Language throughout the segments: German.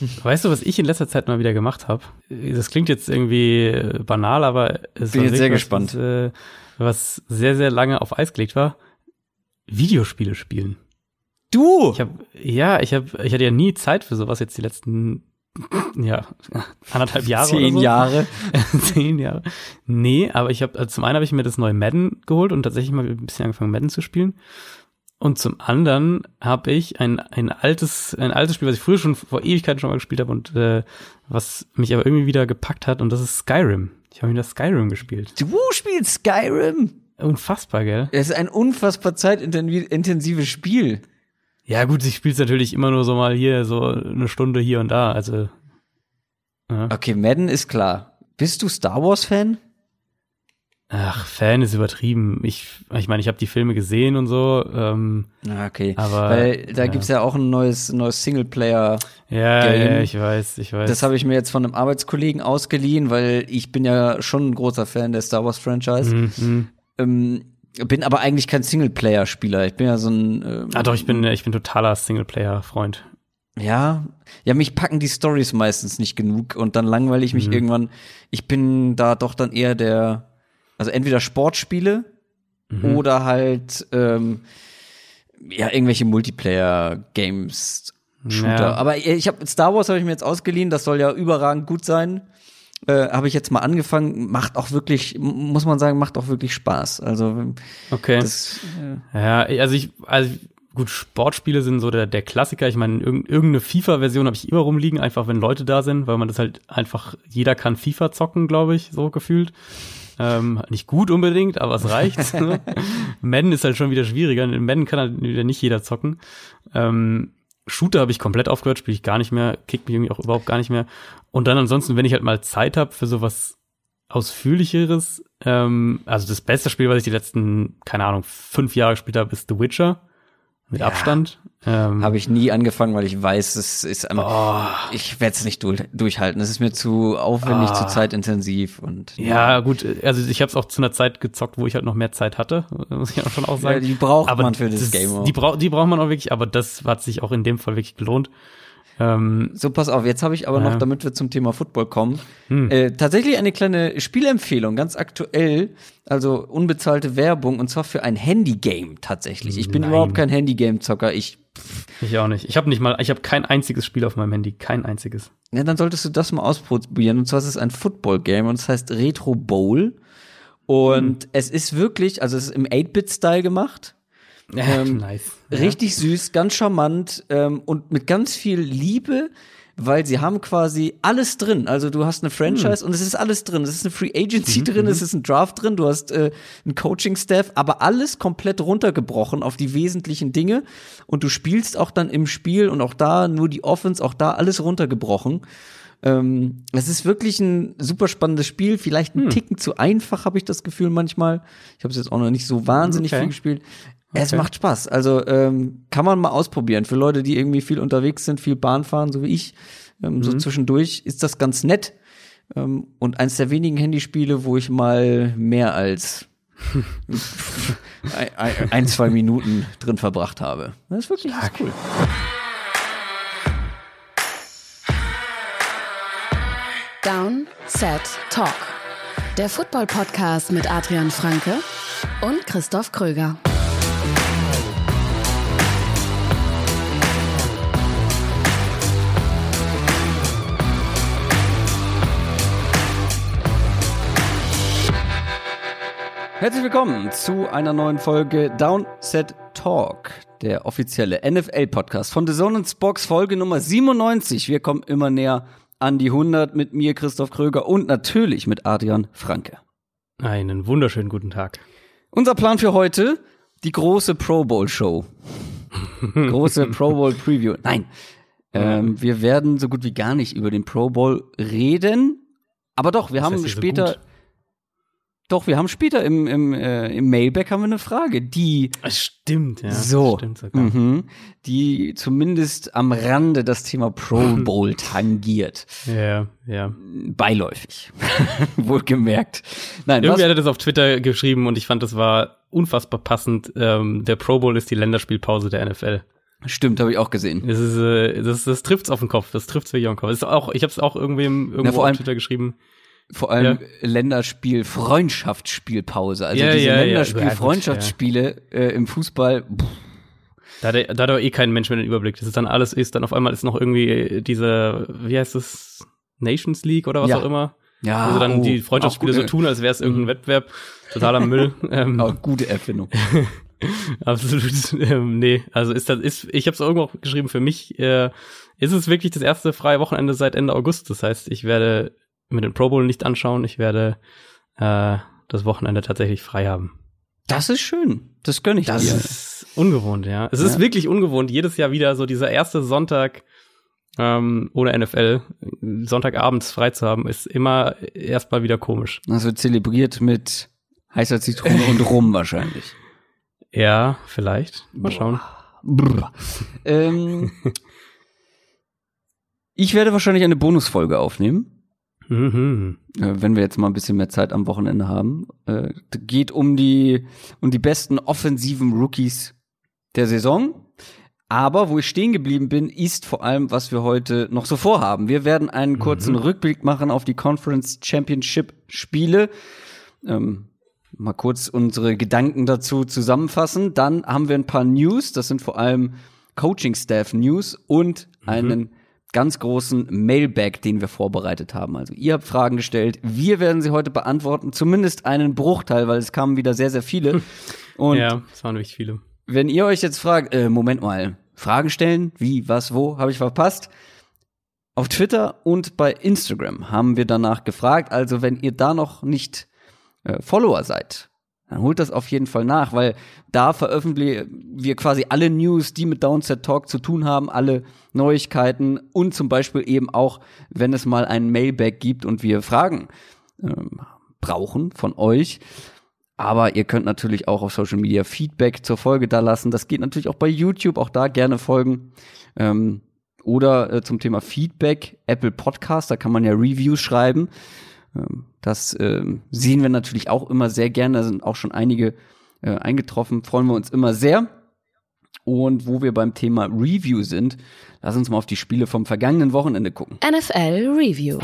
Weißt du, was ich in letzter Zeit mal wieder gemacht habe? Das klingt jetzt irgendwie banal, aber es Bin war jetzt sehr wirklich gespannt. Was, äh, was sehr, sehr lange auf Eis gelegt war. Videospiele spielen. Du! Ich habe, ja, ich habe, ich hatte ja nie Zeit für sowas jetzt die letzten, ja, anderthalb Jahre Zehn oder so. Jahre. Zehn Jahre. Nee, aber ich habe, also zum einen habe ich mir das neue Madden geholt und tatsächlich mal ein bisschen angefangen, Madden zu spielen. Und zum anderen habe ich ein, ein altes, ein altes Spiel, was ich früher schon vor Ewigkeiten schon mal gespielt habe und äh, was mich aber irgendwie wieder gepackt hat und das ist Skyrim. Ich habe wieder Skyrim gespielt. Du spielst Skyrim. Unfassbar, gell? Es ist ein unfassbar zeitintensives Spiel. Ja, gut, ich spiele es natürlich immer nur so mal hier, so eine Stunde hier und da. Also. Ja. Okay, Madden ist klar. Bist du Star Wars-Fan? Ach, Fan ist übertrieben. Ich, ich meine, ich habe die Filme gesehen und so. Ähm, Ah, Okay. Aber, Weil da ja. gibt's ja auch ein neues, neues Singleplayer. ja, Game. ja, ich weiß, ich weiß. Das habe ich mir jetzt von einem Arbeitskollegen ausgeliehen, weil ich bin ja schon ein großer Fan der Star Wars Franchise. Mhm, mhm. Ähm, bin aber eigentlich kein Singleplayer-Spieler. Ich bin ja so ein ähm, Ah, doch, ich bin, ich bin totaler Singleplayer-Freund. Ja, ja, mich packen die Stories meistens nicht genug und dann langweile ich mich Mhm. irgendwann. Ich bin da doch dann eher der, also entweder Sportspiele Mhm. oder halt ähm, ja irgendwelche Multiplayer-Games, Shooter. Ja. Aber ich habe Star Wars habe ich mir jetzt ausgeliehen. Das soll ja überragend gut sein. Äh, habe ich jetzt mal angefangen. Macht auch wirklich, muss man sagen, macht auch wirklich Spaß. Also Okay. das, äh, ja, also ich, also gut, Sportspiele sind so der, der Klassiker. Ich meine, irg irgendeine FIFA-Version habe ich immer rumliegen, einfach wenn Leute da sind, weil man das halt einfach, jeder kann FIFA zocken, glaube ich, so gefühlt. Ähm, nicht gut unbedingt, aber es reicht. ne? Madden ist halt schon wieder schwieriger. In Madden kann halt wieder nicht jeder zocken. Ähm, Shooter habe ich komplett aufgehört, spiele ich gar nicht mehr, kickt mich irgendwie auch überhaupt gar nicht mehr. Und dann ansonsten, wenn ich halt mal Zeit habe für sowas ausführlicheres, ähm, also das beste Spiel, was ich die letzten, keine Ahnung, fünf Jahre gespielt habe, ist The Witcher. Mit Ja. Abstand. Ähm, habe ich nie angefangen, weil ich weiß, es ist einfach, oh, ich werde es nicht durch, durchhalten. Es ist mir zu aufwendig, Ah. zu zeitintensiv und ja, gut, also ich habe es auch zu einer Zeit gezockt, wo ich halt noch mehr Zeit hatte, muss ich auch schon auch Ja, sagen. die braucht aber man für das, Game auch. Die, brauch, die braucht man auch wirklich, aber das hat sich auch in dem Fall wirklich gelohnt. Ähm, So, pass auf, jetzt habe ich aber Ja. noch, damit wir zum Thema Football kommen, Hm. äh, tatsächlich eine kleine Spielempfehlung, ganz aktuell, also unbezahlte Werbung, und zwar für ein Handygame tatsächlich. Ich bin Nein. überhaupt kein Handygame-Zocker. Ich, ich auch nicht. Ich habe nicht mal, ich habe kein einziges Spiel auf meinem Handy, kein einziges. ja, dann solltest du das mal ausprobieren. Und zwar ist es ein Football-Game und es heißt Retro Bowl. Und es ist wirklich, also es ist im 8-Bit-Style gemacht. Ähm, nice. Richtig süß, ganz charmant ähm, und mit ganz viel Liebe, weil sie haben quasi alles drin. Also du hast eine Franchise und es ist alles drin. Es ist eine Free Agency drin, es ist ein Draft drin, du hast äh, einen Coaching-Staff, aber alles komplett runtergebrochen auf die wesentlichen Dinge. Und du spielst auch dann im Spiel und auch da nur die Offense, auch da alles runtergebrochen. Ähm, es ist wirklich ein super spannendes Spiel, vielleicht ein Ticken zu einfach, habe ich das Gefühl manchmal. Ich habe es jetzt auch noch nicht so wahnsinnig Okay. viel gespielt. Es Okay. macht Spaß. Also ähm, kann man mal ausprobieren. Für Leute, die irgendwie viel unterwegs sind, viel Bahn fahren, so wie ich, ähm, so zwischendurch, ist das ganz nett. Ähm, und eins der wenigen Handyspiele, wo ich mal mehr als ein, ein, ein, zwei Minuten drin verbracht habe. Das ist wirklich das ist cool. Down, Set, Talk. Der Football-Podcast mit Adrian Franke und Christoph Kröger. Herzlich willkommen zu einer neuen Folge Downset Talk, der offizielle NFL-Podcast von The Zone Box, Folge Nummer 97. Wir kommen immer näher an die 100 mit mir, Christoph Kröger und natürlich mit Adrian Franke. Einen wunderschönen guten Tag. Unser Plan für heute, die große Pro Bowl Show. große Pro Bowl Preview. Nein, ähm, wir werden so gut wie gar nicht über den Pro Bowl reden. Aber doch, wir Das haben so später, gut. Doch, wir haben später im, im, äh, im Mailback haben wir eine Frage, die Es stimmt, ja. so, Stimmt sogar. mhm, die zumindest am Rande das Thema Pro Bowl tangiert. Ja, ja. Beiläufig. Wohlgemerkt. Nein, Irgendwer hat das auf Twitter geschrieben und ich fand, das war unfassbar passend. Ähm, der Pro Bowl ist die Länderspielpause der NFL. Stimmt, habe ich auch gesehen. Das ist, äh, das, das trifft's auf den Kopf. Das trifft's wirklich auf den Kopf. Das ist auch, ich habe es auch irgendwem irgendwo allem- auf Twitter geschrieben. Vor allem Ja. Länderspiel, Freundschaftsspielpause. Also Ja, diese ja. Länderspiel, Freundschaftsspiele äh, im Fußball. Pff, Da hat, er- da hat aber eh kein Mensch mehr den Überblick. Das ist dann alles ist, dann auf einmal ist noch irgendwie diese, wie heißt das, Nations League oder was Ja. auch immer. Ja, also dann oh, die Freundschaftsspiele so tun, als wäre es irgendein Wettbewerb. Totaler Müll. Ähm, Auch gute Erfindung. Absolut. Ähm, nee, also ist das ist ich habe es irgendwo auch geschrieben für mich äh, ist es wirklich das erste freie Wochenende seit Ende August. Das heißt, ich werde mir den Pro Bowl nicht anschauen, ich werde äh, das Wochenende tatsächlich frei haben. Das ist schön. Das gönn ich Das dir. ist ungewohnt, ja. Es Ja. ist wirklich ungewohnt, jedes Jahr wieder so dieser erste Sonntag ähm, ohne NFL, Sonntagabends frei zu haben, ist immer erstmal wieder komisch. Das wird zelebriert mit heißer Zitrone und Rum wahrscheinlich. Ja, vielleicht. Mal schauen. Ähm, ich werde wahrscheinlich eine Bonusfolge aufnehmen. Mhm. äh, wenn wir jetzt mal ein bisschen mehr Zeit am Wochenende haben. Äh, geht um die, um die besten offensiven Rookies der Saison. Aber wo ich stehen geblieben bin, ist vor allem, was wir heute noch so vorhaben. Wir werden einen kurzen Rückblick machen auf die Conference Championship Spiele. Ähm, mal kurz unsere Gedanken dazu zusammenfassen. Dann haben wir ein paar News. Das sind vor allem Coaching Staff News und einen ganz großen Mailbag, den wir vorbereitet haben. Also ihr habt Fragen gestellt, wir werden sie heute beantworten, zumindest einen Bruchteil, weil es kamen wieder sehr, sehr viele. Und ja, es waren wirklich viele. wenn ihr euch jetzt fragt, äh, Moment mal, Fragen stellen, wie, was, wo, habe ich verpasst? Auf Twitter und bei Instagram haben wir danach gefragt. Also wenn ihr da noch nicht äh, Follower seid, dann holt das auf jeden Fall nach, weil da veröffentlichen wir quasi alle News, die mit Downset Talk zu tun haben, alle Neuigkeiten und zum Beispiel eben auch, wenn es mal einen Mailback gibt und wir Fragen ähm, brauchen von euch. Aber ihr könnt natürlich auch auf Social Media Feedback zur Folge da lassen. Das geht natürlich auch bei YouTube, auch da gerne folgen. Ähm, oder äh, zum Thema Feedback, Apple Podcast, da kann man ja Reviews schreiben. Ähm, das ähm, sehen wir natürlich auch immer sehr gerne. Da sind auch schon einige äh, eingetroffen. Freuen wir uns immer sehr. Und wo wir beim Thema Review sind, lass uns mal auf die Spiele vom vergangenen Wochenende gucken. NFL Review.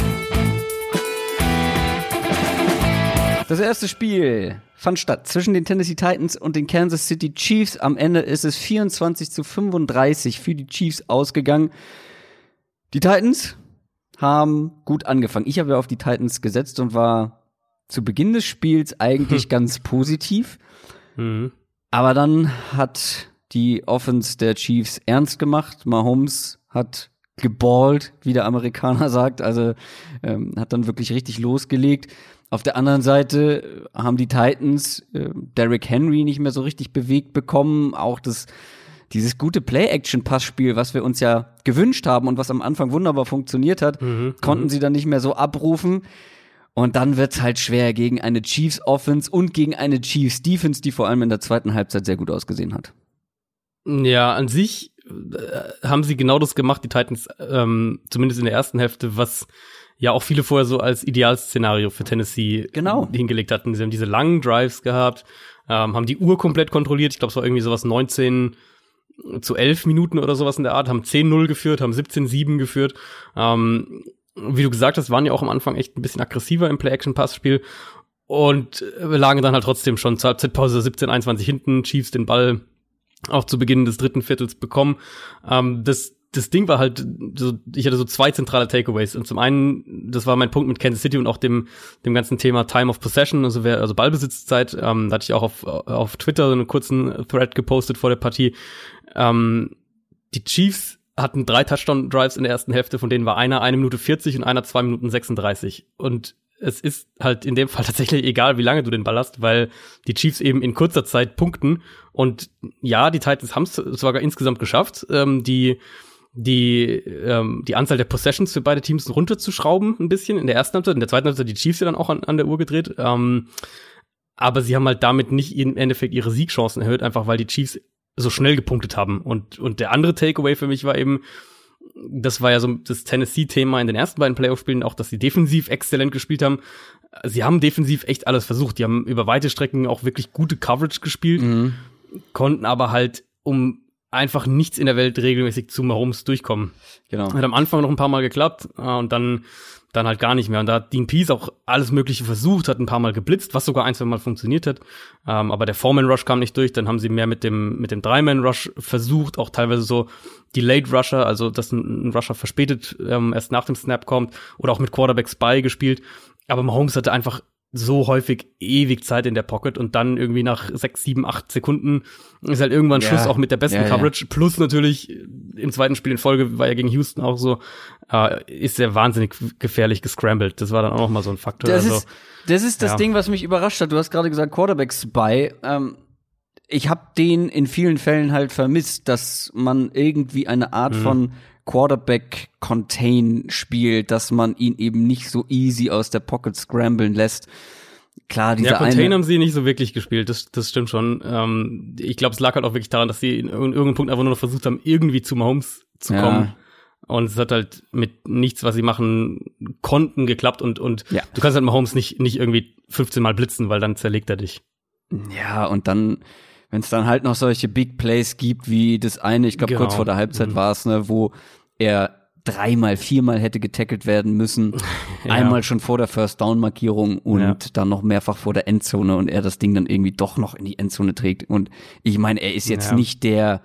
Das erste Spiel fand statt zwischen den Tennessee Titans und den Kansas City Chiefs. Am Ende ist es 24 zu 35 für die Chiefs ausgegangen. Die Titans haben gut angefangen. Ich habe ja auf die Titans gesetzt und war zu Beginn des Spiels eigentlich ganz positiv. Mhm. Aber dann hat die Offense der Chiefs ernst gemacht. Mahomes hat geballt, wie der Amerikaner sagt. Also ähm, hat dann wirklich richtig losgelegt. Auf der anderen Seite äh, haben die Titans äh, Derrick Henry nicht mehr so richtig bewegt bekommen. Auch das dieses gute Play-Action-Passspiel, was wir uns ja gewünscht haben und was am Anfang wunderbar funktioniert hat, Mhm. konnten sie dann nicht mehr so abrufen. Und dann wird's halt schwer gegen eine Chiefs Offense und gegen eine Chiefs Defense, die vor allem in der zweiten Halbzeit sehr gut ausgesehen hat. Ja, an sich äh, haben sie genau das gemacht, die Titans, ähm, zumindest in der ersten Hälfte, was ja auch viele vorher so als Idealszenario für Tennessee Genau. hingelegt hatten. Sie haben diese langen Drives gehabt, ähm, haben die Uhr komplett kontrolliert. Ich glaube, es war irgendwie sowas 19 zu 11 Minuten oder sowas in der Art, haben 10-0 geführt, haben 17-7 geführt. Ähm, wie du gesagt hast, waren ja auch am Anfang echt ein bisschen aggressiver im Play-Action-Passspiel und lagen dann halt trotzdem schon zur Halbzeitpause 17-21 hinten, Chiefs den Ball auch zu Beginn des dritten Viertels bekommen. Ähm, das, das Ding war halt, so, ich hatte so zwei zentrale Takeaways. Und zum einen, das war mein Punkt mit Kansas City und auch dem, dem ganzen Thema Time of Possession, also, wer, also Ballbesitzzeit. Ähm, da hatte ich auch auf, auf Twitter so einen kurzen Thread gepostet vor der Partie. Ähm, die Chiefs hatten drei Touchdown-Drives in der ersten Hälfte, von denen war einer eine Minute 40 und einer zwei Minuten 36. Und es ist halt in dem Fall tatsächlich egal, wie lange du den Ball hast, weil die Chiefs eben in kurzer Zeit punkten. Und ja, die Titans haben es sogar insgesamt geschafft, ähm, die die ähm, die Anzahl der Possessions für beide Teams runterzuschrauben ein bisschen in der ersten Halbzeit, in der zweiten Halbzeit die Chiefs ja dann auch an, an der Uhr gedreht. Ähm, aber sie haben halt damit nicht im Endeffekt ihre Siegchancen erhöht, einfach weil die Chiefs so schnell gepunktet haben. Und und der andere Takeaway für mich war eben, das war ja so das Tennessee-Thema in den ersten beiden Playoff-Spielen, auch, dass sie defensiv exzellent gespielt haben. Sie haben defensiv echt alles versucht. Die haben über weite Strecken auch wirklich gute Coverage gespielt, konnten aber halt um einfach nichts in der Welt regelmäßig zu Mahomes durchkommen. Genau. Hat am Anfang noch ein paar Mal geklappt äh, und dann dann halt gar nicht mehr. Und da hat Dean Pease auch alles Mögliche versucht, hat ein paar Mal geblitzt, was sogar ein, zwei Mal funktioniert hat. Ähm, aber der Foreman-Rush kam nicht durch. Dann haben sie mehr mit dem, mit dem Dreiman-Rush versucht, auch teilweise so Delayed Rusher, also dass ein, ein Rusher verspätet ähm, erst nach dem Snap kommt oder auch mit Quarterback Spy gespielt. Aber Mahomes hatte einfach so häufig ewig Zeit in der Pocket und dann irgendwie nach sechs, sieben, acht Sekunden ist halt irgendwann Ja. Schluss auch mit der besten Ja, ja. Coverage. Plus natürlich im zweiten Spiel in Folge war ja gegen Houston auch so, äh, ist er wahnsinnig gefährlich gescrambled. Das war dann auch noch mal so ein Faktor. Das also, ist, das ist das ja. Ding, was mich überrascht hat. Du hast gerade gesagt, Quarterback Spy. Ähm, ich habe den in vielen Fällen halt vermisst, dass man irgendwie eine Art Mhm. von Quarterback Contain spielt, dass man ihn eben nicht so easy aus der Pocket scramblen lässt. Klar, dieser ja, Contain eine haben sie nicht so wirklich gespielt, das, das stimmt schon. Ähm, ich glaube, es lag halt auch wirklich daran, dass sie in irg- irgendeinem Punkt einfach nur noch versucht haben, irgendwie zu Mahomes zu Ja. kommen. Und es hat halt mit nichts, was sie machen konnten, geklappt und, und Ja. du kannst halt Mahomes nicht, nicht irgendwie 15 Mal blitzen, weil dann zerlegt er dich. Ja, und dann, wenn es dann halt noch solche Big Plays gibt, wie das eine, ich glaube Genau. kurz vor der Halbzeit Mhm. war es, ne, wo er dreimal, viermal hätte getackelt werden müssen. Ja. Einmal schon vor der First Down Markierung und Ja. dann noch mehrfach vor der Endzone und er das Ding dann irgendwie doch noch in die Endzone trägt. Und ich meine, er ist jetzt Ja. nicht der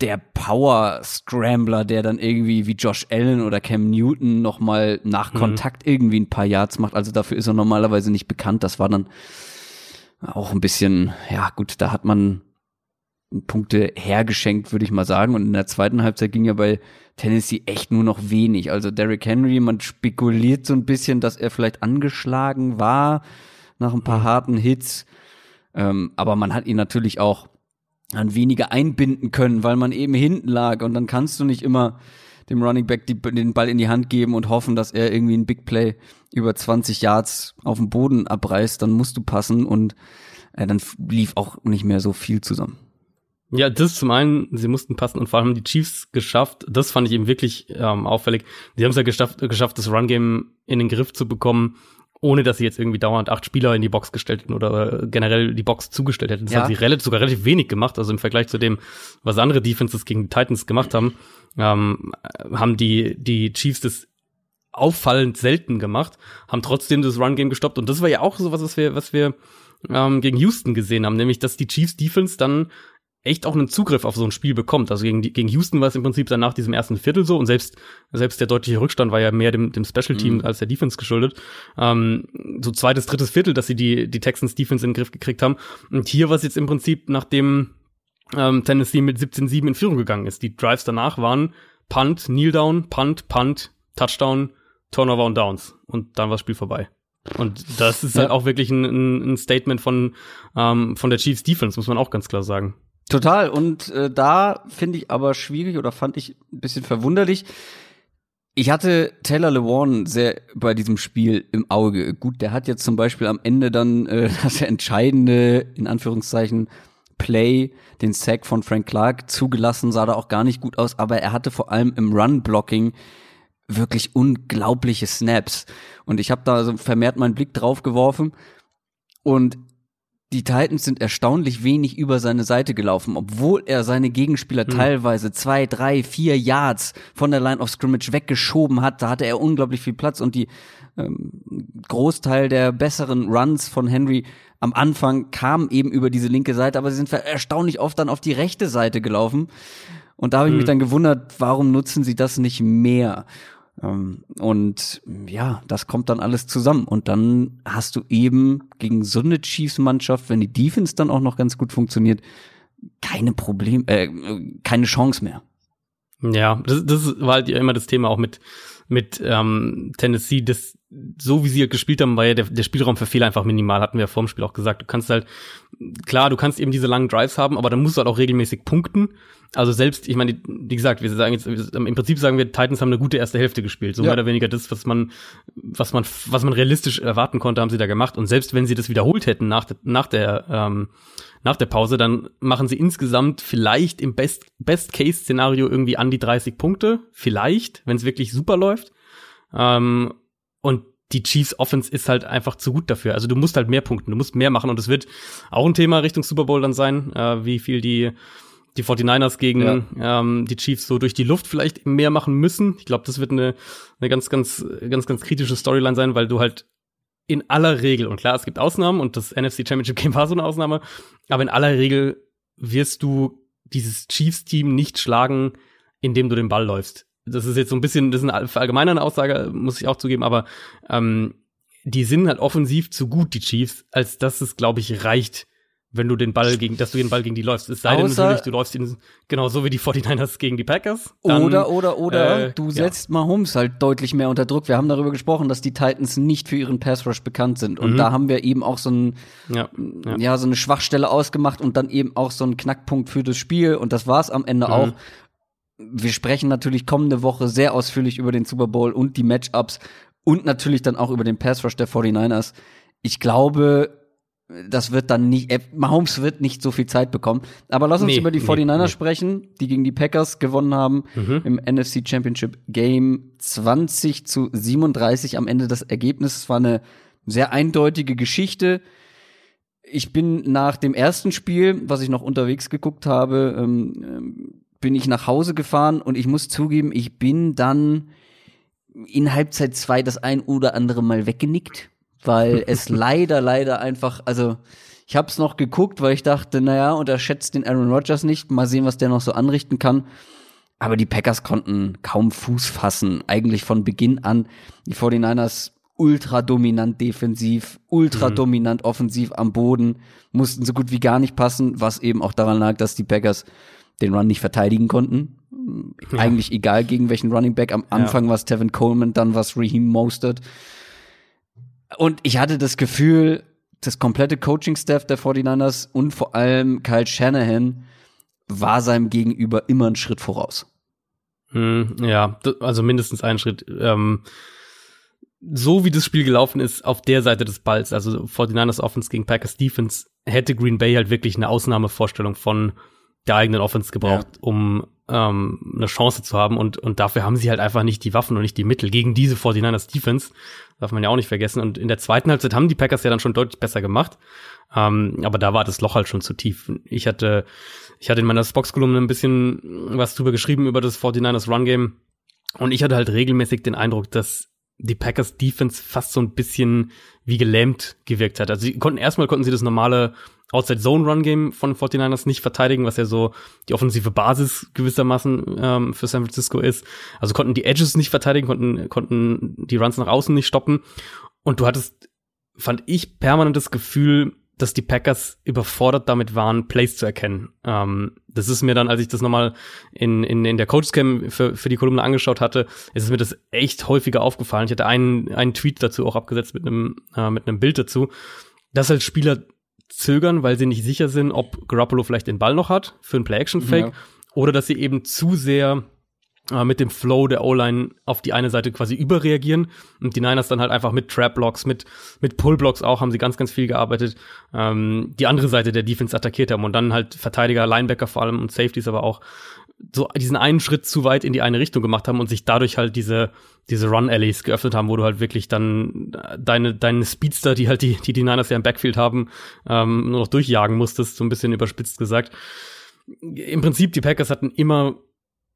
der Power Scrambler, der dann irgendwie wie Josh Allen oder Cam Newton noch mal Mhm. nach Kontakt irgendwie ein paar Yards macht. Also dafür ist er normalerweise nicht bekannt. Das war dann auch ein bisschen, ja gut, da hat man Punkte hergeschenkt, würde ich mal sagen. Und in der zweiten Halbzeit ging ja bei Tennessee echt nur noch wenig. Also Derrick Henry, man spekuliert so ein bisschen, dass er vielleicht angeschlagen war nach ein paar harten Hits. Ähm, aber man hat ihn natürlich auch an weniger einbinden können, weil man eben hinten lag. Und dann kannst du nicht immer dem Running Back die, den Ball in die Hand geben und hoffen, dass er irgendwie ein Big Play über 20 Yards auf dem Boden abreißt. Dann musst du passen und äh, dann lief auch nicht mehr so viel zusammen. Ja, das zum einen, sie mussten passen und vor allem haben die Chiefs geschafft, das fand ich eben wirklich ähm, auffällig. Sie haben es ja geschafft, geschafft, das Run-Game in den Griff zu bekommen, ohne dass sie jetzt irgendwie dauernd acht Spieler in die Box gestellt hätten oder generell die Box zugestellt hätten. Das Ja. haben sie relativ, sogar relativ wenig gemacht, also im Vergleich zu dem, was andere Defenses gegen die Titans gemacht haben, ähm, haben die, die Chiefs das auffallend selten gemacht, haben trotzdem das Run-Game gestoppt und das war ja auch so was, was wir, was wir ähm, gegen Houston gesehen haben, nämlich dass die Chiefs Defense dann echt auch einen Zugriff auf so ein Spiel bekommt. Also gegen, gegen Houston war es im Prinzip dann nach diesem ersten Viertel so und selbst, selbst der deutliche Rückstand war ja mehr dem, dem Special Team Mhm. als der Defense geschuldet. Ähm, so zweites, drittes Viertel, dass sie die, die Texans Defense in den Griff gekriegt haben. Und hier war es jetzt im Prinzip, nachdem ähm, Tennessee mit 17-7 in Führung gegangen ist. Die Drives danach waren Punt, Kneel Down, Punt, Punt, Touchdown, Turnover und Downs. Und dann war das Spiel vorbei. Und das ist halt Ja. auch wirklich ein, ein, ein Statement von, ähm, von der Chiefs Defense, muss man auch ganz klar sagen. Total. Und äh, da finde ich aber schwierig oder fand ich ein bisschen verwunderlich. Ich hatte Taylor Lewan sehr bei diesem Spiel im Auge. Gut, der hat jetzt zum Beispiel am Ende dann äh, das entscheidende, in Anführungszeichen, Play, den Sack von Frank Clark zugelassen, sah da auch gar nicht gut aus, aber er hatte vor allem im Run-Blocking wirklich unglaubliche Snaps. Und ich habe da so vermehrt meinen Blick drauf geworfen und die Titans sind erstaunlich wenig über seine Seite gelaufen, obwohl er seine Gegenspieler teilweise zwei, drei, vier Yards von der Line of Scrimmage weggeschoben hat. Da hatte er unglaublich viel Platz und die ähm, Großteil der besseren Runs von Henry am Anfang kam eben über diese linke Seite, aber sie sind erstaunlich oft dann auf die rechte Seite gelaufen. Und da habe ich mich dann gewundert, warum nutzen sie das nicht mehr? Ähm, und ja, das kommt dann alles zusammen. Und dann hast du eben gegen so eine Chiefs-Mannschaft, wenn die Defense dann auch noch ganz gut funktioniert, keine Problem, äh, keine Chance mehr. Ja, das, das war halt immer das Thema auch mit, mit ähm, Tennessee. Das, so wie sie halt gespielt haben, war ja der, der Spielraum für Fehler einfach minimal, hatten wir ja vor dem Spiel auch gesagt. Du kannst halt, klar, du kannst eben diese langen Drives haben, aber dann musst du halt auch regelmäßig punkten. Also selbst, ich meine, wie gesagt, wir sagen jetzt, im Prinzip sagen wir, Titans haben eine gute erste Hälfte gespielt. So Ja. mehr oder weniger das, was man, was man, was man realistisch erwarten konnte, haben sie da gemacht. Und selbst wenn sie das wiederholt hätten nach, der- nach der, ähm, nach der Pause, dann machen sie insgesamt vielleicht im Best, Best-Case-Szenario irgendwie an die 30 Punkte. Vielleicht, wenn es wirklich super läuft. Ähm, und die Chiefs Offense ist halt einfach zu gut dafür. Also du musst halt mehr punkten, du musst mehr machen und es wird auch ein Thema Richtung Super Bowl dann sein, äh, wie viel die die 49ers gegen ja. ähm, die Chiefs so durch die Luft vielleicht mehr machen müssen. Ich glaube, das wird eine, eine ganz, ganz, ganz, ganz kritische Storyline sein, weil du halt in aller Regel, und klar, es gibt Ausnahmen und das NFC Championship Game war so eine Ausnahme, aber in aller Regel wirst du dieses Chiefs-Team nicht schlagen, indem du den Ball läufst. Das ist jetzt so ein bisschen, das ist eine allgemeine Aussage, muss ich auch zugeben, aber ähm, die sind halt offensiv zu gut, die Chiefs, als dass es, glaube ich, reicht, wenn du den Ball gegen, dass du den Ball gegen die läufst. Es sei denn natürlich, du läufst ihn genau so wie die 49ers gegen die Packers. Dann, oder, oder, oder äh, du setzt ja. Mahomes halt deutlich mehr unter Druck. Wir haben darüber gesprochen, dass die Titans nicht für ihren Pass Rush bekannt sind. Und mhm. da haben wir eben auch so ein, ja, ja. ja, so eine Schwachstelle ausgemacht und dann eben auch so ein Knackpunkt für das Spiel. Und das war's am Ende mhm. auch. Wir sprechen natürlich kommende Woche sehr ausführlich über den Super Bowl und die Matchups und natürlich dann auch über den Pass Rush der 49ers. Ich glaube, das wird dann nicht, äh, Mahomes wird nicht so viel Zeit bekommen. Aber lass uns nee, über die 49ers nee, sprechen, die gegen die Packers gewonnen haben mhm. im NFC Championship Game 20 zu 37 am Ende das Ergebnis. Es war eine sehr eindeutige Geschichte. Ich bin nach dem ersten Spiel, was ich noch unterwegs geguckt habe, ähm, ähm bin ich nach Hause gefahren und ich muss zugeben, ich bin dann in Halbzeit zwei das ein oder andere Mal weggenickt weil es leider, leider einfach, also ich habe es noch geguckt, weil ich dachte, naja, unterschätzt den Aaron Rodgers nicht, mal sehen, was der noch so anrichten kann. Aber die Packers konnten kaum Fuß fassen, eigentlich von Beginn an. Die 49ers ultra dominant defensiv, ultra mhm. dominant offensiv am Boden, mussten so gut wie gar nicht passen, was eben auch daran lag, dass die Packers den Run nicht verteidigen konnten. Ja. Eigentlich egal gegen welchen Running Back. Am Anfang ja. war es Tevin Coleman, dann war es Raheem Mostert. Und ich hatte das Gefühl, das komplette Coaching-Staff der 49ers und vor allem Kyle Shanahan war seinem Gegenüber immer einen Schritt voraus. Hm, ja, also mindestens einen Schritt. Ähm, so wie das Spiel gelaufen ist auf der Seite des Balls, also 49ers Offense gegen Packers Defense, hätte Green Bay halt wirklich eine Ausnahmevorstellung von der eigenen Offense gebraucht, ja. um ähm, eine Chance zu haben und, und dafür haben sie halt einfach nicht die Waffen und nicht die Mittel gegen diese 49ers Defense. Darf man ja auch nicht vergessen. Und in der zweiten Halbzeit haben die Packers ja dann schon deutlich besser gemacht. Ähm, aber da war das Loch halt schon zu tief. Ich hatte, ich hatte in meiner Spox-Kolumne ein bisschen was drüber geschrieben über das 49ers Run-Game. Und ich hatte halt regelmäßig den Eindruck, dass die Packers Defense fast so ein bisschen wie gelähmt gewirkt hat. Also sie konnten erstmal konnten sie das normale Outside Zone Run Game von 49ers nicht verteidigen, was ja so die offensive Basis gewissermaßen ähm, für San Francisco ist. Also konnten die Edges nicht verteidigen, konnten, konnten die Runs nach außen nicht stoppen. Und du hattest, fand ich, permanent das Gefühl, dass die Packers überfordert damit waren, Plays zu erkennen. Ähm, das ist mir dann, als ich das nochmal in, in, in der Coachscam für, für die Kolumne angeschaut hatte, ist mir das echt häufiger aufgefallen. Ich hatte einen, einen Tweet dazu auch abgesetzt mit einem, äh, mit einem Bild dazu, dass halt Spieler zögern, weil sie nicht sicher sind, ob Garoppolo vielleicht den Ball noch hat für einen Play-Action-Fake ja. oder dass sie eben zu sehr äh, mit dem Flow der O-Line auf die eine Seite quasi überreagieren und die Niners dann halt einfach mit Trap-Blocks, mit, mit Pull-Blocks auch, haben sie ganz, ganz viel gearbeitet, ähm, die andere Seite der Defense attackiert haben und dann halt Verteidiger, Linebacker vor allem und Safeties aber auch so diesen einen Schritt zu weit in die eine Richtung gemacht haben und sich dadurch halt diese diese Run Alleys geöffnet haben, wo du halt wirklich dann deine deine Speedster, die halt die die, die Niners ja im Backfield haben, ähm, nur noch durchjagen musstest, so ein bisschen überspitzt gesagt. Im Prinzip die Packers hatten immer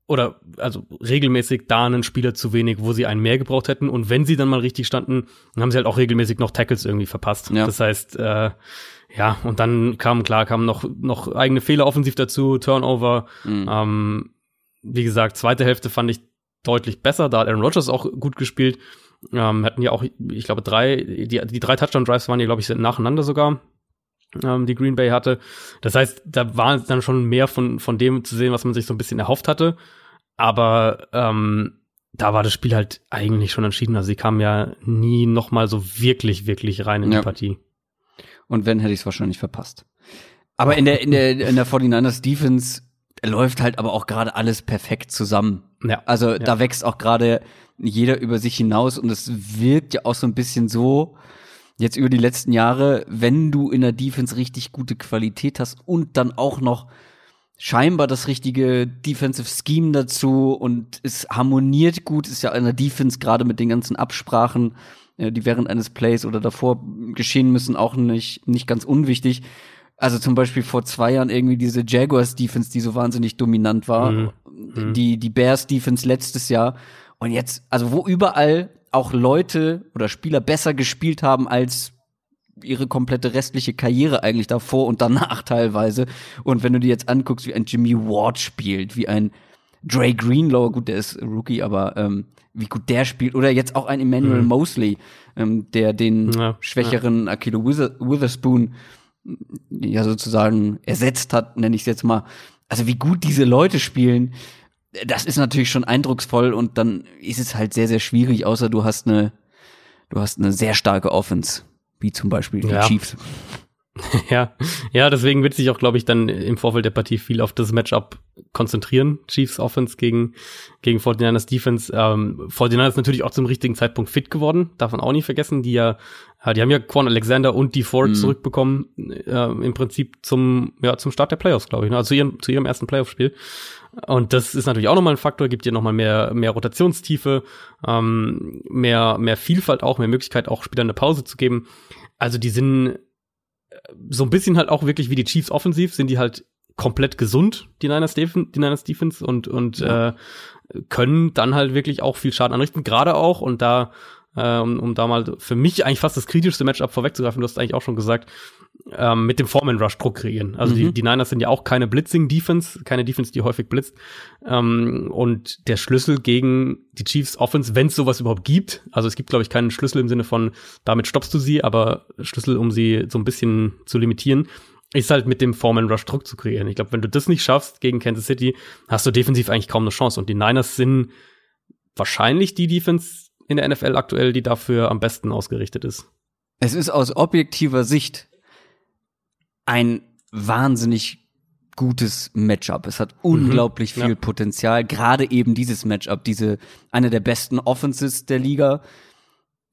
oder also regelmäßig da einen Spieler zu wenig, wo sie einen mehr gebraucht hätten und wenn sie dann mal richtig standen, dann haben sie halt auch regelmäßig noch Tackles irgendwie verpasst. Ja. Das heißt, äh, ja, und dann kam, klar, kamen noch, noch eigene Fehler offensiv dazu, Turnover. Mhm. Ähm, wie gesagt, zweite Hälfte fand ich deutlich besser. Da hat Aaron Rodgers auch gut gespielt. Ähm, hatten ja auch, ich glaube, drei, die, die drei Touchdown-Drives waren ja, glaube ich, nacheinander sogar, ähm, die Green Bay hatte. Das heißt, da war dann schon mehr von, von dem zu sehen, was man sich so ein bisschen erhofft hatte. Aber ähm, da war das Spiel halt eigentlich schon entschieden. Also sie kamen ja nie noch mal so wirklich, wirklich rein in ja. die Partie. Und wenn, hätte ich es wahrscheinlich verpasst. Aber in der, in der, in der 49ers Defense läuft halt aber auch gerade alles perfekt zusammen. Ja. Also ja. da wächst auch gerade jeder über sich hinaus und es wirkt ja auch so ein bisschen so, jetzt über die letzten Jahre, wenn du in der Defense richtig gute Qualität hast und dann auch noch scheinbar das richtige Defensive Scheme dazu und es harmoniert gut, ist ja in der Defense gerade mit den ganzen Absprachen äh, die während eines Plays oder davor geschehen müssen, auch nicht, nicht ganz unwichtig. Also zum Beispiel vor zwei Jahren irgendwie diese Jaguars-Defense, die so wahnsinnig dominant war. Mhm. Die, die Bears-Defense letztes Jahr. Und jetzt, also wo überall auch Leute oder Spieler besser gespielt haben als ihre komplette restliche Karriere eigentlich davor und danach teilweise. Und wenn du dir jetzt anguckst, wie ein Jimmy Ward spielt, wie ein Dre Greenlaw, gut, der ist Rookie, aber ähm, wie gut der spielt, oder jetzt auch ein Emmanuel mhm. Mosley, ähm, der den ja, schwächeren ja. Akilo Witherspoon ja sozusagen ersetzt hat, nenne ich es jetzt mal. Also wie gut diese Leute spielen, das ist natürlich schon eindrucksvoll und dann ist es halt sehr, sehr schwierig, außer du hast eine, du hast eine sehr starke Offense, wie zum Beispiel die ja. Chiefs. Ja, ja, deswegen wird sich auch, glaube ich, dann im Vorfeld der Partie viel auf das Matchup konzentrieren. Chiefs Offense gegen, gegen 49ers Defense. Ähm, 49ers natürlich auch zum richtigen Zeitpunkt fit geworden, darf man auch nicht vergessen, die ja, die haben ja Quan Alexander und die Ford mhm. zurückbekommen, äh, im Prinzip zum, ja, zum Start der Playoffs, glaube ich, ne? also zu ihrem, zu ihrem ersten Playoff-Spiel. Und das ist natürlich auch nochmal ein Faktor, gibt dir nochmal mehr, mehr Rotationstiefe, ähm, mehr, mehr Vielfalt auch, mehr Möglichkeit auch Spielern eine Pause zu geben. Also die sind so ein bisschen halt auch wirklich wie die Chiefs offensiv, sind die halt komplett gesund, die Niners, Defen die Niners Defense und, und ja. äh, können dann halt wirklich auch viel Schaden anrichten, gerade auch und da äh, um, um da mal für mich eigentlich fast das kritischste Matchup vorwegzugreifen, du hast eigentlich auch schon gesagt, ähm, mit dem Foreman Rush Druck kreieren. Also mhm. die, die Niners sind ja auch keine Blitzing Defense, keine Defense, die häufig blitzt. Ähm, und der Schlüssel gegen die Chiefs Offense, wenn es sowas überhaupt gibt, also es gibt glaube ich keinen Schlüssel im Sinne von damit stoppst du sie, aber Schlüssel, um sie so ein bisschen zu limitieren, ist halt mit dem Foreman Rush Druck zu kreieren. Ich glaube, wenn du das nicht schaffst gegen Kansas City, hast du defensiv eigentlich kaum eine Chance. Und die Niners sind wahrscheinlich die Defense in der NFL aktuell, die dafür am besten ausgerichtet ist. Es ist aus objektiver Sicht ein wahnsinnig gutes Matchup. Es hat mhm. unglaublich mhm, viel ja. Potenzial. Gerade eben dieses Matchup, diese eine der besten Offenses der Liga.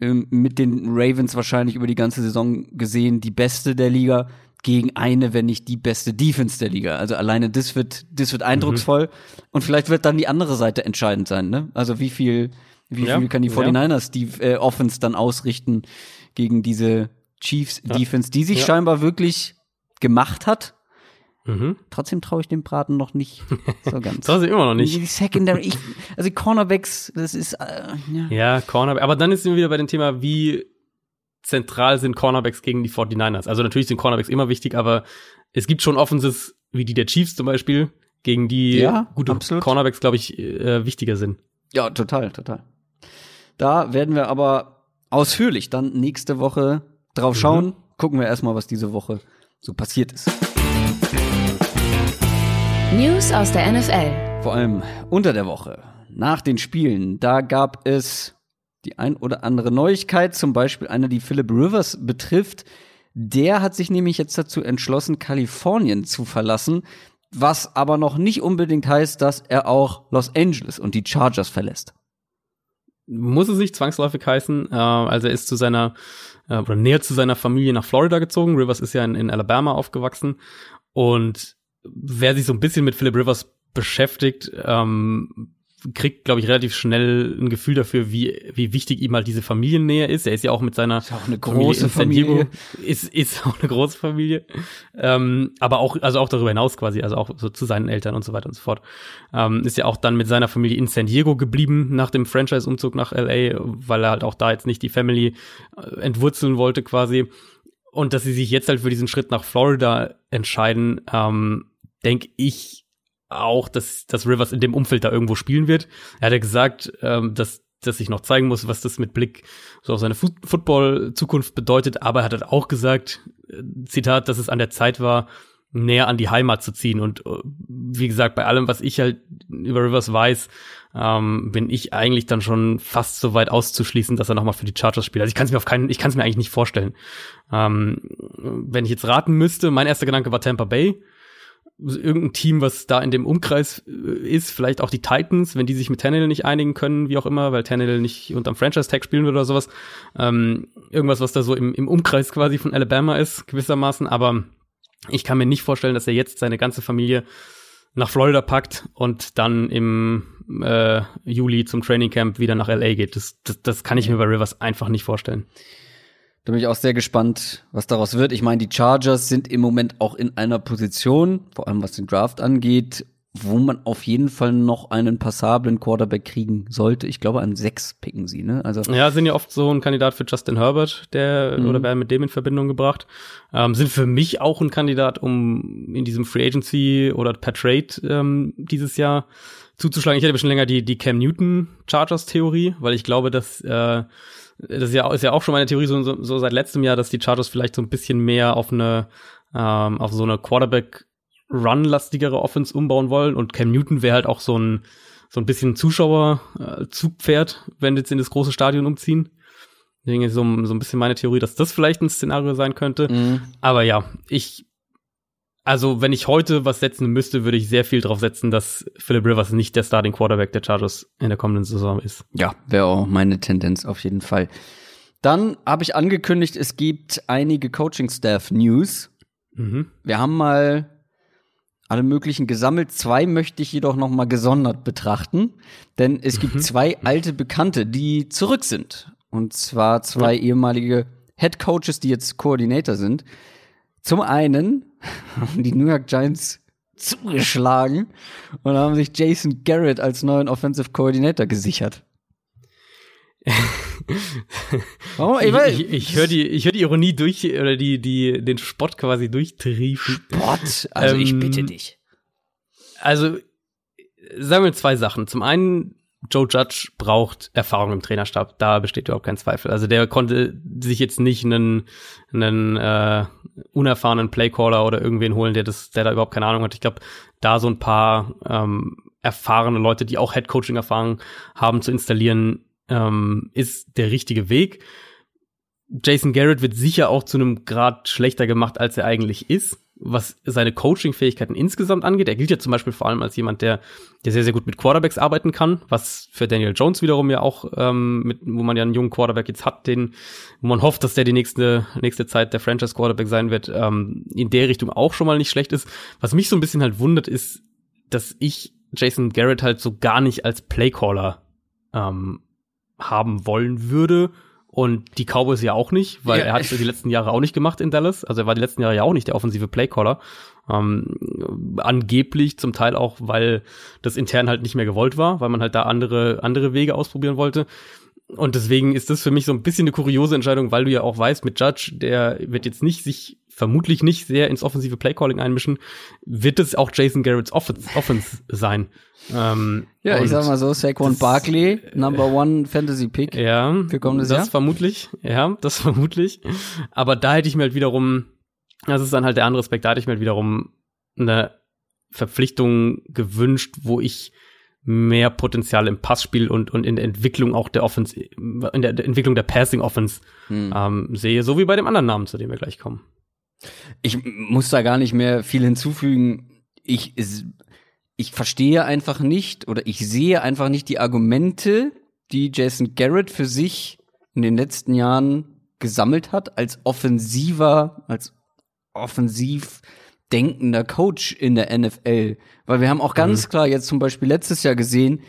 Ähm, mit den Ravens wahrscheinlich über die ganze Saison gesehen die beste der Liga gegen eine, wenn nicht die beste Defense der Liga. Also alleine das wird, das wird eindrucksvoll. Mhm. Und vielleicht wird dann die andere Seite entscheidend sein, ne? Also wie viel, wie ja, viel kann die 49ers die äh, Offense dann ausrichten gegen diese Chiefs Defense, die sich scheinbar wirklich gemacht hat. Mhm. Trotzdem traue ich dem Braten noch nicht so ganz. Trotzdem immer noch nicht. Die Secondary, ich, also Cornerbacks, das ist äh, ja. ja, Cornerback. Aber dann ist wir wieder bei dem Thema, wie zentral sind Cornerbacks gegen die 49ers. Also natürlich sind Cornerbacks immer wichtig, aber es gibt schon Offenses wie die der Chiefs zum Beispiel, gegen die ja, gute absolut. Cornerbacks, glaube ich, äh, wichtiger sind. Ja, total, total. Da werden wir aber ausführlich dann nächste Woche drauf mhm. schauen. Mhm. Gucken wir erstmal, was diese Woche so passiert ist. News aus der NFL. Vor allem unter der Woche, nach den Spielen, da gab es die ein oder andere Neuigkeit, zum Beispiel eine, die Philip Rivers betrifft. Der hat sich nämlich jetzt dazu entschlossen, Kalifornien zu verlassen, was aber noch nicht unbedingt heißt, dass er auch Los Angeles und die Chargers verlässt. Muss es nicht zwangsläufig heißen. Äh, also er ist zu seiner äh, oder näher zu seiner Familie nach Florida gezogen. Rivers ist ja in, in Alabama aufgewachsen. Und wer sich so ein bisschen mit Philip Rivers beschäftigt, ähm, kriegt, glaube ich, relativ schnell ein Gefühl dafür, wie, wie wichtig ihm halt diese Familiennähe ist. Er ist ja auch mit seiner ist auch eine große Familie, Familie. Ist, ist auch eine große Familie. Ähm, aber auch, also auch darüber hinaus quasi, also auch so zu seinen Eltern und so weiter und so fort. Ähm, ist ja auch dann mit seiner Familie in San Diego geblieben nach dem Franchise-Umzug nach LA, weil er halt auch da jetzt nicht die Family äh, entwurzeln wollte quasi. Und dass sie sich jetzt halt für diesen Schritt nach Florida entscheiden, ähm, denke ich, auch, dass, dass Rivers in dem Umfeld da irgendwo spielen wird. Er hat ja gesagt, ähm, dass, dass ich noch zeigen muss, was das mit Blick so auf seine Fu Football-Zukunft bedeutet. Aber er hat halt auch gesagt, äh, Zitat, dass es an der Zeit war, näher an die Heimat zu ziehen. Und äh, wie gesagt, bei allem, was ich halt über Rivers weiß, ähm, bin ich eigentlich dann schon fast so weit auszuschließen, dass er nochmal für die Chargers spielt. Also ich kann es mir auf keinen, ich kann es mir eigentlich nicht vorstellen. Ähm, wenn ich jetzt raten müsste, mein erster Gedanke war Tampa Bay irgendein Team, was da in dem Umkreis äh, ist, vielleicht auch die Titans, wenn die sich mit Tannehill nicht einigen können, wie auch immer, weil Tannehill nicht unterm Franchise-Tag spielen wird oder sowas. Ähm, irgendwas, was da so im, im Umkreis quasi von Alabama ist, gewissermaßen. Aber ich kann mir nicht vorstellen, dass er jetzt seine ganze Familie nach Florida packt und dann im äh, Juli zum Training Camp wieder nach LA geht. Das, das, das kann ich mir bei Rivers einfach nicht vorstellen. Da bin ich auch sehr gespannt, was daraus wird. Ich meine, die Chargers sind im Moment auch in einer Position, vor allem was den Draft angeht, wo man auf jeden Fall noch einen passablen Quarterback kriegen sollte. Ich glaube, an sechs picken sie, ne? Also ja, sind ja oft so ein Kandidat für Justin Herbert, der mhm. oder werden mit dem in Verbindung gebracht. Ähm, sind für mich auch ein Kandidat, um in diesem Free Agency oder per Trade ähm, dieses Jahr zuzuschlagen. Ich hätte schon länger die die Cam Newton Chargers Theorie, weil ich glaube, dass äh, das ist ja, ist ja auch schon meine Theorie so, so, so seit letztem Jahr, dass die Chargers vielleicht so ein bisschen mehr auf eine ähm, auf so eine Quarterback run-lastigere Offense umbauen wollen und Cam Newton wäre halt auch so ein so ein bisschen Zuschauer-Zugpferd, äh, wenn jetzt in das große Stadion umziehen. Deswegen ist so, so ein bisschen meine Theorie, dass das vielleicht ein Szenario sein könnte. Mhm. Aber ja, ich, also wenn ich heute was setzen müsste, würde ich sehr viel drauf setzen, dass Philip Rivers nicht der Starting Quarterback der Chargers in der kommenden Saison ist. Ja, wäre auch meine Tendenz auf jeden Fall. Dann habe ich angekündigt, es gibt einige Coaching-Staff-News. Mhm. Wir haben mal alle möglichen gesammelt. Zwei möchte ich jedoch noch mal gesondert betrachten, denn es gibt mhm. zwei alte Bekannte, die zurück sind. Und zwar zwei ja. ehemalige Head Coaches, die jetzt Koordinator sind. Zum einen haben die New York Giants zugeschlagen und haben sich Jason Garrett als neuen Offensive Coordinator gesichert. oh, ich, ich, ich höre die, ich hör die Ironie durch, oder die, die, den Spott quasi durchtriefen. Spott? Also ähm, ich bitte dich. Also, sagen wir zwei Sachen. Zum einen, Joe Judge braucht Erfahrung im Trainerstab. Da besteht überhaupt kein Zweifel. Also der konnte sich jetzt nicht einen, einen äh, unerfahrenen Playcaller oder irgendwen holen, der das, der da überhaupt keine Ahnung hat. Ich glaube, da so ein paar ähm, erfahrene Leute, die auch Headcoaching-Erfahrung haben, zu installieren, ähm, ist der richtige Weg. Jason Garrett wird sicher auch zu einem Grad schlechter gemacht, als er eigentlich ist, was seine Coaching-Fähigkeiten insgesamt angeht. Er gilt ja zum Beispiel vor allem als jemand, der, der sehr, sehr gut mit Quarterbacks arbeiten kann, was für Daniel Jones wiederum ja auch, ähm, mit, wo man ja einen jungen Quarterback jetzt hat, den, wo man hofft, dass der die nächste, nächste Zeit der Franchise-Quarterback sein wird, ähm, in der Richtung auch schon mal nicht schlecht ist. Was mich so ein bisschen halt wundert, ist, dass ich Jason Garrett halt so gar nicht als Playcaller ähm, haben wollen würde. Und die Cowboys ja auch nicht, weil ja. er hat es die letzten Jahre auch nicht gemacht in Dallas. Also er war die letzten Jahre ja auch nicht der offensive Playcaller. Ähm, angeblich zum Teil auch, weil das intern halt nicht mehr gewollt war, weil man halt da andere, andere Wege ausprobieren wollte. Und deswegen ist das für mich so ein bisschen eine kuriose Entscheidung, weil du ja auch weißt, mit Judge, der wird jetzt nicht sich vermutlich nicht sehr ins offensive Playcalling einmischen, wird es auch Jason Garrett's Offense, Offense sein. Ähm, ja, ich sag mal so, Saquon Barkley, Number One Fantasy Pick. Ja, für kommendes das Jahr. vermutlich. Ja, das vermutlich. Aber da hätte ich mir halt wiederum, das ist dann halt der andere Aspekt, da hätte ich mir halt wiederum eine Verpflichtung gewünscht, wo ich mehr Potenzial im Passspiel und, und in der Entwicklung auch der Offense, in der Entwicklung der Passing Offense hm. ähm, sehe, so wie bei dem anderen Namen, zu dem wir gleich kommen. Ich muss da gar nicht mehr viel hinzufügen. Ich, ich verstehe einfach nicht oder ich sehe einfach nicht die Argumente, die Jason Garrett für sich in den letzten Jahren gesammelt hat als offensiver, als offensiv denkender Coach in der NFL. Weil wir haben auch ganz mhm. klar jetzt zum Beispiel letztes Jahr gesehen,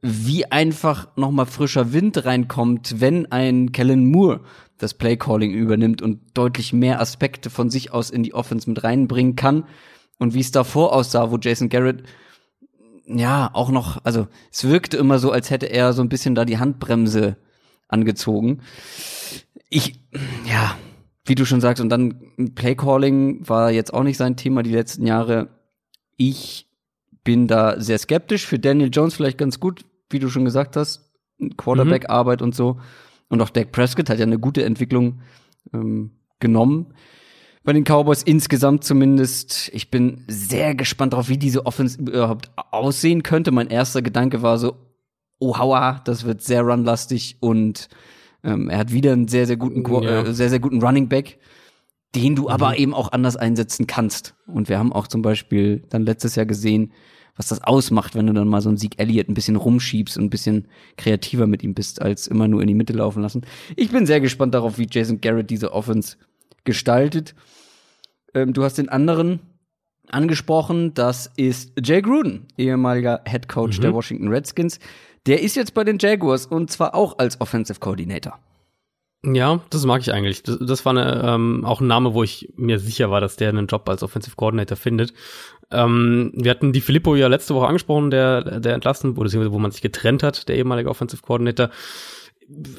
wie einfach nochmal frischer Wind reinkommt, wenn ein Kellen Moore das Playcalling übernimmt und deutlich mehr Aspekte von sich aus in die Offense mit reinbringen kann. Und wie es davor aussah, wo Jason Garrett ja auch noch, also es wirkte immer so, als hätte er so ein bisschen da die Handbremse angezogen. Ich, ja, wie du schon sagst, und dann Playcalling war jetzt auch nicht sein Thema die letzten Jahre. Ich bin da sehr skeptisch. Für Daniel Jones vielleicht ganz gut, wie du schon gesagt hast, Quarterback-Arbeit mhm. und so. Und auch Dak Prescott hat ja eine gute Entwicklung ähm, genommen. Bei den Cowboys insgesamt zumindest. Ich bin sehr gespannt darauf, wie diese Offense überhaupt aussehen könnte. Mein erster Gedanke war so, oh hauer, das wird sehr runlastig und ähm, er hat wieder einen sehr, sehr guten, ja. äh, sehr, sehr guten Running Back, den du mhm. aber eben auch anders einsetzen kannst. Und wir haben auch zum Beispiel dann letztes Jahr gesehen, was das ausmacht, wenn du dann mal so einen Sieg Elliott ein bisschen rumschiebst und ein bisschen kreativer mit ihm bist, als immer nur in die Mitte laufen lassen. Ich bin sehr gespannt darauf, wie Jason Garrett diese Offense gestaltet. Ähm, du hast den anderen angesprochen, das ist Jay Gruden, ehemaliger Head Coach mhm. der Washington Redskins. Der ist jetzt bei den Jaguars und zwar auch als Offensive Coordinator. Ja, das mag ich eigentlich. Das, das war eine, ähm, auch ein Name, wo ich mir sicher war, dass der einen Job als Offensive Coordinator findet. Ähm, wir hatten die Filippo ja letzte Woche angesprochen, der, der entlassen wurde, wo man sich getrennt hat, der ehemalige Offensive Coordinator.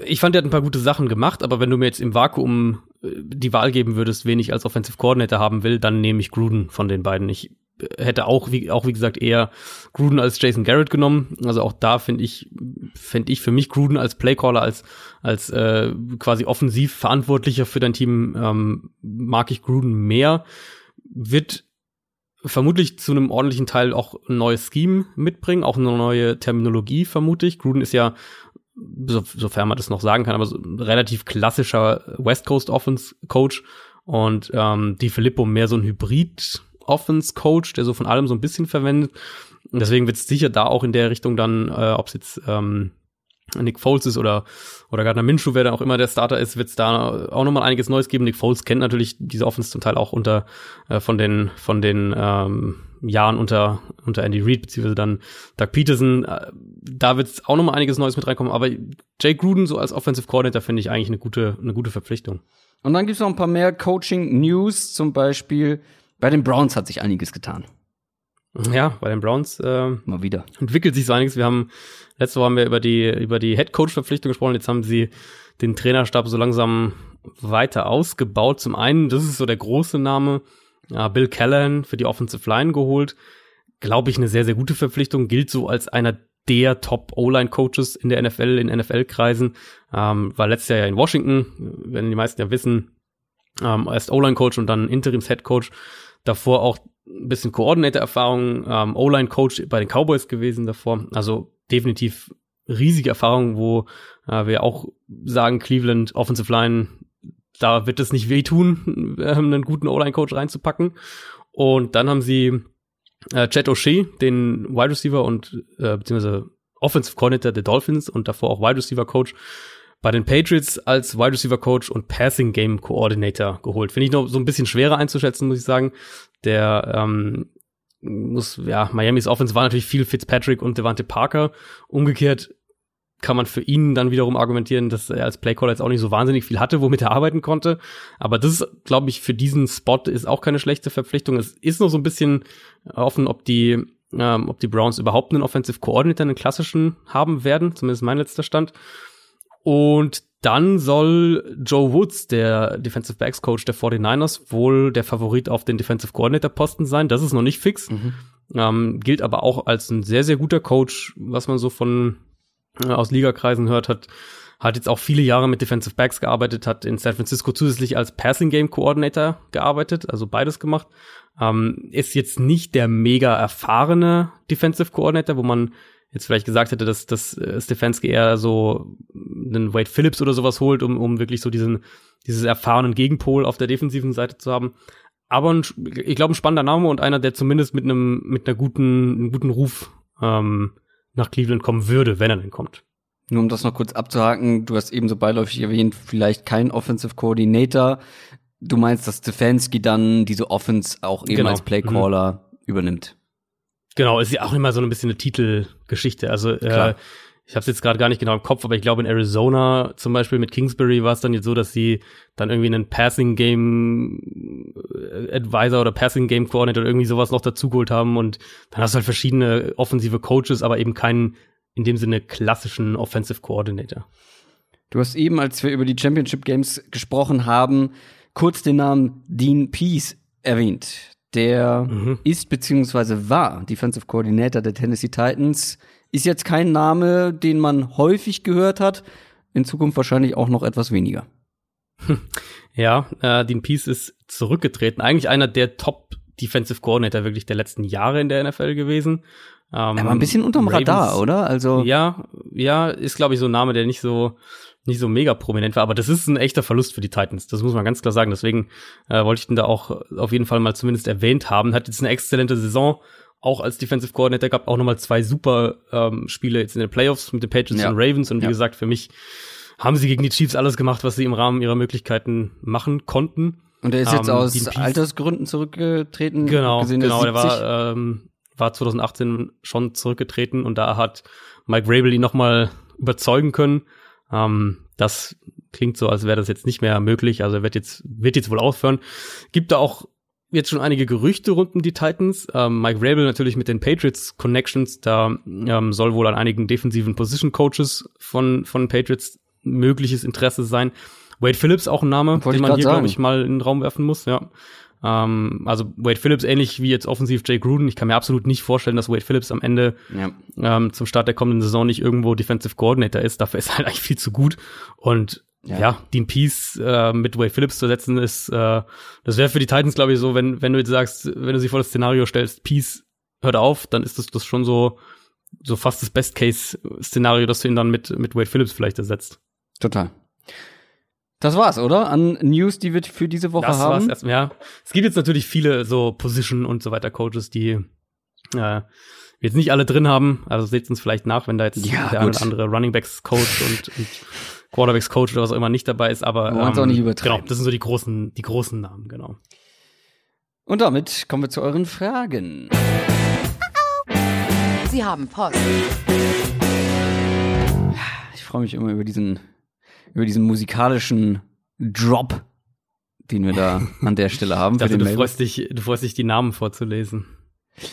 Ich fand, der hat ein paar gute Sachen gemacht, aber wenn du mir jetzt im Vakuum äh, die Wahl geben würdest, wen ich als Offensive Coordinator haben will, dann nehme ich Gruden von den beiden. Ich hätte auch wie, auch wie gesagt eher Gruden als Jason Garrett genommen. Also auch da finde ich, finde ich für mich Gruden als Playcaller, als, als äh, quasi offensiv Verantwortlicher für dein Team, ähm, mag ich Gruden mehr. Wird vermutlich zu einem ordentlichen Teil auch ein neues Scheme mitbringen, auch eine neue Terminologie, vermute ich. Gruden ist ja, so, sofern man das noch sagen kann, aber so ein relativ klassischer West Coast Offense Coach und ähm, die Filippo mehr so ein Hybrid Offense-Coach, der so von allem so ein bisschen verwendet. Deswegen wird es sicher da auch in der Richtung dann, äh, ob es jetzt ähm, Nick Foles ist oder, oder Gardner Minshew, wer da auch immer der Starter ist, wird es da auch nochmal einiges Neues geben. Nick Foles kennt natürlich diese Offense zum Teil auch unter äh, von den von den ähm, Jahren unter unter Andy Reid beziehungsweise dann Doug Peterson. Äh, da wird es auch nochmal einiges Neues mit reinkommen. Aber Jake Gruden so als Offensive Coordinator finde ich eigentlich eine gute eine gute Verpflichtung. Und dann gibt es noch ein paar mehr Coaching News, zum Beispiel bei den Browns hat sich einiges getan. Ja, bei den Browns äh, mal wieder entwickelt sich so einiges. Wir haben letzte Woche haben wir über die über die Head Coach Verpflichtung gesprochen. Jetzt haben sie den Trainerstab so langsam weiter ausgebaut. Zum einen, das ist so der große Name, ja, Bill Callahan für die Offensive Line geholt. Glaube ich, eine sehr sehr gute Verpflichtung. Gilt so als einer der Top O-Line Coaches in der NFL in NFL Kreisen. Ähm, war letztes Jahr ja in Washington, wenn die meisten ja wissen. Ähm, erst O-Line Coach und dann Interims Head Coach davor auch ein bisschen Coordinator-Erfahrung, ähm, O-Line-Coach bei den Cowboys gewesen davor. Also definitiv riesige Erfahrung, wo äh, wir auch sagen, Cleveland Offensive Line, da wird es nicht wehtun, äh, einen guten O-Line-Coach reinzupacken. Und dann haben sie äh, Chad O'Shea, den Wide Receiver und äh, beziehungsweise Offensive Coordinator der Dolphins und davor auch Wide Receiver Coach bei den Patriots als Wide Receiver Coach und Passing Game Coordinator geholt. Finde ich noch so ein bisschen schwerer einzuschätzen, muss ich sagen. Der ähm, muss, ja, Miamis Offense war natürlich viel Fitzpatrick und Devante Parker. Umgekehrt kann man für ihn dann wiederum argumentieren, dass er als Playcaller jetzt auch nicht so wahnsinnig viel hatte, womit er arbeiten konnte. Aber das ist, glaube ich, für diesen Spot ist auch keine schlechte Verpflichtung. Es ist noch so ein bisschen offen, ob die, ähm, ob die Browns überhaupt einen Offensive Coordinator, einen klassischen haben werden. Zumindest mein letzter Stand. Und dann soll Joe Woods, der Defensive Backs Coach der 49ers, wohl der Favorit auf den Defensive Coordinator Posten sein. Das ist noch nicht fix. Mhm. Ähm, gilt aber auch als ein sehr, sehr guter Coach, was man so von äh, aus Ligakreisen hört, hat hat jetzt auch viele Jahre mit Defensive Backs gearbeitet, hat in San Francisco zusätzlich als Passing Game Coordinator gearbeitet, also beides gemacht. Ähm, ist jetzt nicht der mega erfahrene Defensive Coordinator, wo man jetzt vielleicht gesagt hätte, dass, dass äh, Stefanski eher so einen Wade Phillips oder sowas holt, um, um wirklich so diesen, dieses erfahrenen Gegenpol auf der defensiven Seite zu haben. Aber ein, ich glaube, ein spannender Name und einer, der zumindest mit einem, mit einer guten, einem guten Ruf ähm, nach Cleveland kommen würde, wenn er denn kommt. Nur um das noch kurz abzuhaken, du hast eben so beiläufig erwähnt, vielleicht kein Offensive Coordinator. Du meinst, dass Stefanski dann diese Offense auch eben genau. als Playcaller mhm. übernimmt? Genau, ist ja auch immer so ein bisschen eine Titelgeschichte. Also äh, ich habe es jetzt gerade gar nicht genau im Kopf, aber ich glaube in Arizona zum Beispiel mit Kingsbury war es dann jetzt so, dass sie dann irgendwie einen Passing Game äh, Advisor oder Passing Game Coordinator oder irgendwie sowas noch dazugeholt haben und dann hast du halt verschiedene offensive Coaches, aber eben keinen in dem Sinne klassischen Offensive Coordinator. Du hast eben, als wir über die Championship Games gesprochen haben, kurz den Namen Dean Peace erwähnt. Der mhm. ist beziehungsweise war Defensive Coordinator der Tennessee Titans. Ist jetzt kein Name, den man häufig gehört hat. In Zukunft wahrscheinlich auch noch etwas weniger. Ja, äh, Dean Peace ist zurückgetreten. Eigentlich einer der Top Defensive Coordinator wirklich der letzten Jahre in der NFL gewesen. Ähm, Aber ein bisschen unterm Ravens, Radar, oder? Also ja, ja, ist glaube ich so ein Name, der nicht so nicht so mega prominent war, aber das ist ein echter Verlust für die Titans. Das muss man ganz klar sagen. Deswegen äh, wollte ich den da auch auf jeden Fall mal zumindest erwähnt haben. Hat jetzt eine exzellente Saison, auch als Defensive Coordinator gehabt, auch nochmal zwei super ähm, Spiele jetzt in den Playoffs mit den Patriots ja. und Ravens. Und wie ja. gesagt, für mich haben sie gegen die Chiefs alles gemacht, was sie im Rahmen ihrer Möglichkeiten machen konnten. Und er ist jetzt ähm, aus Altersgründen zurückgetreten. Genau, gesehen, genau. Der war, ähm, war 2018 schon zurückgetreten und da hat Mike Rabel ihn nochmal überzeugen können ähm, dass klingt so, als wäre das jetzt nicht mehr möglich. Also er wird jetzt, wird jetzt wohl aufhören. Gibt da auch jetzt schon einige Gerüchte rund um die Titans. Ähm, Mike Rabel natürlich mit den Patriots Connections, da ähm, soll wohl an einigen defensiven Position Coaches von, von Patriots mögliches Interesse sein. Wade Phillips auch ein Name, Wollte den man hier, glaube ich, mal in den Raum werfen muss, ja. Ähm, also Wade Phillips ähnlich wie jetzt offensiv Jay Gruden. Ich kann mir absolut nicht vorstellen, dass Wade Phillips am Ende Ja. ähm, zum Start der kommenden Saison nicht irgendwo Defensive Coordinator ist. Dafür ist er halt eigentlich viel zu gut. Und Ja. ja, Dean Peace äh, mit Wade Phillips zu setzen, ist, äh, das wäre für die Titans, glaube ich, so, wenn, wenn du jetzt sagst, wenn du sie vor das Szenario stellst, Peace hört auf, dann ist das, das schon so, so fast das Best-Case-Szenario, dass du ihn dann mit, mit Wade Phillips vielleicht ersetzt. Total. Das war's, oder? An News, die wir für diese Woche Das war's haben. erstmal, ja. Es gibt jetzt natürlich viele so Position und so weiter Coaches, die äh, wir jetzt nicht alle drin haben. Also seht uns vielleicht nach, wenn da jetzt Ja, der eine gut. oder andere Running Backs Coach und, und Quarterbacks Coach oder was auch immer nicht dabei ist. Aber Wir wollen's auch nicht übertreiben. Genau, das sind so die großen, die großen Namen, genau. Und damit kommen wir zu euren Fragen. Sie haben Post. Ich freue mich immer über diesen, über diesen musikalischen Drop, den wir da an der Stelle haben. Dachte, du freust dich, du freust dich, die Namen vorzulesen.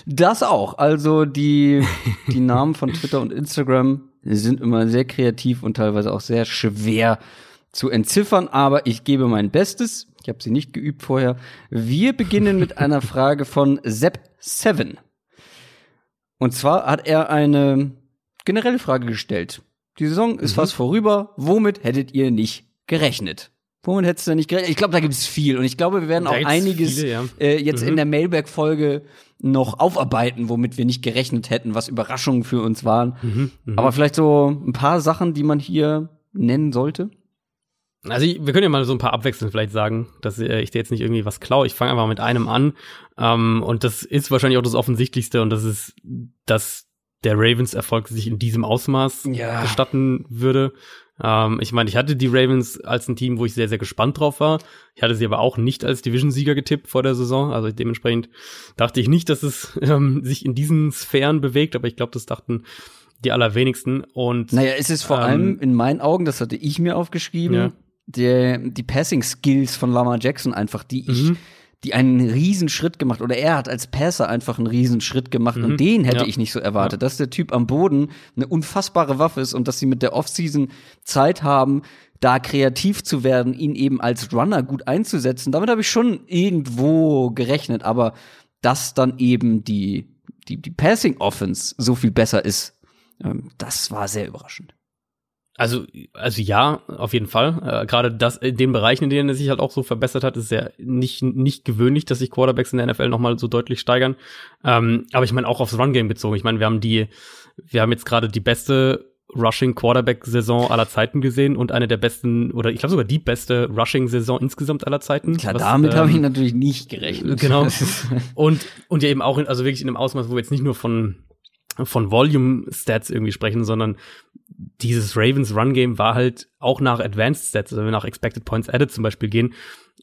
Das auch. Also die, die Namen von Twitter und Instagram sind immer sehr kreativ und teilweise auch sehr schwer zu entziffern, aber ich gebe mein Bestes. Ich habe sie nicht geübt vorher. Wir beginnen mit einer Frage von Sepp7. Und zwar hat er eine generelle Frage gestellt. Die Saison ist fast vorüber. Womit hättet ihr nicht gerechnet? Womit hättest du nicht gerechnet? Ich glaube, da gibt es viel. Und ich glaube, wir werden Da auch einiges viele, ja. äh, jetzt Mhm. in der Mailback-Folge noch aufarbeiten, womit wir nicht gerechnet hätten, was Überraschungen für uns waren. Mhm, Aber vielleicht so ein paar Sachen, die man hier nennen sollte. Also ich, wir können ja mal so ein paar abwechselnd vielleicht sagen, dass äh, ich dir jetzt nicht irgendwie was klaue. Ich fange einfach mit einem an. Ähm, und das ist wahrscheinlich auch das Offensichtlichste und das ist, dass der Ravens Erfolg sich in diesem Ausmaß Ja. gestatten würde. Ähm, ich meine, ich hatte die Ravens als ein Team, wo ich sehr, sehr gespannt drauf war. Ich hatte sie aber auch nicht als Division-Sieger getippt vor der Saison. Also dementsprechend dachte ich nicht, dass es ähm, sich in diesen Sphären bewegt, aber ich glaube, das dachten die allerwenigsten. Und Naja, es ist vor Ähm, allem in meinen Augen, das hatte ich mir aufgeschrieben, Ja. der, die Passing Skills von Lamar Jackson einfach, die ich, Mhm. Die einen riesen Schritt gemacht, oder er hat als Passer einfach einen riesen Schritt gemacht Mhm. und den hätte Ja. ich nicht so erwartet, dass der Typ am Boden eine unfassbare Waffe ist und dass sie mit der Offseason Zeit haben, da kreativ zu werden, ihn eben als Runner gut einzusetzen. Damit habe ich schon irgendwo gerechnet, aber dass dann eben die, die, die Passing Offense so viel besser ist, ähm, das war sehr überraschend. Also, also ja, auf jeden Fall. Äh, Gerade das in den Bereichen, in denen er sich halt auch so verbessert hat, ist ja nicht nicht gewöhnlich, dass sich Quarterbacks in der NFL nochmal so deutlich steigern. Ähm, aber ich meine auch aufs Run Game bezogen. Ich meine, wir haben die, wir haben jetzt gerade die beste Rushing Quarterback Saison aller Zeiten gesehen und eine der besten oder ich glaube sogar die beste Rushing Saison insgesamt aller Zeiten. Klar, Was, damit ähm, habe ich natürlich nicht gerechnet. Genau. Und, und ja eben auch in, also wirklich in einem Ausmaß, wo wir jetzt nicht nur von, von Volume-Stats irgendwie sprechen, sondern dieses Ravens Run-Game war halt auch nach Advanced Stats, also wenn wir nach Expected Points Added zum Beispiel gehen,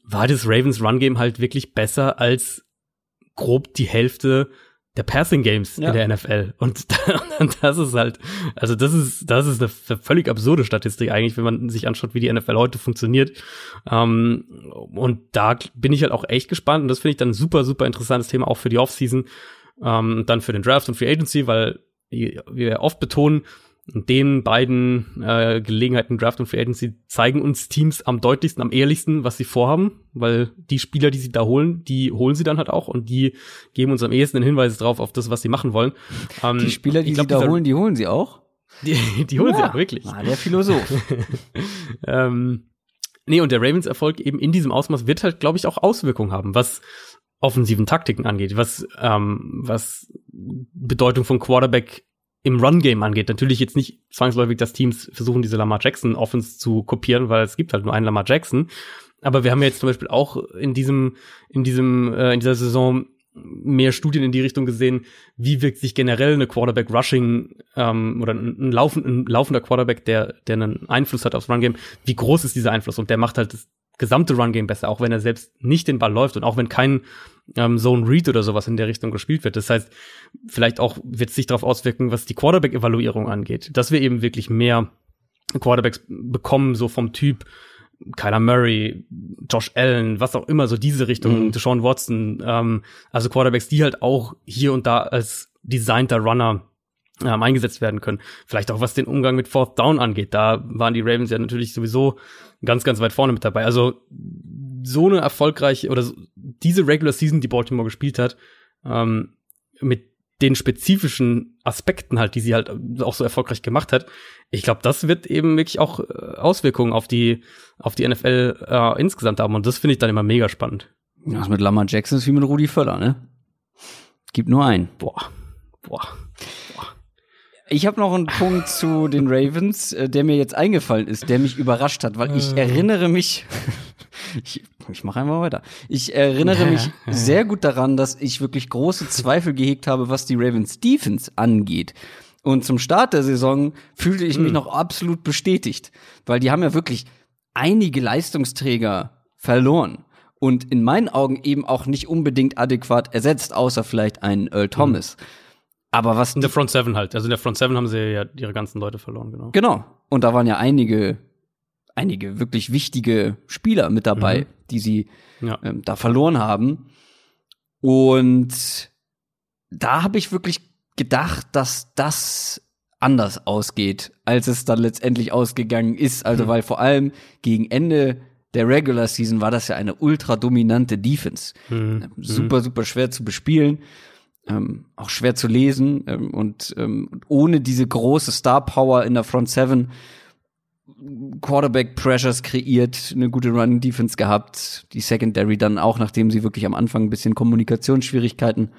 war das Ravens Run-Game halt wirklich besser als grob die Hälfte der Passing Games Ja. in der NFL. Und, und das ist halt, also das ist, das ist eine völlig absurde Statistik eigentlich, wenn man sich anschaut, wie die NFL heute funktioniert. Ähm, und da bin ich halt auch echt gespannt. Und das finde ich dann ein super, super interessantes Thema auch für die Offseason. Ähm, dann für den Draft und Free Agency, weil wie wir oft betonen, den beiden äh, Gelegenheiten, Draft und Free Agency, zeigen uns Teams am deutlichsten, am ehrlichsten, was sie vorhaben, weil die Spieler, die sie da holen, die holen sie dann halt auch und die geben uns am ehesten einen Hinweis drauf auf das, was sie machen wollen. Ähm, Die Spieler, die glaub, sie da holen, die holen sie auch. Die, die holen sie Ja. auch wirklich. Ah, der Philosoph. Ähm, nee, und der Ravens-Erfolg eben in diesem Ausmaß wird halt, glaube ich, auch Auswirkungen haben, was offensiven Taktiken angeht, was, ähm, was Bedeutung von Quarterback im Run-Game angeht. Natürlich jetzt nicht zwangsläufig, dass Teams versuchen, diese Lamar Jackson-Offense zu kopieren, weil es gibt halt nur einen Lamar Jackson. Aber wir haben ja jetzt zum Beispiel auch in diesem, in diesem, äh, in dieser Saison mehr Studien in die Richtung gesehen, wie wirkt sich generell eine Quarterback-Rushing ähm, oder ein, ein, laufen, ein laufender Quarterback, der, der einen Einfluss hat aufs Run-Game, wie groß ist dieser Einfluss? Und der macht halt das gesamte Run-Game besser, auch wenn er selbst nicht den Ball läuft und auch wenn kein ähm, Zone Read oder sowas in der Richtung gespielt wird. Das heißt, vielleicht auch wird es sich darauf auswirken, was die Quarterback-Evaluierung angeht, dass wir eben wirklich mehr Quarterbacks bekommen, so vom Typ Kyler Murray, Josh Allen, was auch immer, so diese Richtung, Mhm. Deshaun Watson, ähm, also Quarterbacks, die halt auch hier und da als designter Runner ähm, eingesetzt werden können. Vielleicht auch was den Umgang mit Fourth Down angeht. Da waren die Ravens ja natürlich sowieso ganz, ganz weit vorne mit dabei. Also so eine erfolgreiche oder so, diese Regular Season, die Baltimore gespielt hat, ähm, mit den spezifischen Aspekten halt, die sie halt auch so erfolgreich gemacht hat. Ich glaube, das wird eben wirklich auch äh, Auswirkungen auf die auf die NFL äh, insgesamt haben und das finde ich dann immer mega spannend. Das mit Lamar Jackson ist wie mit Rudi Völler, ne? Gibt nur einen. Boah, boah. Ich habe noch einen Punkt zu den Ravens, äh, der mir jetzt eingefallen ist, der mich überrascht hat, weil ich erinnere mich, ich, ich mache einmal weiter. Ich erinnere mich sehr gut daran, dass ich wirklich große Zweifel gehegt habe, was die Ravens Defense angeht. Und zum Start der Saison fühlte ich mich noch absolut bestätigt, weil die haben ja wirklich einige Leistungsträger verloren und in meinen Augen eben auch nicht unbedingt adäquat ersetzt, außer vielleicht einen Earl Thomas. Aber was In der Front Seven halt. Also in der Front Seven haben sie ja ihre ganzen Leute verloren, genau. Genau. Und da waren ja einige, einige wirklich wichtige Spieler mit dabei, Mhm. die sie Ja. ähm, da verloren haben. Und da habe ich wirklich gedacht, dass das anders ausgeht, als es dann letztendlich ausgegangen ist. Also, Mhm. weil vor allem gegen Ende der Regular Season war das ja eine ultra dominante Defense. Mhm. Super, super schwer zu bespielen. Ähm, auch schwer zu lesen ähm, und ähm, ohne diese große Star Power in der Front Seven Quarterback Pressures kreiert, eine gute Running Defense gehabt, die Secondary dann auch, nachdem sie wirklich am Anfang ein bisschen Kommunikationsschwierigkeiten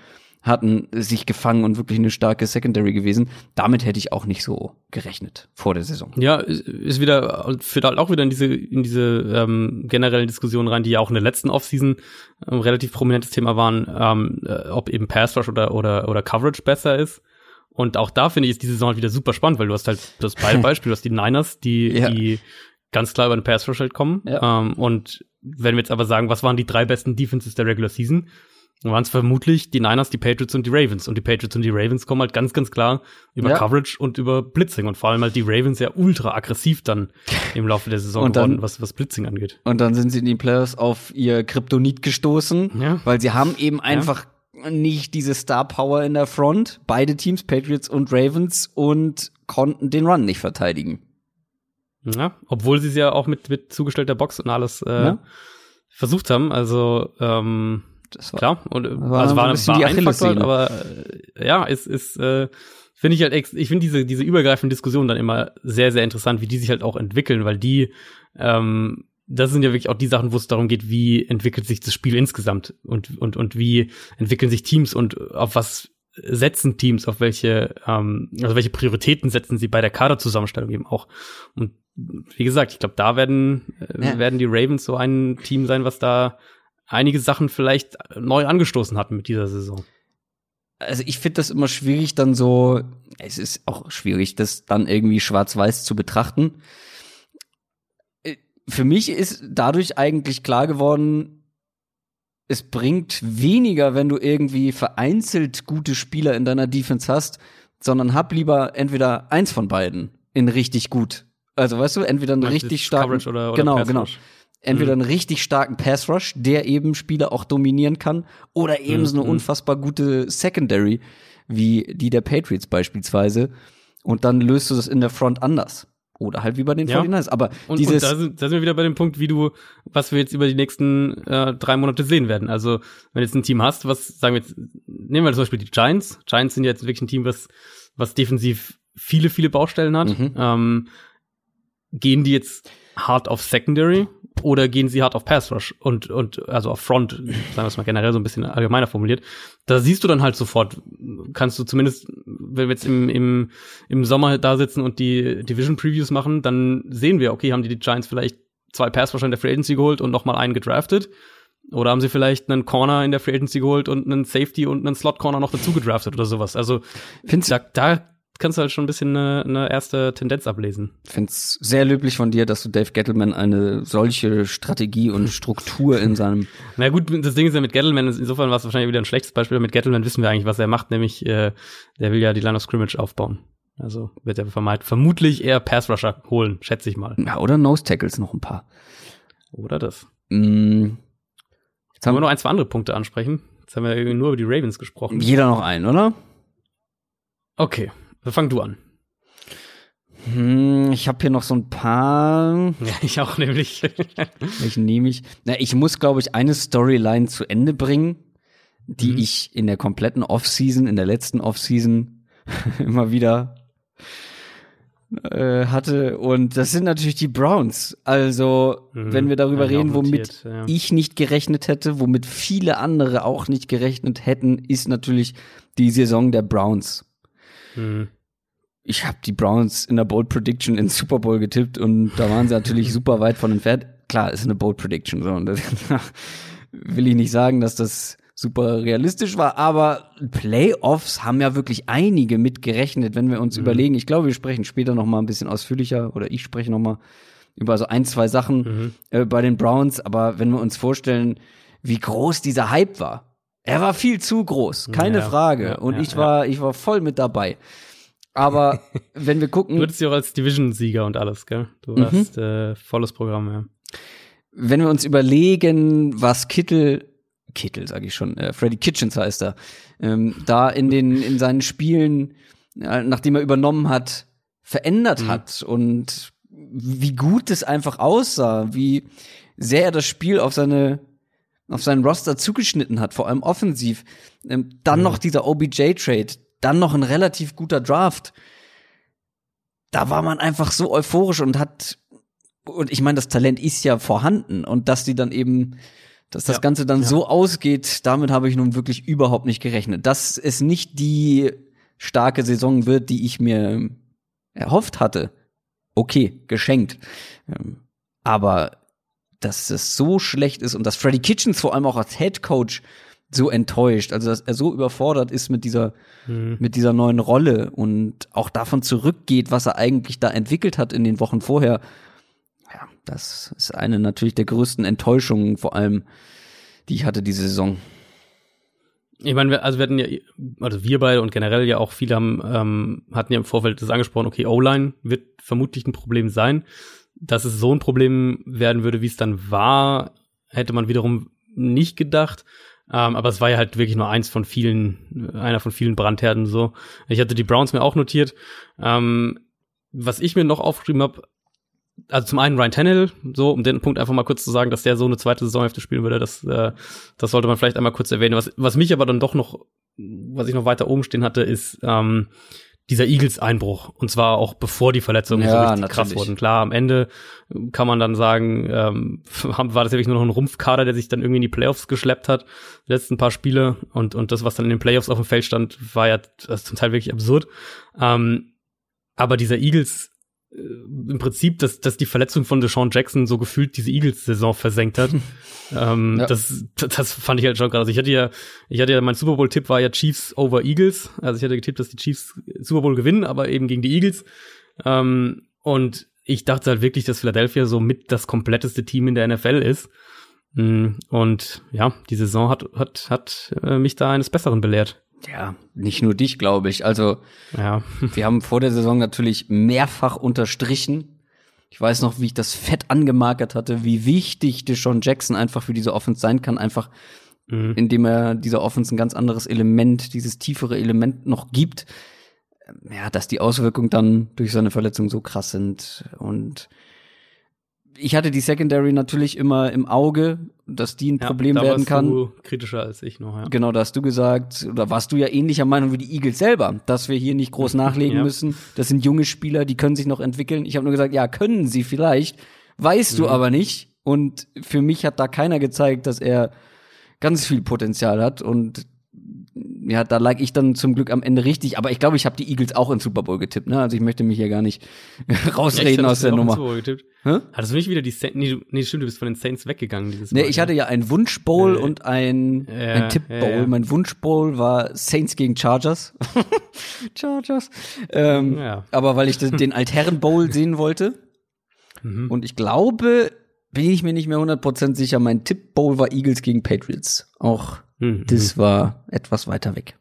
hatten, sich gefangen und wirklich eine starke Secondary gewesen. Damit hätte ich auch nicht so gerechnet vor der Saison. Ja, ist, wieder, führt halt auch wieder in diese, in diese ähm, generellen Diskussionen rein, die ja auch in der letzten Offseason ein relativ prominentes Thema waren, ähm, äh, ob eben Pass Rush oder, oder, oder Coverage besser ist. Und auch da finde ich, ist die Saison halt wieder super spannend, weil du hast halt das beide Beispiele, du hast die Niners, die, Ja. die ganz klar über den Pass Rush halt kommen. Ja. Ähm, und wenn wir jetzt aber sagen, was waren die drei besten Defenses der Regular Season, dann waren es vermutlich die Niners, die Patriots und die Ravens. Und die Patriots und die Ravens kommen halt ganz, ganz klar über Ja. Coverage und über Blitzing. Und vor allem halt die Ravens ja ultra aggressiv dann im Laufe der Saison Und dann- geworden, was, was Blitzing angeht. Und dann sind sie in die Playoffs auf ihr Kryptonit gestoßen, Ja. weil sie haben eben einfach nicht diese Star Power in der Front, beide Teams, Patriots und Ravens, und konnten den Run nicht verteidigen. Ja, obwohl sie es ja auch mit, mit zugestellter Box und alles äh, Ja. versucht haben. Also ähm, Das war klar. Und, äh, war also so ein war, war die ein Faktor, aber äh, ja, ist, ist äh, finde ich halt, ex ich finde diese, diese übergreifenden Diskussionen dann immer sehr, sehr interessant, wie die sich halt auch entwickeln, weil die, ähm, das sind ja wirklich auch die Sachen, wo es darum geht, wie entwickelt sich das Spiel insgesamt und, und, und wie entwickeln sich Teams und auf was setzen Teams, auf welche, ähm, also welche Prioritäten setzen sie bei der Kaderzusammenstellung eben auch. Und wie gesagt, ich glaube, da werden, äh, Ja. werden die Ravens so ein Team sein, was da einige Sachen vielleicht neu angestoßen hat mit dieser Saison. also ich finde das immer schwierig, dann so, es ist auch schwierig, das dann irgendwie schwarz-weiß zu betrachten. Äh, Für mich ist dadurch eigentlich klar geworden, es bringt weniger, wenn du irgendwie vereinzelt gute Spieler in deiner Defense hast, sondern hab lieber entweder eins von beiden in richtig gut. Also weißt du, entweder einen richtig starken Coverage oder- oder genau, Pass genau. Entweder einen richtig starken Pass Rush, der eben Spieler auch dominieren kann, oder eben so eine Mhm. unfassbar gute Secondary, wie die der Patriots beispielsweise. Und dann löst du das in der Front anders. Oder halt wie bei den Ja. 49ers. Aber Und, dieses, und da, sind, da sind wir wieder bei dem Punkt, wie du, was wir jetzt über die nächsten äh, drei Monate sehen werden. Also, wenn du jetzt ein Team hast, was, sagen wir jetzt, nehmen wir zum Beispiel die Giants. Giants sind jetzt wirklich ein Team, was, was defensiv viele, viele Baustellen hat. Mhm. Ähm, gehen die jetzt hart auf Secondary oder gehen sie hart auf Pass Rush und, und also auf Front, sagen wir es mal generell so ein bisschen allgemeiner formuliert. Da siehst du dann halt sofort, kannst du zumindest, wenn wir jetzt im, im, im Sommer da sitzen und die Division Previews machen, dann sehen wir, okay, haben die, die Giants vielleicht zwei Pass Rusher in der Free Agency geholt und noch mal einen gedraftet? Oder haben sie vielleicht einen Corner in der Free Agency geholt und einen Safety und einen Slot Corner noch dazu gedraftet oder sowas? Also, Findest- da, da kannst du halt schon ein bisschen eine, eine erste Tendenz ablesen. find's sehr löblich von dir, dass du Dave Gettleman eine solche Strategie und Struktur in seinem Na gut, das Ding ist ja mit Gettleman, insofern war es wahrscheinlich wieder ein schlechtes Beispiel. Mit Gettleman wissen wir eigentlich, was er macht, nämlich äh, der will ja die Line of Scrimmage aufbauen. Also wird er vermeid, vermutlich eher Pass Rusher holen, schätze ich mal. Ja, oder Nose Tackles noch ein paar. Oder das. Mm, Jetzt haben wir noch ein, zwei andere Punkte ansprechen. Jetzt haben wir irgendwie nur über die Ravens gesprochen. jeder noch einen, oder? Okay, dann fang du an. Hm, ich habe hier noch so ein paar. Ja, ich auch nämlich. Welchen nehme ich? Na, ich muss, glaube ich, eine Storyline zu Ende bringen, die Mhm. ich in der kompletten Offseason, in der letzten Offseason immer wieder äh, hatte. Und das sind natürlich die Browns. Also, Mhm. wenn wir darüber ich auch reden, womit notiert, ja. ich nicht gerechnet hätte, womit viele andere auch nicht gerechnet hätten, ist natürlich die Saison der Browns. Hm. Ich habe die Browns in der Bold Prediction in Super Bowl getippt und da waren sie natürlich super weit von entfernt. Klar, ist eine Bold Prediction so und das will ich nicht sagen, dass das super realistisch war, aber Playoffs haben ja wirklich einige mit gerechnet, wenn wir uns überlegen. Ich glaube, wir sprechen später noch mal ein bisschen ausführlicher oder ich spreche noch mal über so ein, zwei Sachen Mhm. äh, bei den Browns, aber wenn wir uns vorstellen, wie groß dieser Hype war. Er war viel zu groß, keine Ja, Frage. ja, und ja, ich war, ich war voll mit dabei. Aber wenn wir gucken, Du hattest ja auch als Division-Sieger und alles, gell? Du Mhm. hast äh, volles Programm, ja. wenn wir uns überlegen, was Kittel, Kittel sage ich schon, äh, Freddy Kitchens heißt er, ähm, da in den in seinen Spielen, äh, nachdem er übernommen hat, verändert Mhm. hat und wie gut es einfach aussah, wie sehr er das Spiel auf seine auf seinen Roster zugeschnitten hat, vor allem offensiv. Ähm, dann Mhm. noch dieser OBJ-Trade, dann noch ein relativ guter Draft. Da war man einfach so euphorisch und hat und ich meine, das Talent ist ja vorhanden und dass die dann eben, dass das Ja, Ganze dann ja. so ausgeht, damit habe ich nun wirklich überhaupt nicht gerechnet. Dass es nicht die starke Saison wird, die ich mir erhofft hatte. Okay, geschenkt. Ähm, Aber dass es so schlecht ist und dass Freddy Kitchens vor allem auch als Head Coach so enttäuscht, also dass er so überfordert ist mit dieser Mhm. mit dieser neuen Rolle und auch davon zurückgeht, was er eigentlich da entwickelt hat in den Wochen vorher. Ja, das ist eine natürlich der größten Enttäuschungen, vor allem, die ich hatte diese Saison. Ich meine, wir, also wir hatten ja, also wir beide und generell ja auch viele haben, ähm, hatten ja im Vorfeld das angesprochen, okay, O-Line wird vermutlich ein Problem sein. Dass es so ein Problem werden würde, wie es dann war, hätte man wiederum nicht gedacht. Ähm, aber es war ja halt wirklich nur eins von vielen, einer von vielen Brandherden so. Ich hatte die Browns mir auch notiert. Ähm, was ich mir noch aufgeschrieben habe, also zum einen Ryan Tannehill, so um den Punkt einfach mal kurz zu sagen, dass der so eine zweite Saisonhälfte spielen würde, das, äh, das sollte man vielleicht einmal kurz erwähnen. Was, was mich aber dann doch noch, was ich noch weiter oben stehen hatte, ist ähm, dieser Eagles-Einbruch. Und zwar auch bevor die Verletzungen so Ja, richtig natürlich. krass wurden. Klar, am Ende kann man dann sagen, ähm, war das wirklich nur noch ein Rumpfkader, der sich dann irgendwie in die Playoffs geschleppt hat, die letzten paar Spiele. Und, und das, was dann in den Playoffs auf dem Feld stand, war ja zum Teil wirklich absurd. Ähm, aber dieser Eagles, im Prinzip, dass, dass die Verletzung von Deshaun Jackson so gefühlt diese Eagles-Saison versenkt hat. ähm, Ja. das, das fand ich halt schon krass. Ich hatte ja, ich hatte ja, mein Super Bowl-Tipp war ja Chiefs over Eagles. Also ich hatte getippt, dass die Chiefs Super Bowl gewinnen, aber eben gegen die Eagles. Ähm, und ich dachte halt wirklich, dass Philadelphia so mit das kompletteste Team in der NFL ist. Mm, Und ja, die Saison hat, hat, hat äh, mich da eines Besseren belehrt. Ja, nicht nur dich, glaube ich. Also, Ja. wir haben vor der Saison natürlich mehrfach unterstrichen. Ich weiß noch, wie ich das fett angemarkert hatte, wie wichtig Deshaun Jackson einfach für diese Offense sein kann, einfach Mhm. indem er dieser Offense ein ganz anderes Element, dieses tiefere Element noch gibt. Ja, dass die Auswirkungen dann durch seine Verletzung so krass sind. Und ich hatte die Secondary natürlich immer im Auge, dass die ein Ja, Problem da werden kann. Du kritischer als ich noch, ja. Genau, da hast du gesagt, oder warst du ja ähnlicher Meinung wie die Eagles selber, dass wir hier nicht groß nachlegen Ja. müssen. Das sind junge Spieler, die können sich noch entwickeln. Ich habe nur gesagt, ja, können sie vielleicht, weißt Mhm. du aber nicht. Und für mich hat da keiner gezeigt, dass er ganz viel Potenzial hat. Und ja, da lag ich dann zum Glück am Ende richtig. Aber ich glaube, ich habe die Eagles auch in Super Bowl getippt. Ne? Also ich möchte mich hier gar nicht rausreden aus der Nummer. Hattest du nicht wieder die Saints? Nee, nee, stimmt, du bist von den Saints weggegangen dieses Nee, Mal. ich hatte ja einen Wunsch-Bowl Äh, und ein, ja, ein Tipp-Bowl. ja, ja. Mein Wunsch-Bowl war Saints gegen Chargers. Chargers. Ähm, Ja. Aber weil ich den, den Altherren-Bowl sehen wollte. Mhm. Und ich glaube, bin ich mir nicht mehr 100% sicher, mein Tipp-Bowl war Eagles gegen Patriots. Auch Mhm. das war etwas weiter weg.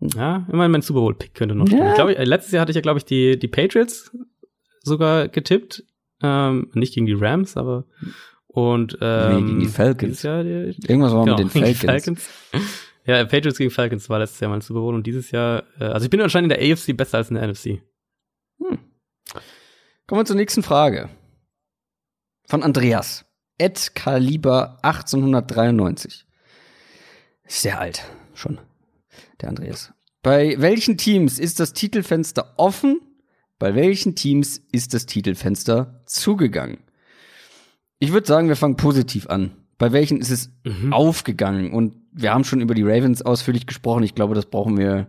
Ja, immerhin mein Super Bowl-Pick könnte noch. Ja. Ich glaube, äh, letztes Jahr hatte ich ja, glaube ich, die, die Patriots sogar getippt. Ähm, nicht gegen die Rams, aber und ähm, Nee, gegen die Falcons. Jahr die, Irgendwas war genau, mit den die Falcons. Ja, Patriots gegen Falcons war letztes Jahr mein Super Bowl und dieses Jahr, äh, also ich bin anscheinend in der AFC besser als in der NFC. Kommen wir zur nächsten Frage. Von Andreas. Ed Kaliber 1893. Ist sehr alt, schon. Der Andreas. Bei welchen Teams ist das Titelfenster offen? Bei welchen Teams ist das Titelfenster zugegangen? Ich würde sagen, wir fangen positiv an. Bei welchen ist es Mhm. aufgegangen? Und wir haben schon über die Ravens ausführlich gesprochen. Ich glaube, das brauchen wir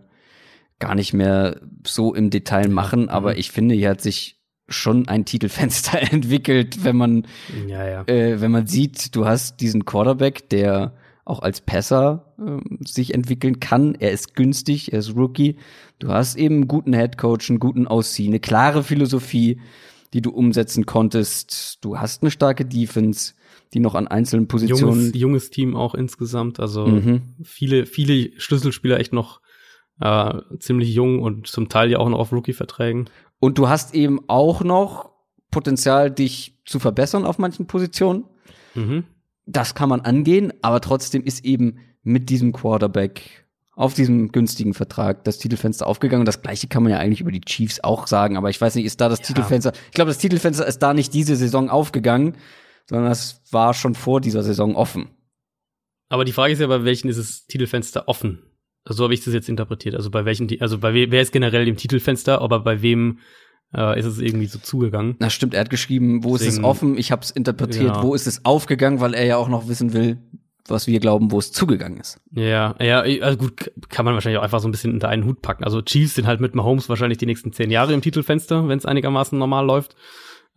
gar nicht mehr so im Detail machen. Aber ich finde, hier hat sich schon ein Titelfenster entwickelt, wenn man Ja, ja. äh, wenn man sieht, du hast diesen Quarterback, der auch als Passer ähm, sich entwickeln kann. Er ist günstig, er ist Rookie. Du hast eben einen guten Headcoach, einen guten Auszieh, eine klare Philosophie, die du umsetzen konntest. Du hast eine starke Defense, die noch an einzelnen Positionen. Junges, junges Team auch insgesamt, also Mhm. viele, viele Schlüsselspieler echt noch äh, ziemlich jung und zum Teil ja auch noch auf Rookie-Verträgen. Und du hast eben auch noch Potenzial, dich zu verbessern auf manchen Positionen. Mhm. das kann man angehen, aber trotzdem ist eben mit diesem Quarterback auf diesem günstigen Vertrag das Titelfenster aufgegangen. Und das gleiche kann man ja eigentlich über die Chiefs auch sagen, aber ich weiß nicht, ist da das Titelfenster, ich glaube, das Titelfenster ist da nicht diese Saison aufgegangen, sondern es war schon vor dieser Saison offen. Aber die Frage ist ja, bei welchen ist das Titelfenster offen? So habe ich das jetzt interpretiert. Also bei welchen, also bei we wer ist generell im Titelfenster, aber bei wem äh, ist es irgendwie so zugegangen? Na stimmt, er hat geschrieben, wo ist es Deswegen- offen? Ich habe es interpretiert, Genau. wo ist es aufgegangen, weil er ja auch noch wissen will, was wir glauben, wo es zugegangen ist. Ja, ja, also gut, kann man wahrscheinlich auch einfach so ein bisschen unter einen Hut packen. Also Chiefs sind halt mit Mahomes wahrscheinlich die nächsten zehn Jahre im Titelfenster, wenn es einigermaßen normal läuft.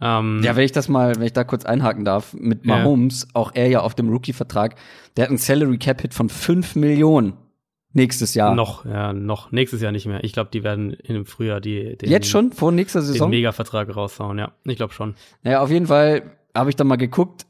Ähm, Ja, wenn ich das mal, wenn ich da kurz einhaken darf, mit Ja. Mahomes, auch er ja auf dem Rookie-Vertrag, der hat einen Salary Cap Hit von 5 Millionen nächstes Jahr. Noch, ja, noch. Nächstes Jahr nicht mehr. Ich glaube, die werden in dem Frühjahr die, den, Jetzt schon, vor nächster den Saison? Mega-Vertrag raushauen, ja. Ich glaube schon. Naja, auf jeden Fall habe ich da mal geguckt,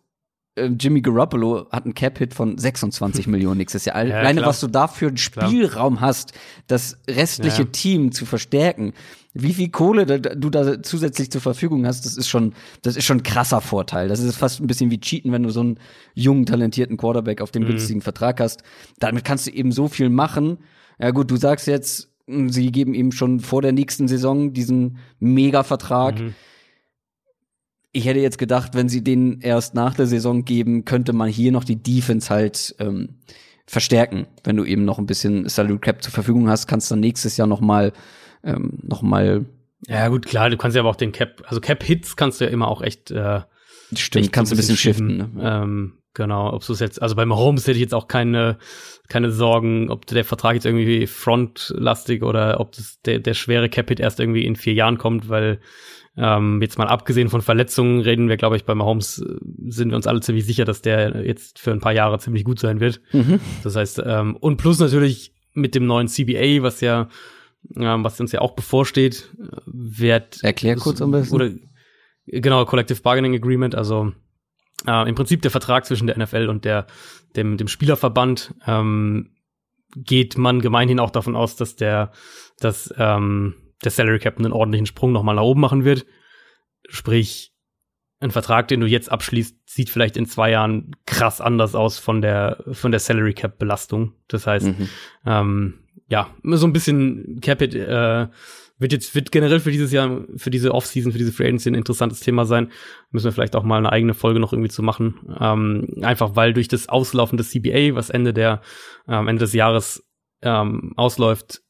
Jimmy Garoppolo hat einen Cap-Hit von 26 Millionen nächstes Jahr. Ja, Alleine, klar. was du da für einen Spielraum hast, das restliche Ja. Team zu verstärken. Wie viel Kohle da, du da zusätzlich zur Verfügung hast, das ist schon, das ist schon ein krasser Vorteil. Das ist fast ein bisschen wie Cheaten, wenn du so einen jungen, talentierten Quarterback auf dem Mhm. günstigen Vertrag hast. Damit kannst du eben so viel machen. Ja gut, du sagst jetzt, sie geben ihm schon vor der nächsten Saison diesen Mega-Vertrag. Mhm. Ich hätte jetzt gedacht, wenn sie den erst nach der Saison geben, könnte man hier noch die Defense halt ähm, verstärken. Wenn du eben noch ein bisschen Salary Cap zur Verfügung hast, kannst du dann nächstes Jahr noch mal ähm, noch mal Ja, gut, klar, du kannst ja aber auch den Cap, also Cap-Hits kannst du ja immer auch echt, äh, stimmt, echt kannst du ein bisschen shiften. Ne? Ähm, genau, ob du es jetzt, also bei Mahomes hätte ich jetzt auch keine, keine Sorgen, ob der Vertrag jetzt irgendwie frontlastig oder ob das der, der schwere Cap-Hit erst irgendwie in vier Jahren kommt, weil ähm, jetzt mal abgesehen von Verletzungen reden wir, glaube ich, bei Mahomes äh, sind wir uns alle ziemlich sicher, dass der jetzt für ein paar Jahre ziemlich gut sein wird. Mhm. Das heißt, ähm, und plus natürlich mit dem neuen CBA, was ja, ähm, was uns ja auch bevorsteht, äh, wird Erklär kurz am besten. Oder genau, Collective Bargaining Agreement, also äh, im Prinzip der Vertrag zwischen der NFL und der, dem, dem Spielerverband, ähm, geht man gemeinhin auch davon aus, dass der, dass, ähm, der Salary Cap einen ordentlichen Sprung nochmal nach oben machen wird. Sprich, ein Vertrag, den du jetzt abschließt, sieht vielleicht in zwei Jahren krass anders aus von der, von der Salary Cap Belastung. Das heißt, Mhm. ähm, ja, so ein bisschen Capit äh, wird jetzt wird generell für dieses Jahr, für diese Offseason, für diese Free Agency ein interessantes Thema sein. Müssen wir vielleicht auch mal eine eigene Folge noch irgendwie zu machen. Ähm, einfach weil durch das Auslaufen des CBA, was Ende der ähm, Ende des Jahres ähm, ausläuft,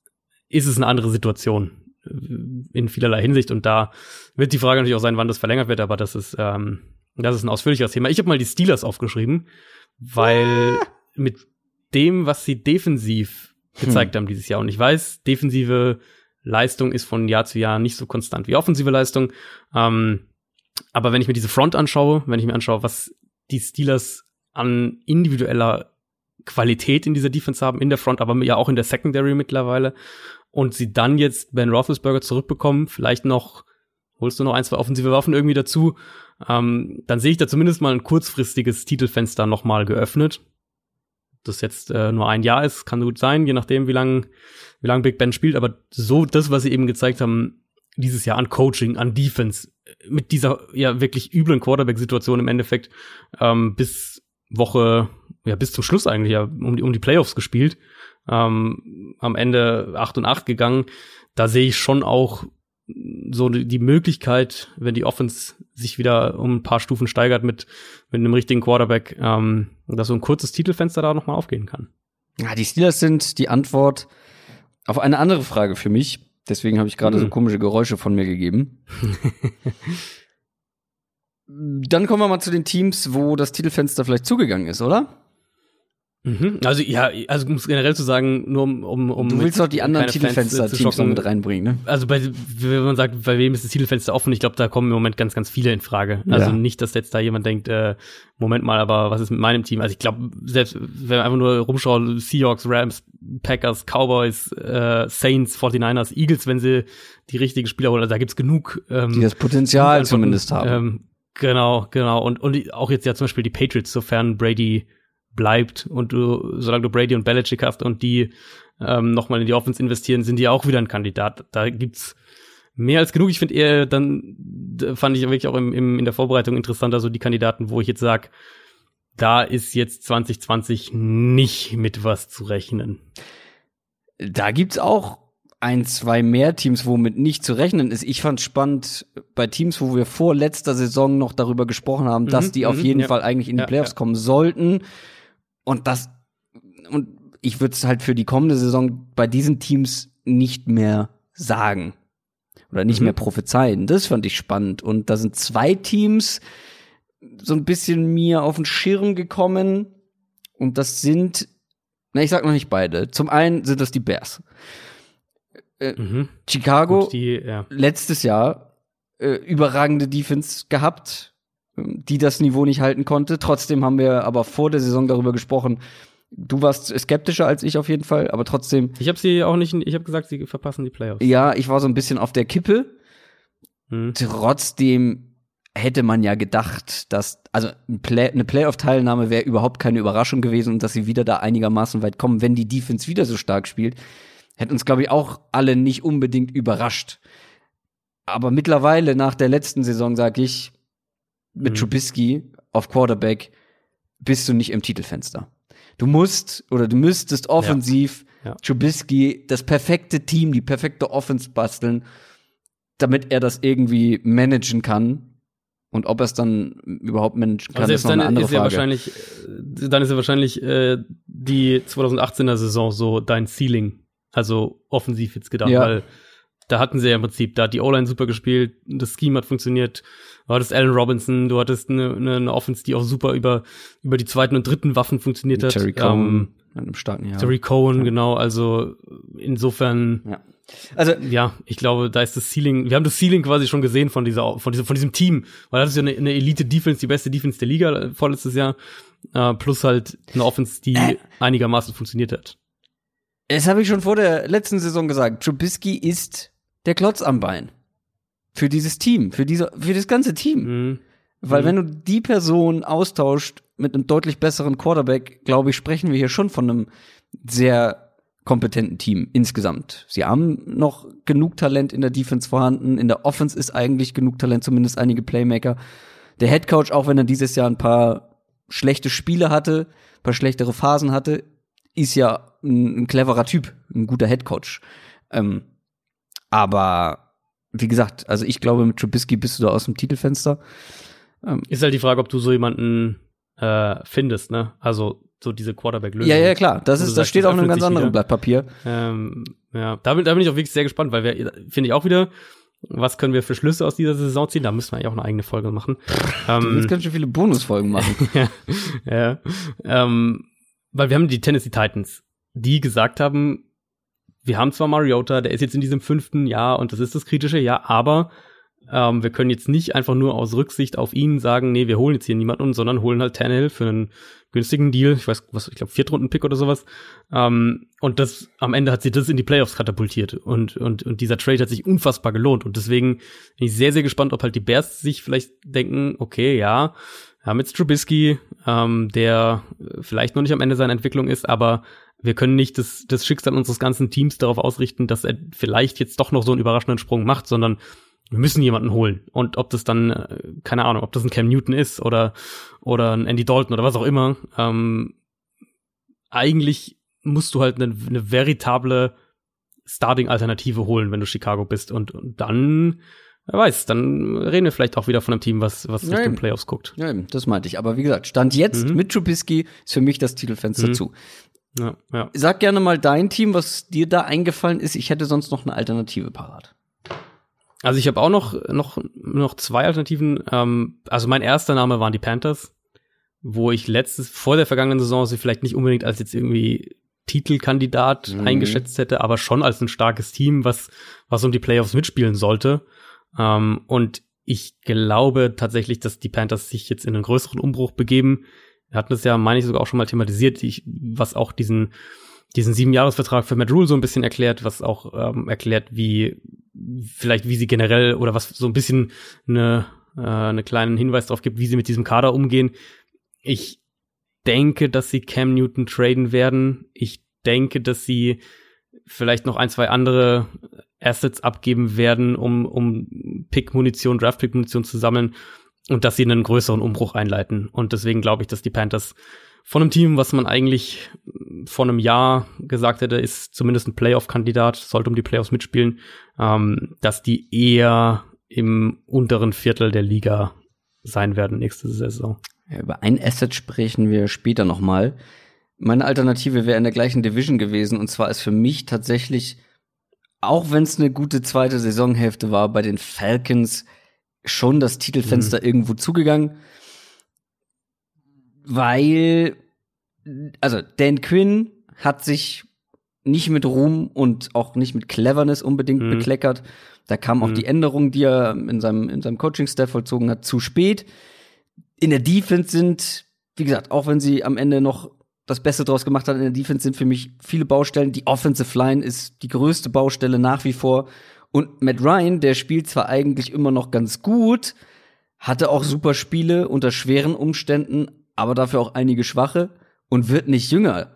ist es eine andere Situation in vielerlei Hinsicht. Und da wird die Frage natürlich auch sein, wann das verlängert wird, aber das ist, ähm, das ist ein ausführlicheres Thema. Ich habe mal die Steelers aufgeschrieben, weil mit dem, was sie defensiv gezeigt haben dieses Jahr, und ich weiß, defensive Leistung ist von Jahr zu Jahr nicht so konstant wie offensive Leistung. Ähm, aber wenn ich mir diese Front anschaue, wenn ich mir anschaue, was die Steelers an individueller Qualität in dieser Defense haben, in der Front, aber ja auch in der Secondary mittlerweile, und sie dann jetzt Ben Roethlisberger zurückbekommen, vielleicht noch, holst du noch ein, zwei offensive Waffen irgendwie dazu, ähm, dann sehe ich da zumindest mal ein kurzfristiges Titelfenster noch mal geöffnet. das jetzt äh, nur ein Jahr ist, kann gut sein, je nachdem, wie lang, wie lang Big Ben spielt. Aber so das, was sie eben gezeigt haben, dieses Jahr an Coaching, an Defense, mit dieser ja wirklich üblen Quarterback-Situation im Endeffekt ähm, bis Woche, ja bis zum Schluss eigentlich ja um die, um die Playoffs gespielt, ähm, am Ende 8 und 8 gegangen. Da sehe ich schon auch so die Möglichkeit, wenn die Offense sich wieder um ein paar Stufen steigert mit, mit einem richtigen Quarterback, ähm, dass so ein kurzes Titelfenster da nochmal aufgehen kann. Ja, die Steelers sind die Antwort auf eine andere Frage für mich. Deswegen habe ich gerade mhm. so komische Geräusche von mir gegeben. Dann kommen wir mal zu den Teams, wo das Titelfenster vielleicht zugegangen ist, oder? Mhm. Also ja, also um es generell zu sagen, nur um um, um Du willst doch die anderen Titelfenster-Teams noch mit reinbringen, ne? Also bei, wenn man sagt, bei wem ist das Titelfenster offen, ich glaube, da kommen im Moment ganz, ganz viele in Frage. Also ja. nicht, dass jetzt da jemand denkt, äh, Moment mal, aber was ist mit meinem Team? Also ich glaube, selbst wenn man einfach nur rumschaut, Seahawks, Rams, Packers, Cowboys, äh, Saints, 49ers, Eagles, wenn sie die richtigen Spieler holen, also da gibt's genug. Ähm, die das Potenzial zumindest haben. Ähm, genau, genau. Und, und auch jetzt ja zum Beispiel die Patriots, sofern Brady bleibt und du, solange du Brady und Belichick hast und die ähm, nochmal in die Offense investieren, sind die auch wieder ein Kandidat. Da gibt's mehr als genug. Ich finde eher, dann fand ich wirklich auch im, im, in der Vorbereitung interessanter, so die Kandidaten, wo ich jetzt sag, da ist jetzt 2020 nicht mit was zu rechnen. Da gibt's auch ein, zwei mehr Teams, womit nicht zu rechnen ist. Ich fand spannend bei Teams, wo wir vor letzter Saison noch darüber gesprochen haben, mhm, dass die auf mhm, jeden ja. Fall eigentlich in die Playoffs ja. kommen sollten. Und das, und ich würde es halt für die kommende Saison bei diesen Teams nicht mehr sagen. Oder nicht mhm. mehr prophezeien. Das fand ich spannend. Und da sind zwei Teams so ein bisschen mir auf den Schirm gekommen. Und das sind, na, ich sag noch nicht beide. Zum einen sind das die Bears. Äh, mhm. Chicago, die, ja. letztes Jahr äh, überragende Defense gehabt die das Niveau nicht halten konnte. Trotzdem haben wir aber vor der Saison darüber gesprochen. Du warst skeptischer als ich auf jeden Fall, aber trotzdem. Ich habe sie auch nicht, ich habe gesagt, sie verpassen die Playoffs. Ja, ich war so ein bisschen auf der Kippe. Hm. Trotzdem hätte man ja gedacht, dass, also eine Playoff-Teilnahme wäre überhaupt keine Überraschung gewesen und dass sie wieder da einigermaßen weit kommen, wenn die Defense wieder so stark spielt. Hätte uns, glaube ich, auch alle nicht unbedingt überrascht. Aber mittlerweile, nach der letzten Saison, sage ich, mit mhm. Trubisky auf Quarterback bist du nicht im Titelfenster. Du musst oder du müsstest offensiv ja. Ja. Trubisky das perfekte Team, die perfekte Offense basteln, damit er das irgendwie managen kann. Und ob er es dann überhaupt managen kann, also ist noch eine andere ist Frage. Ja wahrscheinlich, äh, dann ist ja wahrscheinlich äh, die 2018er Saison so dein Ceiling, also offensiv jetzt gedacht, ja. weil da hatten sie ja im Prinzip, da hat die O-Line super gespielt, das Scheme hat funktioniert. Du hattest Allen Robinson, du hattest eine, eine, eine Offense, die auch super über, über die zweiten und dritten Waffen funktioniert hat. Terry Cohen, ähm, einem starken Jahr. Terry Cohen, ja. genau, also insofern. Ja. Also ja, ich glaube, da ist das Ceiling. Wir haben das Ceiling quasi schon gesehen von dieser, von diesem, von diesem Team, weil das ist ja eine, eine Elite Defense, die beste Defense der Liga äh, vorletztes Jahr, äh, plus halt eine Offense, die äh. einigermaßen funktioniert hat. Das habe ich schon vor der letzten Saison gesagt. Trubisky ist der Klotz am Bein. Für dieses Team, für diese, für das ganze Team. Mhm. Weil mhm. wenn du die Person austauscht mit einem deutlich besseren Quarterback, glaube ich, sprechen wir hier schon von einem sehr kompetenten Team insgesamt. Sie haben noch genug Talent in der Defense vorhanden. In der Offense ist eigentlich genug Talent, zumindest einige Playmaker. Der Head Coach, auch wenn er dieses Jahr ein paar schlechte Spiele hatte, ein paar schlechtere Phasen hatte, ist ja ein, ein cleverer Typ, ein guter Head Coach. Ähm, aber wie gesagt, also ich glaube, mit Trubisky bist du da aus dem Titelfenster. Ähm, ist halt die Frage, ob du so jemanden äh, findest, ne? Also so diese Quarterback-Lösung. Ja, ja, klar. Das, ist, das sagst, steht das auf einem ganz anderen wieder. Blatt Papier. Ähm, ja, da bin, da bin ich auch wirklich sehr gespannt, weil wir, finde ich auch wieder, was können wir für Schlüsse aus dieser Saison ziehen? Da müssen wir eigentlich auch eine eigene Folge machen. du ähm, willst ganz schön viele Bonusfolgen machen. ja, ja. Ähm, weil wir haben die Tennessee Titans, die gesagt haben, wir haben zwar Mariota, der ist jetzt in diesem fünften Jahr und das ist das kritische Jahr, aber ähm, wir können jetzt nicht einfach nur aus Rücksicht auf ihn sagen, nee, wir holen jetzt hier niemanden, sondern holen halt Tannehill für einen günstigen Deal. Ich weiß, was, ich glaube, Viertrunden-Pick oder sowas. Ähm, und das, am Ende hat sie das in die Playoffs katapultiert. Und, und, und dieser Trade hat sich unfassbar gelohnt. Und deswegen bin ich sehr, sehr gespannt, ob halt die Bears sich vielleicht denken, okay, ja, wir haben jetzt Trubisky, ähm, der vielleicht noch nicht am Ende seiner Entwicklung ist, aber wir können nicht das, das Schicksal unseres ganzen Teams darauf ausrichten, dass er vielleicht jetzt doch noch so einen überraschenden Sprung macht, sondern wir müssen jemanden holen. Und ob das dann, äh, keine Ahnung, ob das ein Cam Newton ist oder, oder ein Andy Dalton oder was auch immer, ähm, eigentlich musst du halt eine, eine veritable Starting-Alternative holen, wenn du Chicago bist. Und, und dann, wer weiß, dann reden wir vielleicht auch wieder von einem Team, was, was Ja, Richtung. Playoffs guckt. Ja, eben, das meinte ich. Aber wie gesagt, Stand jetzt Mhm. mit Trubisky ist für mich das Titelfenster Mhm. zu. Ja, ja. Sag gerne mal dein Team, was dir da eingefallen ist. Ich hätte sonst noch eine Alternative parat. Also ich habe auch noch, noch, noch zwei Alternativen. Ähm, also mein erster Name waren die Panthers, wo ich letztes, vor der vergangenen Saison sie vielleicht nicht unbedingt als jetzt irgendwie Titelkandidat Mhm. eingeschätzt hätte, aber schon als ein starkes Team, was, was um die Playoffs mitspielen sollte. Ähm, und ich glaube tatsächlich, dass die Panthers sich jetzt in einen größeren Umbruch begeben. Wir hatten das ja, meine ich, sogar auch schon mal thematisiert, ich, was auch diesen, diesen Siebenjahresvertrag für Matt Rule so ein bisschen erklärt, was auch ähm, erklärt, wie vielleicht wie sie generell oder was so ein bisschen eine, äh, eine kleinen Hinweis darauf gibt, wie sie mit diesem Kader umgehen. Ich denke, dass sie Cam Newton traden werden. Ich denke, dass sie vielleicht noch ein, zwei andere Assets abgeben werden, um, um Pick-Munition, Draft-Pick-Munition zu sammeln und dass sie einen größeren Umbruch einleiten. Und deswegen glaube ich, dass die Panthers von einem Team, was man eigentlich vor einem Jahr gesagt hätte, ist zumindest ein Playoff-Kandidat, sollte um die Playoffs mitspielen, ähm, dass die eher im unteren Viertel der Liga sein werden nächste Saison. Ja, über ein Asset sprechen wir später noch mal. Meine Alternative wäre in der gleichen Division gewesen und zwar ist für mich tatsächlich, auch wenn es eine gute zweite Saisonhälfte war, bei den Falcons schon das Titelfenster irgendwo zugegangen, weil also Dan Quinn hat sich nicht mit Ruhm und auch nicht mit Cleverness unbedingt Mhm. bekleckert. Da kam auch Mhm. die Änderung, die er in seinem, in seinem Coaching-Staff vollzogen hat, zu spät. In der Defense sind, wie gesagt, auch wenn sie am Ende noch das Beste draus gemacht hat, in der Defense sind für mich viele Baustellen. Die Offensive Line ist die größte Baustelle nach wie vor. Und Matt Ryan, der spielt zwar eigentlich immer noch ganz gut, hatte auch super Spiele unter schweren Umständen, aber dafür auch einige schwache und wird nicht jünger.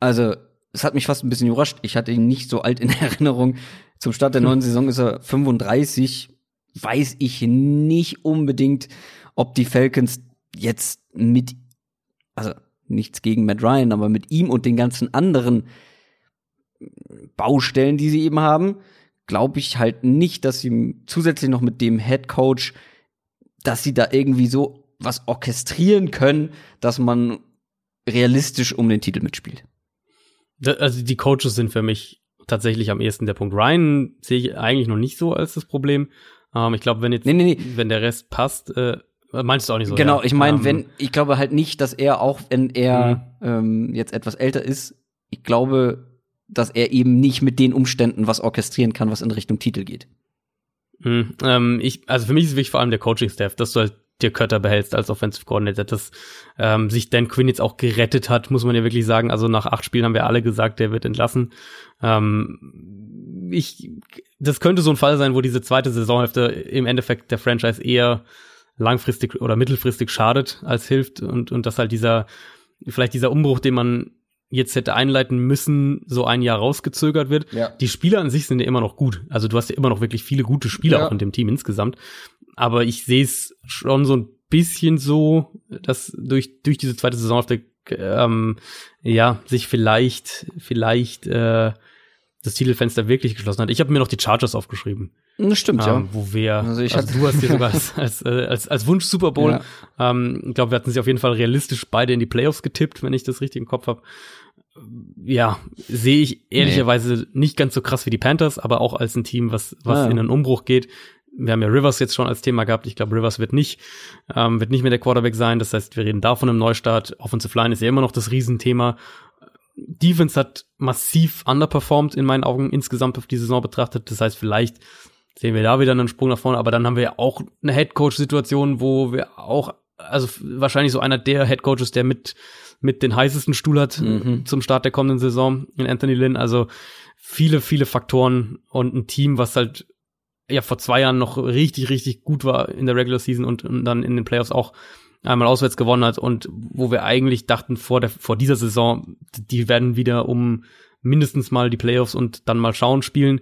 Also, es hat mich fast ein bisschen überrascht. Ich hatte ihn nicht so alt in Erinnerung. Zum Start der neuen Saison ist er 35. Weiß ich nicht unbedingt, ob die Falcons jetzt mit, also nichts gegen Matt Ryan, aber mit ihm und den ganzen anderen Baustellen, die sie eben haben, glaube ich halt nicht, dass sie zusätzlich noch mit dem Head Coach, dass sie da irgendwie so was orchestrieren können, dass man realistisch um den Titel mitspielt. Also die Coaches sind für mich tatsächlich am ehesten der Punkt. Ryan sehe ich eigentlich noch nicht so als das Problem. Ähm, ich glaube, wenn jetzt, Nee, nee, nee. wenn der Rest passt, äh, meinst du auch nicht so? genau, ja? ich meine, Ähm, wenn, ich glaube halt nicht, dass er auch, wenn er ähm, jetzt etwas älter ist, ich glaube, dass er eben nicht mit den Umständen was orchestrieren kann, was in Richtung Titel geht. mh, ähm, ich, also für mich ist wichtig vor allem der Coaching-Staff, dass du halt dir Kötter behältst als Offensive Coordinator, dass ähm, sich Dan Quinn jetzt auch gerettet hat, muss man ja wirklich sagen. Also nach acht Spielen haben wir alle gesagt, der wird entlassen. Ähm, ich, das könnte so ein Fall sein, wo diese zweite Saisonhälfte im Endeffekt der Franchise eher langfristig oder mittelfristig schadet als hilft und, und dass halt dieser, vielleicht dieser Umbruch, den man jetzt hätte einleiten müssen, so ein Jahr rausgezögert wird. Ja. Die Spieler an sich sind ja immer noch gut. Also du hast ja immer noch wirklich viele gute Spieler Ja. auch in dem Team insgesamt. Aber ich sehe es schon so ein bisschen so, dass durch, durch diese zweite Saison auf der, ähm, ja, sich vielleicht, vielleicht äh, das Titelfenster wirklich geschlossen hat. Ich habe mir noch die Chargers aufgeschrieben. Das stimmt, Ähm, wo wir, Also also, ich hatte- du hast dir sogar als, als, äh, als, als Wunsch Super Bowl, Ja. ähm, ich glaube, wir hatten sie auf jeden Fall realistisch beide in die Playoffs getippt, wenn ich das richtig im Kopf habe. Ja, sehe ich ehrlicherweise nicht ganz so krass wie die Panthers, aber auch als ein Team, was, was Ja, ja. in einen Umbruch geht. Wir haben ja Rivers jetzt schon als Thema gehabt. Ich glaube, Rivers wird nicht, ähm, wird nicht mehr der Quarterback sein. Das heißt, wir reden da von einem Neustart. Offensive Line ist ja immer noch das Riesenthema. Defense hat massiv underperformed in meinen Augen insgesamt auf die Saison betrachtet. Das heißt, vielleicht sehen wir da wieder einen Sprung nach vorne, aber dann haben wir ja auch eine Headcoach-Situation, wo wir auch, also wahrscheinlich so einer der Headcoaches, der mit, mit den heißesten Stuhl hat Mhm. zum Start der kommenden Saison in Anthony Lynn. Also viele, viele Faktoren und ein Team, was halt ja vor zwei Jahren noch richtig, richtig gut war in der Regular Season und, und dann in den Playoffs auch einmal auswärts gewonnen hat und wo wir eigentlich dachten vor der vor dieser Saison, die werden wieder um mindestens mal die Playoffs und dann mal schauen spielen,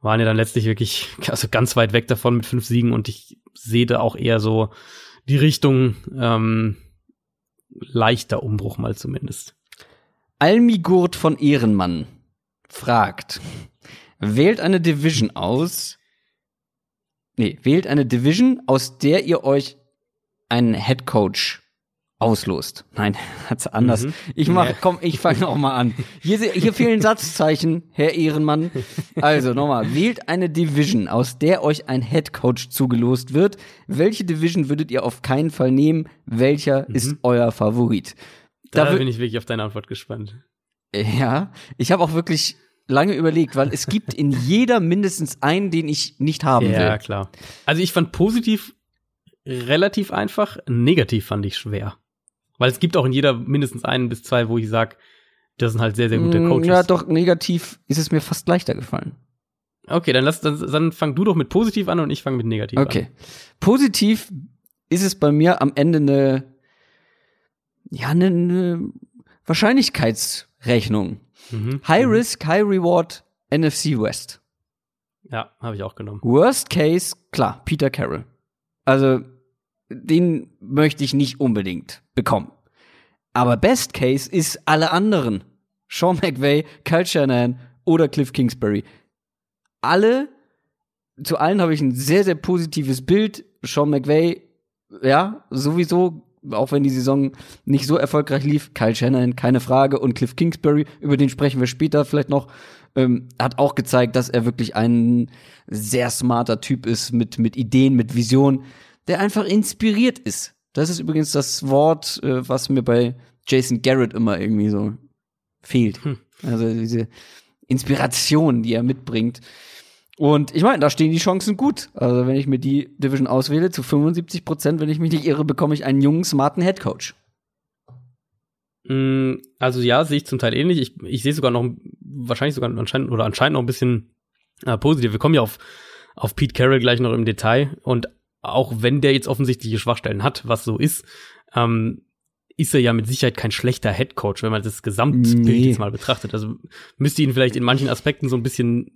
waren ja dann letztlich wirklich also ganz weit weg davon mit fünf Siegen und ich sehe da auch eher so die Richtung ähm, leichter Umbruch mal zumindest. Almigurt von Ehrenmann fragt, wählt eine Division aus, nee, wählt eine Division, aus der ihr euch einen Head Coach auslost. Nein, hat's anders. Mhm. Ich mach, ja. komm, ich fange noch mal an. Hier, hier fehlen Satzzeichen, Herr Ehrenmann. Also nochmal, wählt eine Division, aus der euch ein Head Coach zugelost wird. Welche Division würdet ihr auf keinen Fall nehmen? Welcher mhm. ist euer Favorit? Da, da bin ich wirklich auf deine Antwort gespannt. Ja, ich habe auch wirklich lange überlegt, weil es gibt in jeder mindestens einen, den ich nicht haben ja, will. Ja, klar. Also ich fand positiv relativ einfach, negativ fand ich schwer. Weil es gibt auch in jeder mindestens einen bis zwei, wo ich sag, das sind halt sehr, sehr gute mm, Coaches. Ja, doch, negativ ist es mir fast leichter gefallen. Okay, dann lass, dann, dann fang du doch mit positiv an und ich fange mit negativ okay. an. Okay. Positiv ist es bei mir am Ende eine, ja, eine, eine Wahrscheinlichkeitsrechnung. Mhm. High mhm. Risk, High Reward, NFC West. Ja, habe ich auch genommen. Worst Case, klar, Peter Carroll. Also, den möchte ich nicht unbedingt bekommen. Aber Best Case ist alle anderen. Sean McVay, Kyle Shanahan oder Cliff Kingsbury. Alle, zu allen habe ich ein sehr, sehr positives Bild. Sean McVay, ja, sowieso auch wenn die Saison nicht so erfolgreich lief, Kyle Shannon, keine Frage, und Cliff Kingsbury, über den sprechen wir später vielleicht noch, ähm, hat auch gezeigt, dass er wirklich ein sehr smarter Typ ist, mit, mit Ideen, mit Vision, der einfach inspiriert ist. Das ist übrigens das Wort, äh, was mir bei Jason Garrett immer irgendwie so fehlt. Hm. Also diese Inspiration, die er mitbringt. Und ich meine, da stehen die Chancen gut. Also wenn ich mir die Division auswähle, zu 75 Prozent, wenn ich mich nicht irre, bekomme ich einen jungen, smarten Headcoach. Mm, also ja, sehe ich zum Teil ähnlich. Ich, ich sehe sogar noch, wahrscheinlich sogar anscheinend oder anscheinend noch ein bisschen äh, positiv. Wir kommen ja auf, auf Pete Carroll gleich noch im Detail. Und auch wenn der jetzt offensichtliche Schwachstellen hat, was so ist, ähm, ist er ja mit Sicherheit kein schlechter Headcoach, wenn man das Gesamtbild nee. jetzt mal betrachtet. Also müsste ihn vielleicht in manchen Aspekten so ein bisschen,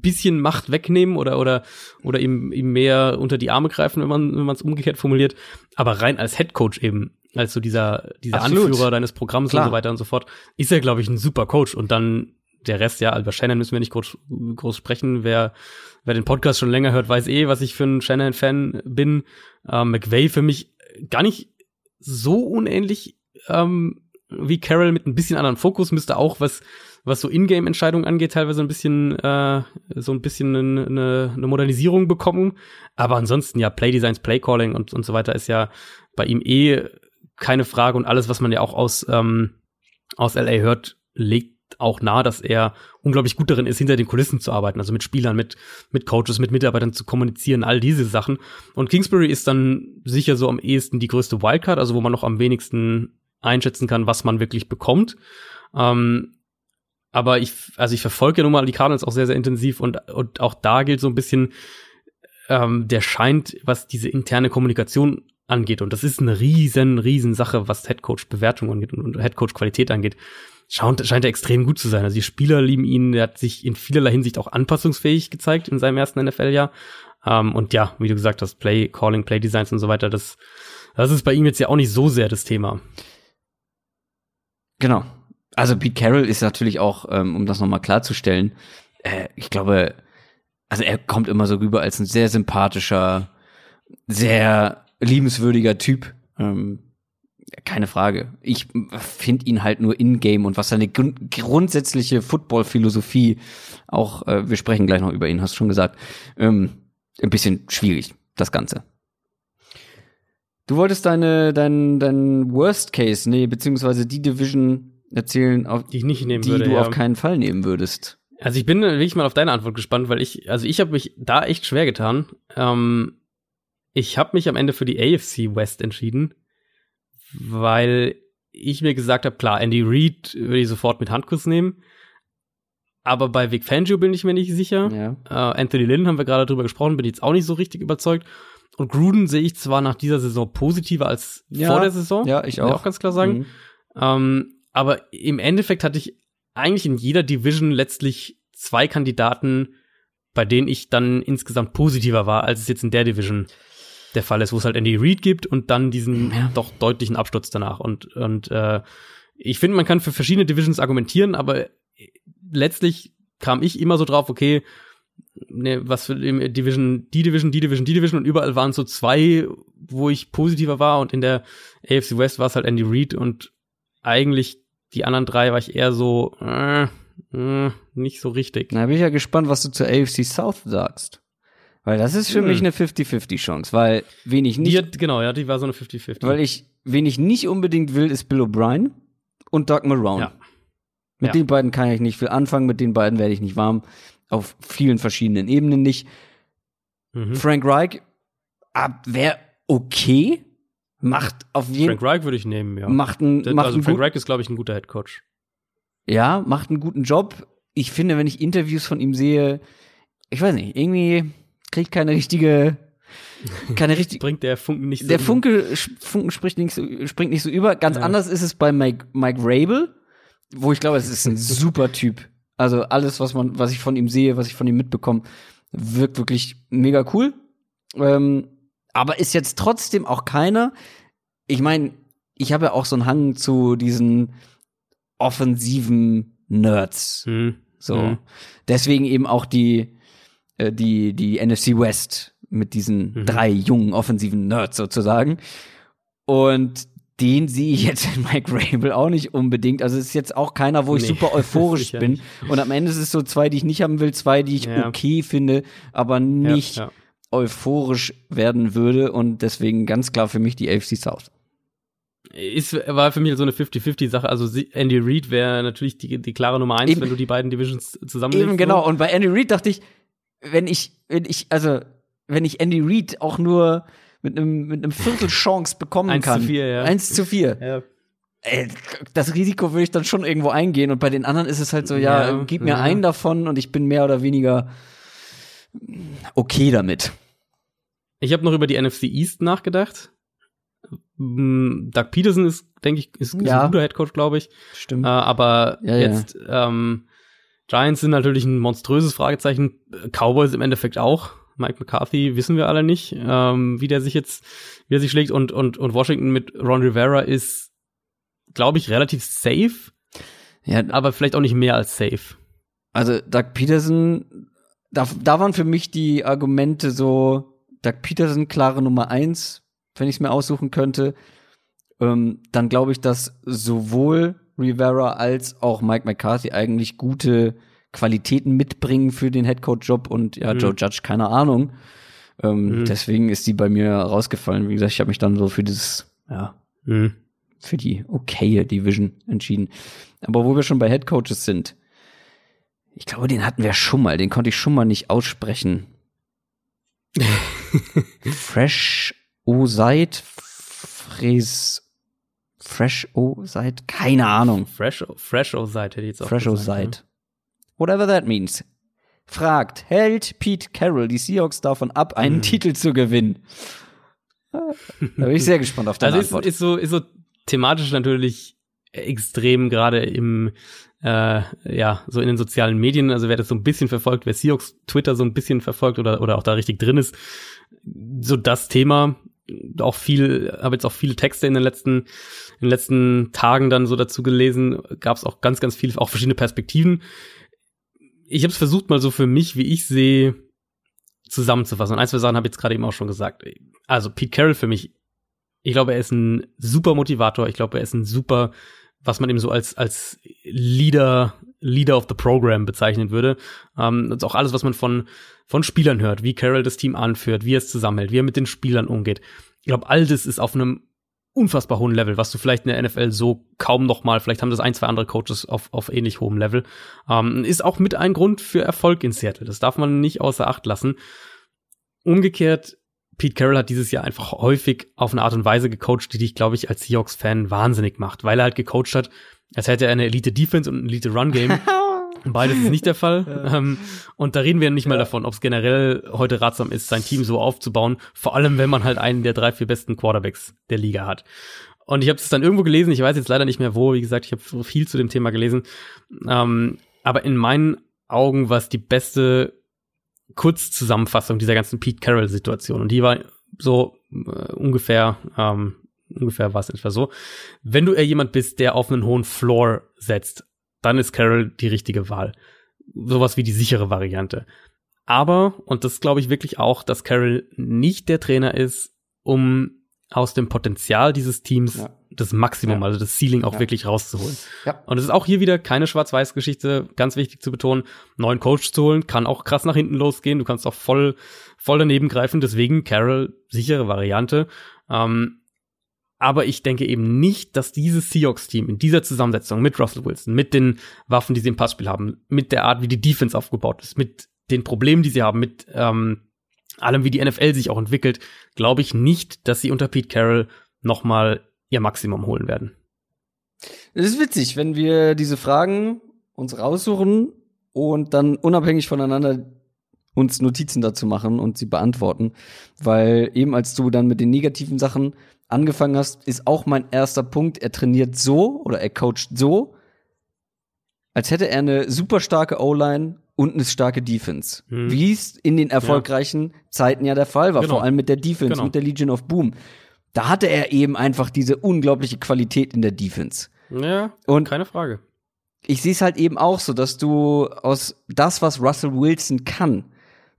bisschen Macht wegnehmen oder, oder, oder ihm, ihm mehr unter die Arme greifen, wenn man, wenn man es umgekehrt formuliert. Aber rein als Headcoach eben, als so dieser, dieser Anführer deines Programms Klar. und so weiter und so fort, ist er, glaube ich, ein super Coach. Und dann der Rest, ja, über Shannon müssen wir nicht groß, groß sprechen. Wer, wer den Podcast schon länger hört, weiß eh, was ich für ein Shannon-Fan bin. Ähm, McVay für mich gar nicht so unähnlich ähm, wie Carol mit ein bisschen anderen Fokus, müsste auch was was so Ingame-Entscheidungen angeht, teilweise ein bisschen äh, so ein bisschen eine, eine, Modernisierung bekommen. Aber ansonsten ja Play Designs, Play Calling und und so weiter ist ja bei ihm eh keine Frage und alles, was man ja auch aus ähm, aus LA hört, legt auch nahe, dass er unglaublich gut darin ist, hinter den Kulissen zu arbeiten, also mit Spielern, mit, mit Coaches, mit Mitarbeitern zu kommunizieren, all diese Sachen. Und Kingsbury ist dann sicher so am ehesten die größte Wildcard, also wo man noch am wenigsten einschätzen kann, was man wirklich bekommt. Ähm, aber ich, also ich verfolge ja nun mal die Cardinals auch sehr, sehr intensiv und, und auch da gilt so ein bisschen, ähm, der scheint, was diese interne Kommunikation angeht, und das ist eine riesen, riesen Sache, was Headcoach-Bewertung angeht und Headcoach-Qualität angeht, scheint, scheint er extrem gut zu sein. Also die Spieler lieben ihn, er hat sich in vielerlei Hinsicht auch anpassungsfähig gezeigt in seinem ersten NFL-Jahr. Ähm, und ja, wie du gesagt hast, Play, Calling, Play Designs und so weiter, das, das ist bei ihm jetzt ja auch nicht so sehr das Thema. Genau. Also Pete Carroll ist natürlich auch, ähm, um das nochmal klarzustellen, äh, ich glaube, also er kommt immer so rüber als ein sehr sympathischer, sehr liebenswürdiger Typ. Ähm, keine Frage. Ich finde ihn halt nur in-game und was seine grund grundsätzliche Football-Philosophie, auch, äh, wir sprechen gleich noch über ihn, hast du schon gesagt, ähm, ein bisschen schwierig, das Ganze. Du wolltest deine, dein, dein Worst Case, nee, beziehungsweise die Division erzählen, auf, die ich nicht nehmen die würde, du ja. auf keinen Fall nehmen würdest. Also ich bin wirklich mal auf deine Antwort gespannt, weil ich, also ich habe mich da echt schwer getan. Ähm, ich habe mich am Ende für die AFC West entschieden, weil ich mir gesagt habe, klar, Andy Reid würde ich sofort mit Handkuss nehmen. Aber bei Vic Fangio bin ich mir nicht sicher. Ja. Äh, Anthony Lynn haben wir gerade drüber gesprochen, bin jetzt auch nicht so richtig überzeugt. Und Gruden sehe ich zwar nach dieser Saison positiver als Ja, vor der Saison. ja, ich auch. auch ganz klar sagen. Mhm. Ähm, aber im Endeffekt hatte ich eigentlich in jeder Division letztlich zwei Kandidaten, bei denen ich dann insgesamt positiver war, als es jetzt in der Division der Fall ist, wo es halt Andy Reid gibt und dann diesen Ja. doch deutlichen Absturz danach. Und, und äh, ich finde, man kann für verschiedene Divisions argumentieren, aber letztlich kam ich immer so drauf, okay, ne, was für im Division, die Division, die Division, die Division und überall waren so zwei, wo ich positiver war und in der AFC West war es halt Andy Reid und eigentlich die anderen drei war ich eher so äh, äh, nicht so richtig. Na, bin ich ja gespannt, was du zur AFC South sagst. Weil das ist für Hm. mich eine 50-50-Chance, weil wen ich Die nicht, hat, genau, ja, die war so eine 50-50. weil ich, wen ich nicht unbedingt will, ist Bill O'Brien und Doug Marone. Ja. Mit Ja. den beiden kann ich nicht viel anfangen, mit den beiden werde ich nicht warm. Auf vielen verschiedenen Ebenen nicht. mhm. Frank Reich wäre okay, macht auf jeden Frank Reich würde ich nehmen, ja. macht Das- macht also Frank Reich ist, glaube ich, ein guter Head Coach. ja, macht einen guten Job. Ich finde, wenn ich Interviews von ihm sehe, ich weiß nicht, irgendwie kriegt keine richtige, keine richtige, Bringt der Funken nicht so der. Funke, Funken spricht nicht so, springt nicht so über. Ganz Ja. anders ist es bei Mike, Mike Rabel, wo ich glaube, es ist ein super Typ. Also alles, was man, was ich von ihm sehe, was ich von ihm mitbekomme, wirkt wirklich mega cool. Ähm, aber ist jetzt trotzdem auch keiner. Ich meine, ich habe ja auch so einen Hang zu diesen offensiven Nerds. Hm. So. Mhm. Deswegen eben auch die, äh, die, die NFC West mit diesen Mhm. drei jungen offensiven Nerds sozusagen. Und den sehe ich jetzt in Mike Rabel auch nicht unbedingt. Also es ist jetzt auch keiner, wo ich Nee, super euphorisch bin. Und am Ende ist es so zwei, die ich nicht haben will, zwei, die ich Ja. okay finde, aber Ja, nicht ja. euphorisch werden würde. Und deswegen ganz klar für mich die AFC South. Ist, war für mich so eine 50-50-Sache. Also Andy Reid wäre natürlich die, die klare Nummer eins, Eben. wenn du die beiden Divisions zusammenlegst. Eben genau. Und bei Andy Reid dachte ich, wenn ich, wenn ich, also, wenn ich Andy Reid auch nur mit einem, mit einem Viertel Chance bekommen Eins zu kann. vier, ja. Eins zu vier. Ja. Ey, das Risiko würde ich dann schon irgendwo eingehen. Und bei den anderen ist es halt so, ja, Ja, gib mir ja. einen davon und ich bin mehr oder weniger okay damit. Ich habe noch über die NFC East nachgedacht. Mm, Doug Peterson ist, denke ich, ist, Ja. ein guter Headcoach, glaube ich. Stimmt. Äh, aber Ja, ja. jetzt ähm, Giants sind natürlich ein monströses Fragezeichen. Cowboys im Endeffekt auch. Mike McCarthy wissen wir alle nicht, ähm, wie der sich jetzt, wie er sich schlägt. Und, und, und Washington mit Ron Rivera ist, glaube ich, relativ safe, ja, aber vielleicht auch nicht mehr als safe. Also Doug Peterson, da, da waren für mich die Argumente so, Doug Peterson klare Nummer eins, wenn ich es mir aussuchen könnte. Ähm, dann glaube ich, dass sowohl Rivera als auch Mike McCarthy eigentlich gute Qualitäten mitbringen für den Headcoach-Job und ja, Mhm. Joe Judge, keine Ahnung. Ähm, Mhm. Deswegen ist die bei mir rausgefallen. Wie gesagt, ich habe mich dann so für dieses, ja, Hm. für die okaye Division entschieden. Aber wo wir schon bei Headcoaches sind, ich glaube, den hatten wir schon mal, den konnte ich schon mal nicht aussprechen. Fresh O-Side, Fres, Fresh O-Side, keine Ahnung. Fresh, fresh Seite hätte ich jetzt auch Fresh gesagt, O-Side. Whatever that means. Fragt, hält Pete Carroll die Seahawks davon ab, einen Mhm. Titel zu gewinnen? Da bin ich sehr gespannt auf deine Also ist, Antwort. ist so ist so thematisch natürlich extrem gerade im äh, ja so in den sozialen Medien. Also wer das so ein bisschen verfolgt, wer Seahawks Twitter so ein bisschen verfolgt oder oder auch da richtig drin ist, so das Thema. Auch viel, habe jetzt auch viele Texte in den letzten in den letzten Tagen dann so dazu gelesen. Gab es auch ganz ganz viele, auch verschiedene Perspektiven. Ich habe es versucht mal so für mich, wie ich sehe, zusammenzufassen. Und ein, zwei Sachen habe ich jetzt gerade eben auch schon gesagt. Also Pete Carroll für mich ich glaube, er ist ein super Motivator. Ich glaube, er ist ein super, was man eben so als, als Leader, Leader of the Program bezeichnen würde. Ähm, das ist auch alles, was man von, von Spielern hört, wie Carroll das Team anführt, wie er es zusammenhält, wie er mit den Spielern umgeht. Ich glaube, all das ist auf einem unfassbar hohen Level, was du vielleicht in der NFL so kaum noch mal, vielleicht haben das ein, zwei andere Coaches auf, auf ähnlich hohem Level, ähm, ist auch mit ein Grund für Erfolg in Seattle. Das darf man nicht außer Acht lassen. Umgekehrt Pete Carroll hat dieses Jahr einfach häufig auf eine Art und Weise gecoacht, die dich, glaube ich, als Seahawks-Fan wahnsinnig macht, weil er halt gecoacht hat, als hätte er eine Elite-Defense und ein Elite-Run-Game Beides ist nicht der Fall. Ja. Ähm, und da reden wir nicht mal ja. davon, ob es generell heute ratsam ist, sein Team so aufzubauen. Vor allem, wenn man halt einen der drei, vier besten Quarterbacks der Liga hat. Und ich habe es dann irgendwo gelesen, ich weiß jetzt leider nicht mehr wo, wie gesagt, ich habe viel zu dem Thema gelesen. Ähm, aber in meinen Augen war es die beste Kurzzusammenfassung dieser ganzen Pete Carroll-Situation. Und die war so äh, ungefähr, ähm, ungefähr war es etwa so. Wenn du eher jemand bist, der auf einen hohen Floor setzt, dann ist Carroll die richtige Wahl. Sowas wie die sichere Variante. Aber, und das glaube ich wirklich auch, dass Carroll nicht der Trainer ist, um aus dem Potenzial dieses Teams ja. das Maximum, ja. also das Ceiling auch ja. wirklich rauszuholen. Ja. Und es ist auch hier wieder keine Schwarz-Weiß-Geschichte, ganz wichtig zu betonen. Neuen Coach zu holen, kann auch krass nach hinten losgehen. Du kannst auch voll, voll daneben greifen. Deswegen Carroll, sichere Variante. Ähm, aber ich denke eben nicht, dass dieses Seahawks-Team in dieser Zusammensetzung mit Russell Wilson, mit den Waffen, die sie im Passspiel haben, mit der Art, wie die Defense aufgebaut ist, mit den Problemen, die sie haben, mit ähm, allem, wie die NFL sich auch entwickelt, glaube ich nicht, dass sie unter Pete Carroll noch mal ihr Maximum holen werden. Es ist witzig, wenn wir diese Fragen uns raussuchen und dann unabhängig voneinander uns Notizen dazu machen und sie beantworten, weil eben als du dann mit den negativen Sachen angefangen hast, ist auch mein erster Punkt, er trainiert so oder er coacht so, als hätte er eine super starke O-Line und eine starke Defense. Hm. Wie es in den erfolgreichen ja. Zeiten ja der Fall war, genau. vor allem mit der Defense, genau. mit der Legion of Boom. Da hatte er eben einfach diese unglaubliche Qualität in der Defense. Ja, und keine Frage. Ich sehe es halt eben auch so, dass du aus das, was Russell Wilson kann,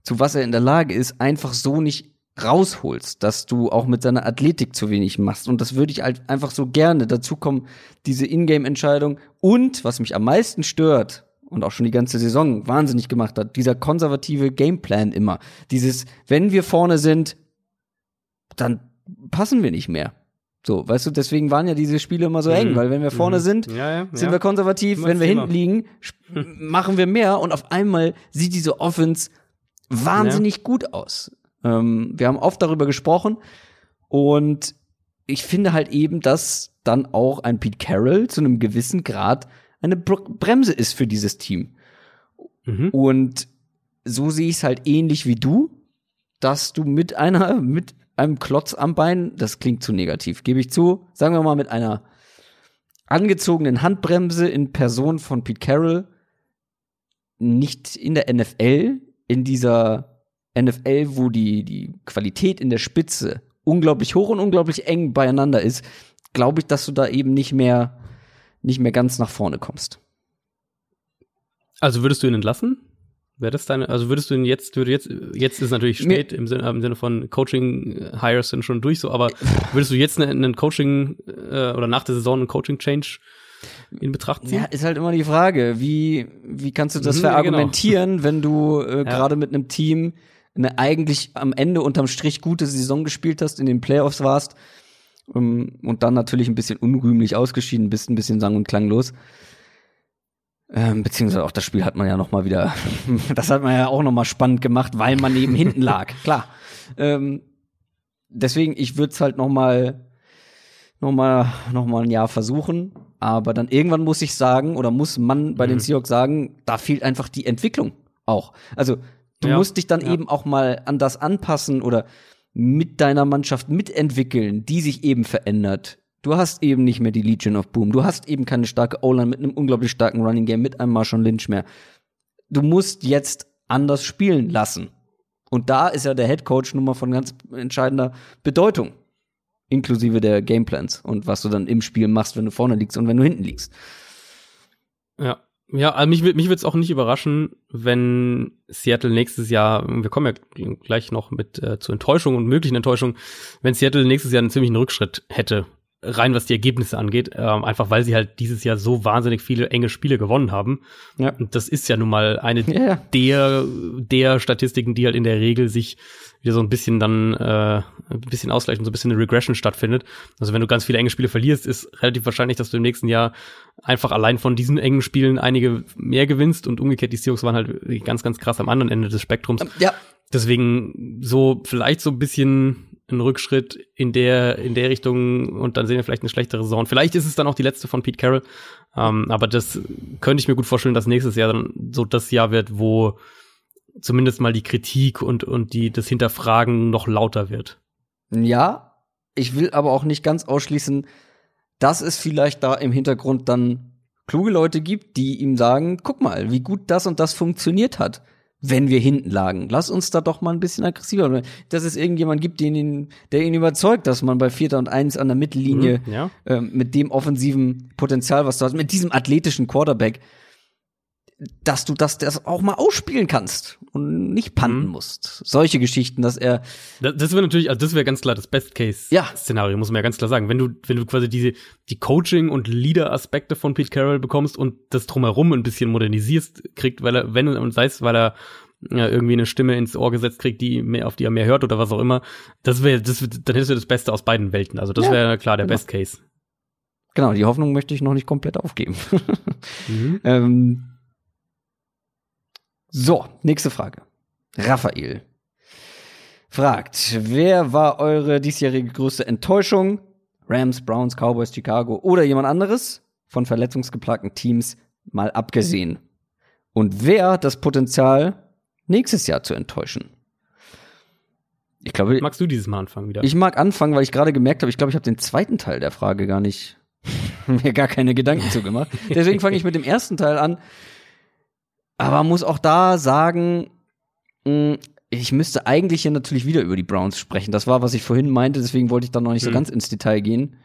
zu was er in der Lage ist, einfach so nicht rausholst, dass du auch mit seiner Athletik zu wenig machst. Und das würde ich halt einfach so gerne. Dazu kommen diese Ingame-Entscheidung. Und was mich am meisten stört, und auch schon die ganze Saison wahnsinnig gemacht hat. Dieser konservative Gameplan immer. Dieses, wenn wir vorne sind, dann passen wir nicht mehr. So, weißt du, deswegen waren ja diese Spiele immer so mhm. eng, weil wenn wir vorne mhm. sind, ja, ja, sind ja. wir konservativ, wenn wir hinten liegen, machen wir mehr und auf einmal sieht diese Offense wahnsinnig gut aus. Ähm, wir haben oft darüber gesprochen und ich finde halt eben, dass dann auch ein Pete Carroll zu einem gewissen Grad eine Bremse ist für dieses Team. Mhm. Und so sehe ich es halt ähnlich wie du, dass du mit einer, mit einem Klotz am Bein, das klingt zu negativ, gebe ich zu, sagen wir mal mit einer angezogenen Handbremse in Person von Pete Carroll nicht in der NFL, in dieser NFL, wo die, die Qualität in der Spitze unglaublich hoch und unglaublich eng beieinander ist, glaube ich, dass du da eben nicht mehr nicht mehr ganz nach vorne kommst. Also würdest du ihn entlassen? Wäre das deine, also würdest du ihn jetzt, würde jetzt, jetzt ist natürlich spät im Sinne, im Sinne von Coaching-Hires sind schon durch so, aber würdest du jetzt einen, einen Coaching äh, oder nach der Saison einen Coaching-Change in Betracht ziehen? Ja, ist halt immer die Frage, wie, wie kannst du das mhm, verargumentieren, genau. wenn du äh, ja. gerade mit einem Team eine eigentlich am Ende unterm Strich gute Saison gespielt hast, in den Playoffs warst ähm, und dann natürlich ein bisschen unrühmlich ausgeschieden bist, ein bisschen sang- und klanglos. Ähm, beziehungsweise auch das Spiel hat man ja noch mal wieder, das hat man ja auch noch mal spannend gemacht, weil man neben hinten lag, klar. Ähm, deswegen, ich würde es halt noch mal, noch mal, noch mal ein Jahr versuchen, aber dann irgendwann muss ich sagen oder muss man bei mhm. den Seahawks sagen, da fehlt einfach die Entwicklung auch. Also du ja, musst dich dann ja. eben auch mal an das anpassen oder mit deiner Mannschaft mitentwickeln, die sich eben verändert. Du hast eben nicht mehr die Legion of Boom. Du hast eben keine starke O-Line mit einem unglaublich starken Running Game, mit einem Marshall Lynch mehr. Du musst jetzt anders spielen lassen. Und da ist ja der Head Coach nun mal von ganz entscheidender Bedeutung. Inklusive der Gameplans und was du dann im Spiel machst, wenn du vorne liegst und wenn du hinten liegst. Ja, ja, also mich, mich würde es auch nicht überraschen, wenn Seattle nächstes Jahr, wir kommen ja gleich noch mit äh, zur Enttäuschung und möglichen Enttäuschung, wenn Seattle nächstes Jahr einen ziemlichen Rückschritt hätte, rein was die Ergebnisse angeht, ähm, einfach weil sie halt dieses Jahr so wahnsinnig viele enge Spiele gewonnen haben. Ja. Und das ist ja nun mal eine ja, ja. der der Statistiken, die halt in der Regel sich wieder so ein bisschen dann äh, ein bisschen ausgleichen, so ein bisschen eine Regression stattfindet. Also wenn du ganz viele enge Spiele verlierst, ist relativ wahrscheinlich, dass du im nächsten Jahr einfach allein von diesen engen Spielen einige mehr gewinnst und umgekehrt die Seahawks waren halt ganz ganz krass am anderen Ende des Spektrums. Ja. Deswegen so vielleicht so ein bisschen ein Rückschritt in der, in der Richtung und dann sehen wir vielleicht eine schlechtere Saison. Vielleicht ist es dann auch die letzte von Pete Carroll. Ähm, aber das könnte ich mir gut vorstellen, dass nächstes Jahr dann so das Jahr wird, wo zumindest mal die Kritik und, und die, das Hinterfragen noch lauter wird. Ja, ich will aber auch nicht ganz ausschließen, dass es vielleicht da im Hintergrund dann kluge Leute gibt, die ihm sagen, guck mal, wie gut das und das funktioniert hat, wenn wir hinten lagen. Lass uns da doch mal ein bisschen aggressiver. werden. Dass es irgendjemand gibt, den ihn, der ihn überzeugt, dass man bei Vierter und Eins an der Mittellinie Mhm, ja. ähm, mit dem offensiven Potenzial, was du hast, mit diesem athletischen Quarterback, dass du das, das auch mal ausspielen kannst und nicht panten Mhm. musst. Solche Geschichten, dass er Das, das wäre natürlich, also das wäre ganz klar das Ja. Best-Case-Szenario, muss man ja ganz klar sagen. Wenn du, wenn du quasi diese, die Coaching- und Leader-Aspekte von Pete Carroll bekommst und das drumherum ein bisschen modernisierst, kriegt, weil er, wenn, und sei es, weil er ja, irgendwie eine Stimme ins Ohr gesetzt kriegt, die mehr, auf die er mehr hört oder was auch immer, das wäre, das, dann hättest du das Beste aus beiden Welten. Also das Ja, wäre klar der genau. Best Case. Genau, die Hoffnung möchte ich noch nicht komplett aufgeben. Mhm. ähm, so, nächste Frage. Raphael fragt, wer war eure diesjährige größte Enttäuschung? Rams, Browns, Cowboys, Chicago oder jemand anderes? Von verletzungsgeplagten Teams mal abgesehen. Und wer hat das Potenzial, nächstes Jahr zu enttäuschen? Ich glaube, Magst du dieses Mal anfangen wieder? ich mag anfangen, weil ich gerade gemerkt habe, ich glaube, ich habe den zweiten Teil der Frage gar nicht, mir gar keine Gedanken zu gemacht. Deswegen fange ich mit dem ersten Teil an. Aber muss auch da sagen, mh, ich müsste eigentlich hier natürlich wieder über die Browns sprechen. Das war, was ich vorhin meinte, deswegen wollte ich da noch nicht so Mhm. ganz ins Detail gehen.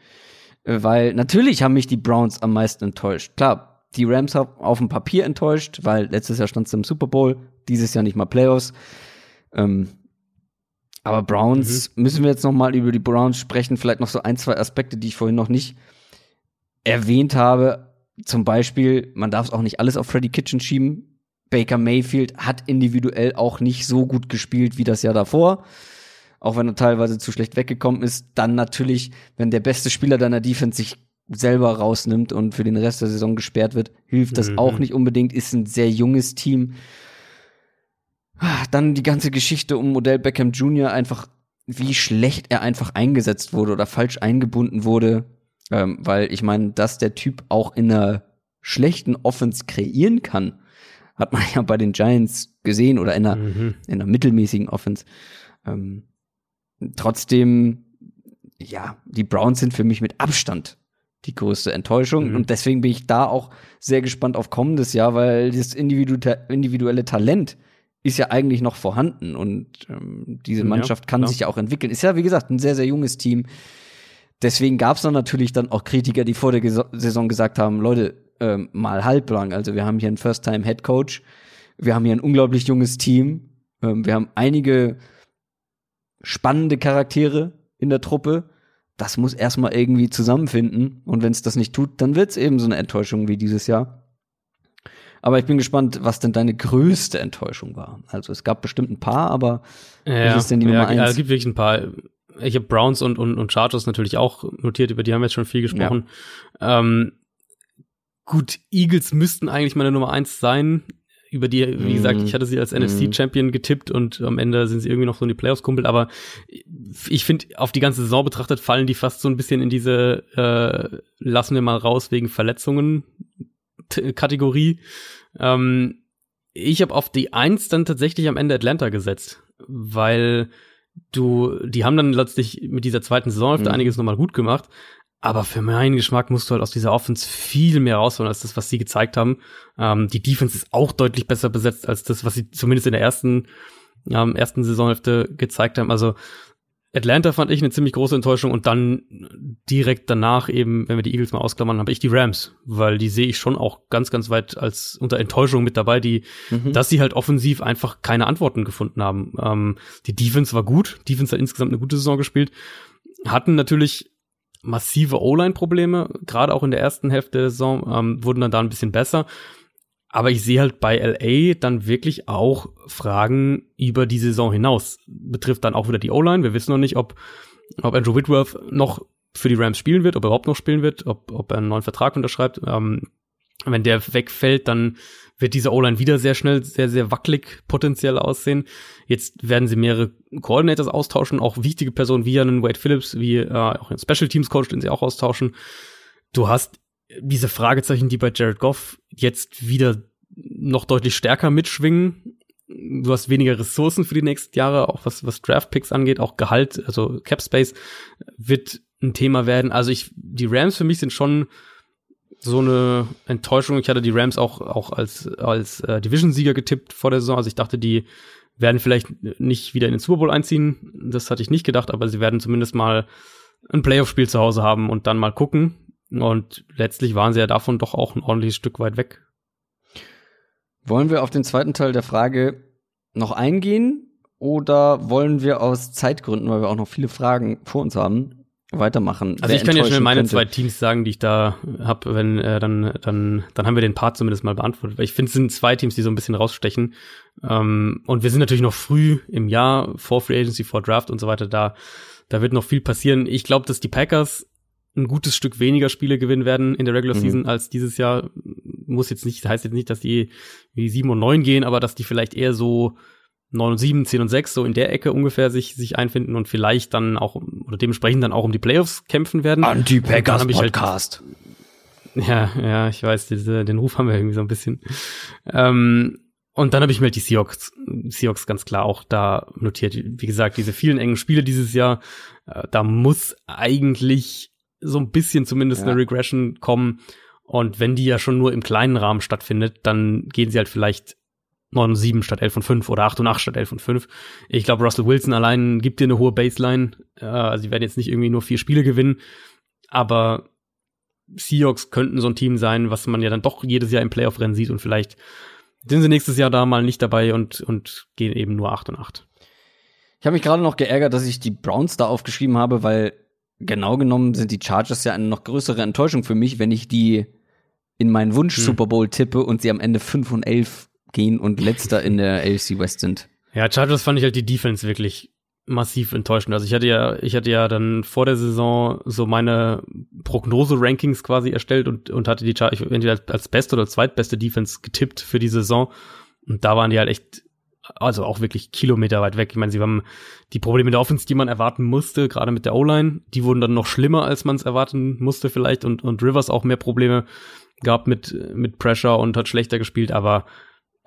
Äh, Weil natürlich haben mich die Browns am meisten enttäuscht. Klar, die Rams haben auf dem Papier enttäuscht, weil letztes Jahr stand es im Super Bowl, dieses Jahr nicht mal Playoffs. Ähm, aber Browns, müssen wir jetzt noch mal über die Browns sprechen, vielleicht noch so ein, zwei Aspekte, die ich vorhin noch nicht erwähnt habe. Zum Beispiel, man darf es auch nicht alles auf Freddy Kitchen schieben. Baker Mayfield hat individuell auch nicht so gut gespielt wie das Jahr davor. Auch wenn er teilweise zu schlecht weggekommen ist. Dann natürlich, wenn der beste Spieler deiner Defense sich selber rausnimmt und für den Rest der Saison gesperrt wird, hilft das Mhm. auch nicht unbedingt. Ist ein sehr junges Team. Dann die ganze Geschichte um Modell Beckham Jr. einfach, wie schlecht er einfach eingesetzt wurde oder falsch eingebunden wurde. Ähm, weil ich meine, dass der Typ auch in einer schlechten Offense kreieren kann, hat man ja bei den Giants gesehen oder in einer, Mhm. in einer mittelmäßigen Offense. Ähm, trotzdem, ja, die Browns sind für mich mit Abstand die größte Enttäuschung. Mhm. Und deswegen bin ich da auch sehr gespannt auf kommendes Jahr, weil das individu individuelle Talent ist ja eigentlich noch vorhanden und ähm, diese Ja, Mannschaft kann klar. sich ja auch entwickeln. Ist ja, wie gesagt, ein sehr, sehr junges Team. Deswegen gab es dann natürlich dann auch Kritiker, die vor der Geso- Saison gesagt haben, Leute, ähm, mal halblang. Also wir haben hier einen First-Time-Head-Coach, wir haben hier ein unglaublich junges Team, ähm, wir haben einige spannende Charaktere in der Truppe. Das muss erstmal irgendwie zusammenfinden. Und wenn es das nicht tut, dann wird es eben so eine Enttäuschung wie dieses Jahr. Aber ich bin gespannt, was denn deine größte Enttäuschung war. Also es gab bestimmt ein paar, aber Ja, ist denn die ja, Nummer ja, eins? Es gibt wirklich ein paar. Ich habe Browns und, und, und Chargers natürlich auch notiert, über die haben wir jetzt schon viel gesprochen. Ähm, gut, Eagles müssten eigentlich meine Nummer eins sein. Über die, wie Mhm. gesagt, ich hatte sie als Mhm. NFC-Champion getippt und am Ende sind sie irgendwie noch so in die Playoffs kumpelt, aber ich finde, auf die ganze Saison betrachtet fallen die fast so ein bisschen in diese äh, lassen wir mal raus wegen Verletzungen Kategorie. Ähm, ich habe auf die Eins dann tatsächlich am Ende Atlanta gesetzt, weil du, die haben dann letztlich mit dieser zweiten Saisonhälfte Mhm. einiges nochmal gut gemacht, aber für meinen Geschmack musst du halt aus dieser Offense viel mehr rausholen als das, was sie gezeigt haben. Ähm, die Defense ist auch deutlich besser besetzt als das, was sie zumindest in der ersten, ähm, ersten Saisonhälfte gezeigt haben. Also Atlanta fand ich eine ziemlich große Enttäuschung und dann direkt danach eben, wenn wir die Eagles mal ausklammern, habe ich die Rams, weil die sehe ich schon auch ganz, ganz weit als unter Enttäuschung mit dabei, die, Mhm. dass sie halt offensiv einfach keine Antworten gefunden haben. Ähm, die Defense war gut, Defense hat insgesamt eine gute Saison gespielt, hatten natürlich massive O-Line-Probleme, gerade auch in der ersten Hälfte der Saison, ähm, wurden dann da ein bisschen besser. Aber ich sehe halt bei LA dann wirklich auch Fragen über die Saison hinaus. Betrifft dann auch wieder die O-Line. Wir wissen noch nicht, ob, ob Andrew Whitworth noch für die Rams spielen wird, ob er überhaupt noch spielen wird, ob, ob er einen neuen Vertrag unterschreibt. Ähm, Wenn der wegfällt, dann wird diese O-Line wieder sehr schnell, sehr, sehr wackelig potenziell aussehen. Jetzt werden sie mehrere Coordinators austauschen, auch wichtige Personen wie einen Wade Phillips, wie äh, auch einen Special Teams Coach, den sie auch austauschen. Du hast diese Fragezeichen, die bei Jared Goff jetzt wieder noch deutlich stärker mitschwingen. Du hast weniger Ressourcen für die nächsten Jahre, auch was, was Draft Picks angeht, auch Gehalt, also Cap Space wird ein Thema werden. Also ich, die Rams für mich sind schon so eine Enttäuschung. Ich hatte die Rams auch, auch als, als äh, Division-Sieger getippt vor der Saison. Also ich dachte, die werden vielleicht nicht wieder in den Super Bowl einziehen. Das hatte ich nicht gedacht, aber sie werden zumindest mal ein Playoff-Spiel zu Hause haben und dann mal gucken. Und letztlich waren sie ja davon doch auch ein ordentliches Stück weit weg. Wollen wir auf den zweiten Teil der Frage noch eingehen oder wollen wir aus Zeitgründen, weil wir auch noch viele Fragen vor uns haben, weitermachen. Also ich kann ja schnell meine könnte. zwei Teams sagen, die ich da habe, wenn äh, dann dann dann haben wir den Part zumindest mal beantwortet. Weil ich finde, es sind zwei Teams, die so ein bisschen rausstechen. Ähm, und wir sind natürlich noch früh im Jahr vor Free Agency, vor Draft und so weiter. Da da wird noch viel passieren. Ich glaube, dass die Packers ein gutes Stück weniger Spiele gewinnen werden in der Regular mhm. Season als dieses Jahr. Muss jetzt nicht, heißt jetzt nicht, dass die wie sieben und neun gehen, aber dass die vielleicht eher so 9 und 7, 10 und 6, so in der Ecke ungefähr sich, sich einfinden und vielleicht dann auch, oder dementsprechend dann auch um die Playoffs kämpfen werden. Anti-Packers Podcast. Halt, ja, ja, ich weiß, diese, den Ruf haben wir irgendwie so ein bisschen. Ähm, und dann habe ich mir halt die Seahawks, Seahawks ganz klar auch da notiert. Wie gesagt, diese vielen engen Spiele dieses Jahr, äh, da muss eigentlich so ein bisschen zumindest ja. eine Regression kommen. Und wenn die ja schon nur im kleinen Rahmen stattfindet, dann gehen sie halt vielleicht 9 und 7 statt 11 und 5 oder 8 und 8 statt 11 und 5. Ich glaube, Russell Wilson allein gibt dir eine hohe Baseline. Äh, also sie werden jetzt nicht irgendwie nur vier Spiele gewinnen, aber Seahawks könnten so ein Team sein, was man ja dann doch jedes Jahr im Playoff-Rennen sieht und vielleicht sind sie nächstes Jahr da mal nicht dabei und, und gehen eben nur 8 und 8. Ich habe mich gerade noch geärgert, dass ich die Browns da aufgeschrieben habe, weil genau genommen sind die Chargers ja eine noch größere Enttäuschung für mich, wenn ich die in meinen Wunsch hm. Super Bowl tippe und sie am Ende 5 und 11 gehen und letzter in der AFC West sind. Ja, Chargers fand ich halt die Defense wirklich massiv enttäuschend. Also ich hatte ja, ich hatte ja dann vor der Saison so meine Prognose-Rankings quasi erstellt und, und hatte die Chargers entweder als beste oder zweitbeste Defense getippt für die Saison. Und da waren die halt echt, also auch wirklich Kilometer weit weg. Ich meine, sie haben die Probleme der Offense, die man erwarten musste, gerade mit der O-Line, die wurden dann noch schlimmer, als man es erwarten musste vielleicht. Und, und Rivers auch mehr Probleme gehabt mit, mit Pressure und hat schlechter gespielt, aber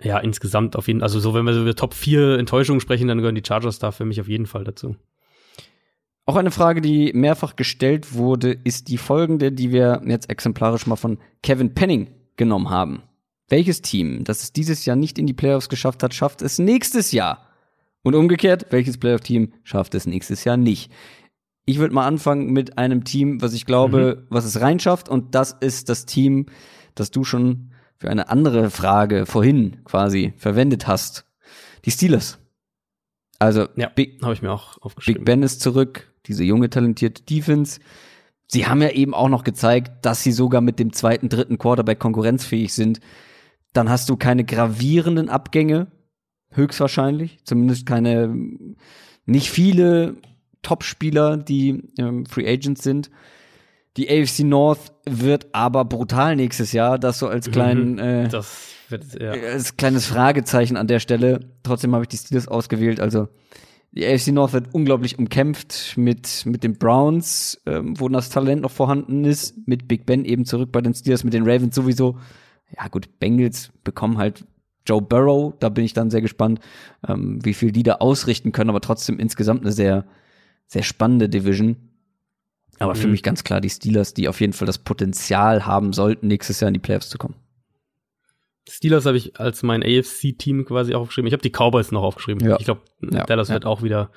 ja, insgesamt auf jeden Fall, also so, wenn wir so über Top 4 Enttäuschungen sprechen, dann gehören die Chargers da für mich auf jeden Fall dazu. Auch eine Frage, die mehrfach gestellt wurde, ist die folgende, die wir jetzt exemplarisch mal von Kevin Penning genommen haben. Welches Team, das es dieses Jahr nicht in die Playoffs geschafft hat, schafft es nächstes Jahr? Und umgekehrt, welches Playoff-Team schafft es nächstes Jahr nicht? Ich würde mal anfangen mit einem Team, was ich glaube, mhm. was es reinschafft, und das ist das Team, das du schon für eine andere Frage vorhin quasi verwendet hast. Die Steelers. Also, ja, habe ich mir auch aufgeschrieben. Big Ben ist zurück, diese junge, talentierte Defense. Sie haben ja eben auch noch gezeigt, dass sie sogar mit dem zweiten, dritten Quarterback konkurrenzfähig sind. Dann hast du keine gravierenden Abgänge, höchstwahrscheinlich. Zumindest keine, nicht viele Topspieler, die ähm, Free Agents sind. Die AFC North wird aber brutal nächstes Jahr. Das so als kleinen, mhm. äh, das wird, ja. als kleines Fragezeichen an der Stelle. Trotzdem habe ich die Steelers ausgewählt. Also die AFC North wird unglaublich umkämpft mit mit den Browns, ähm, wo das Talent noch vorhanden ist, mit Big Ben eben zurück bei den Steelers, mit den Ravens sowieso. Ja gut, Bengals bekommen halt Joe Burrow. Da bin ich dann sehr gespannt, ähm, wie viel die da ausrichten können. Aber trotzdem insgesamt eine sehr sehr spannende Division. Aber mhm. für mich ganz klar die Steelers, die auf jeden Fall das Potenzial haben sollten, nächstes Jahr in die Playoffs zu kommen. Steelers habe ich als mein AFC-Team quasi aufgeschrieben. Ich habe die Cowboys noch aufgeschrieben. Ja. Ich glaube, ja. Dallas ja. wird auch wieder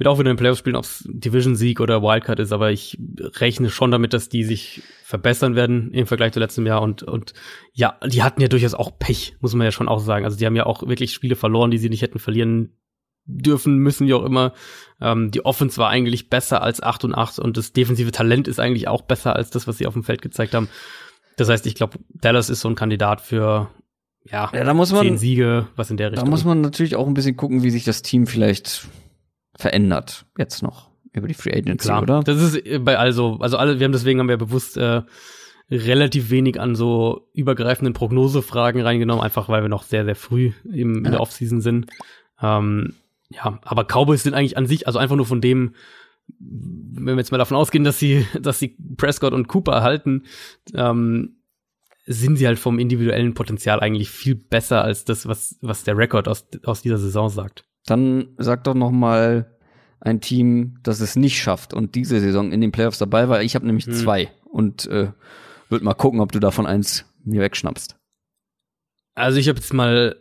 wird auch wieder in den Playoffs spielen, ob es Division-Sieg oder Wildcard ist, aber ich rechne schon damit, dass die sich verbessern werden im Vergleich zu letztem Jahr und, und ja, die hatten ja durchaus auch Pech, muss man ja schon auch sagen. Also die haben ja auch wirklich Spiele verloren, die sie nicht hätten verlieren dürfen, müssen wie auch immer. Ähm, die Offense war eigentlich besser als 8 und 8 und das defensive Talent ist eigentlich auch besser als das, was sie auf dem Feld gezeigt haben. Das heißt, ich glaube, Dallas ist so ein Kandidat für ja, ja da muss man, zehn Siege, was in der Richtung. Da muss man natürlich auch ein bisschen gucken, wie sich das Team vielleicht verändert jetzt noch über die Free Agency, Klar, oder? Das ist bei also also alle wir haben deswegen haben wir bewusst äh, relativ wenig an so übergreifenden Prognosefragen reingenommen, einfach weil wir noch sehr, sehr früh im, in der Offseason sind. Ähm, ja, aber Cowboys sind eigentlich an sich, also einfach nur von dem, wenn wir jetzt mal davon ausgehen, dass sie, dass sie Prescott und Cooper erhalten, ähm, sind sie halt vom individuellen Potenzial eigentlich viel besser als das, was, was der Rekord aus, aus dieser Saison sagt. Dann sag doch noch mal ein Team, das es nicht schafft und diese Saison in den Playoffs dabei war. Ich habe nämlich hm. zwei und äh, würde mal gucken, ob du davon eins mir wegschnappst. Also ich habe jetzt mal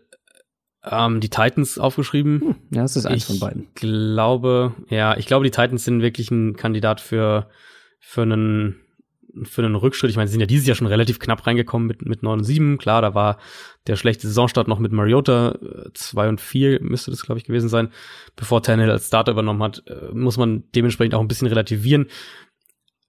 ähm, die Titans aufgeschrieben. Hm, ja, das ist eins ich von beiden. Ich glaube, ja, ich glaube, die Titans sind wirklich ein Kandidat für, für einen für einen Rückschritt. Ich meine, sie sind ja dieses Jahr schon relativ knapp reingekommen mit, mit 9 und 7. Klar, da war der schlechte Saisonstart noch mit Mariota. 2 äh, und 4 müsste das, glaube ich, gewesen sein. Bevor Tannehill als Starter übernommen hat, äh, muss man dementsprechend auch ein bisschen relativieren.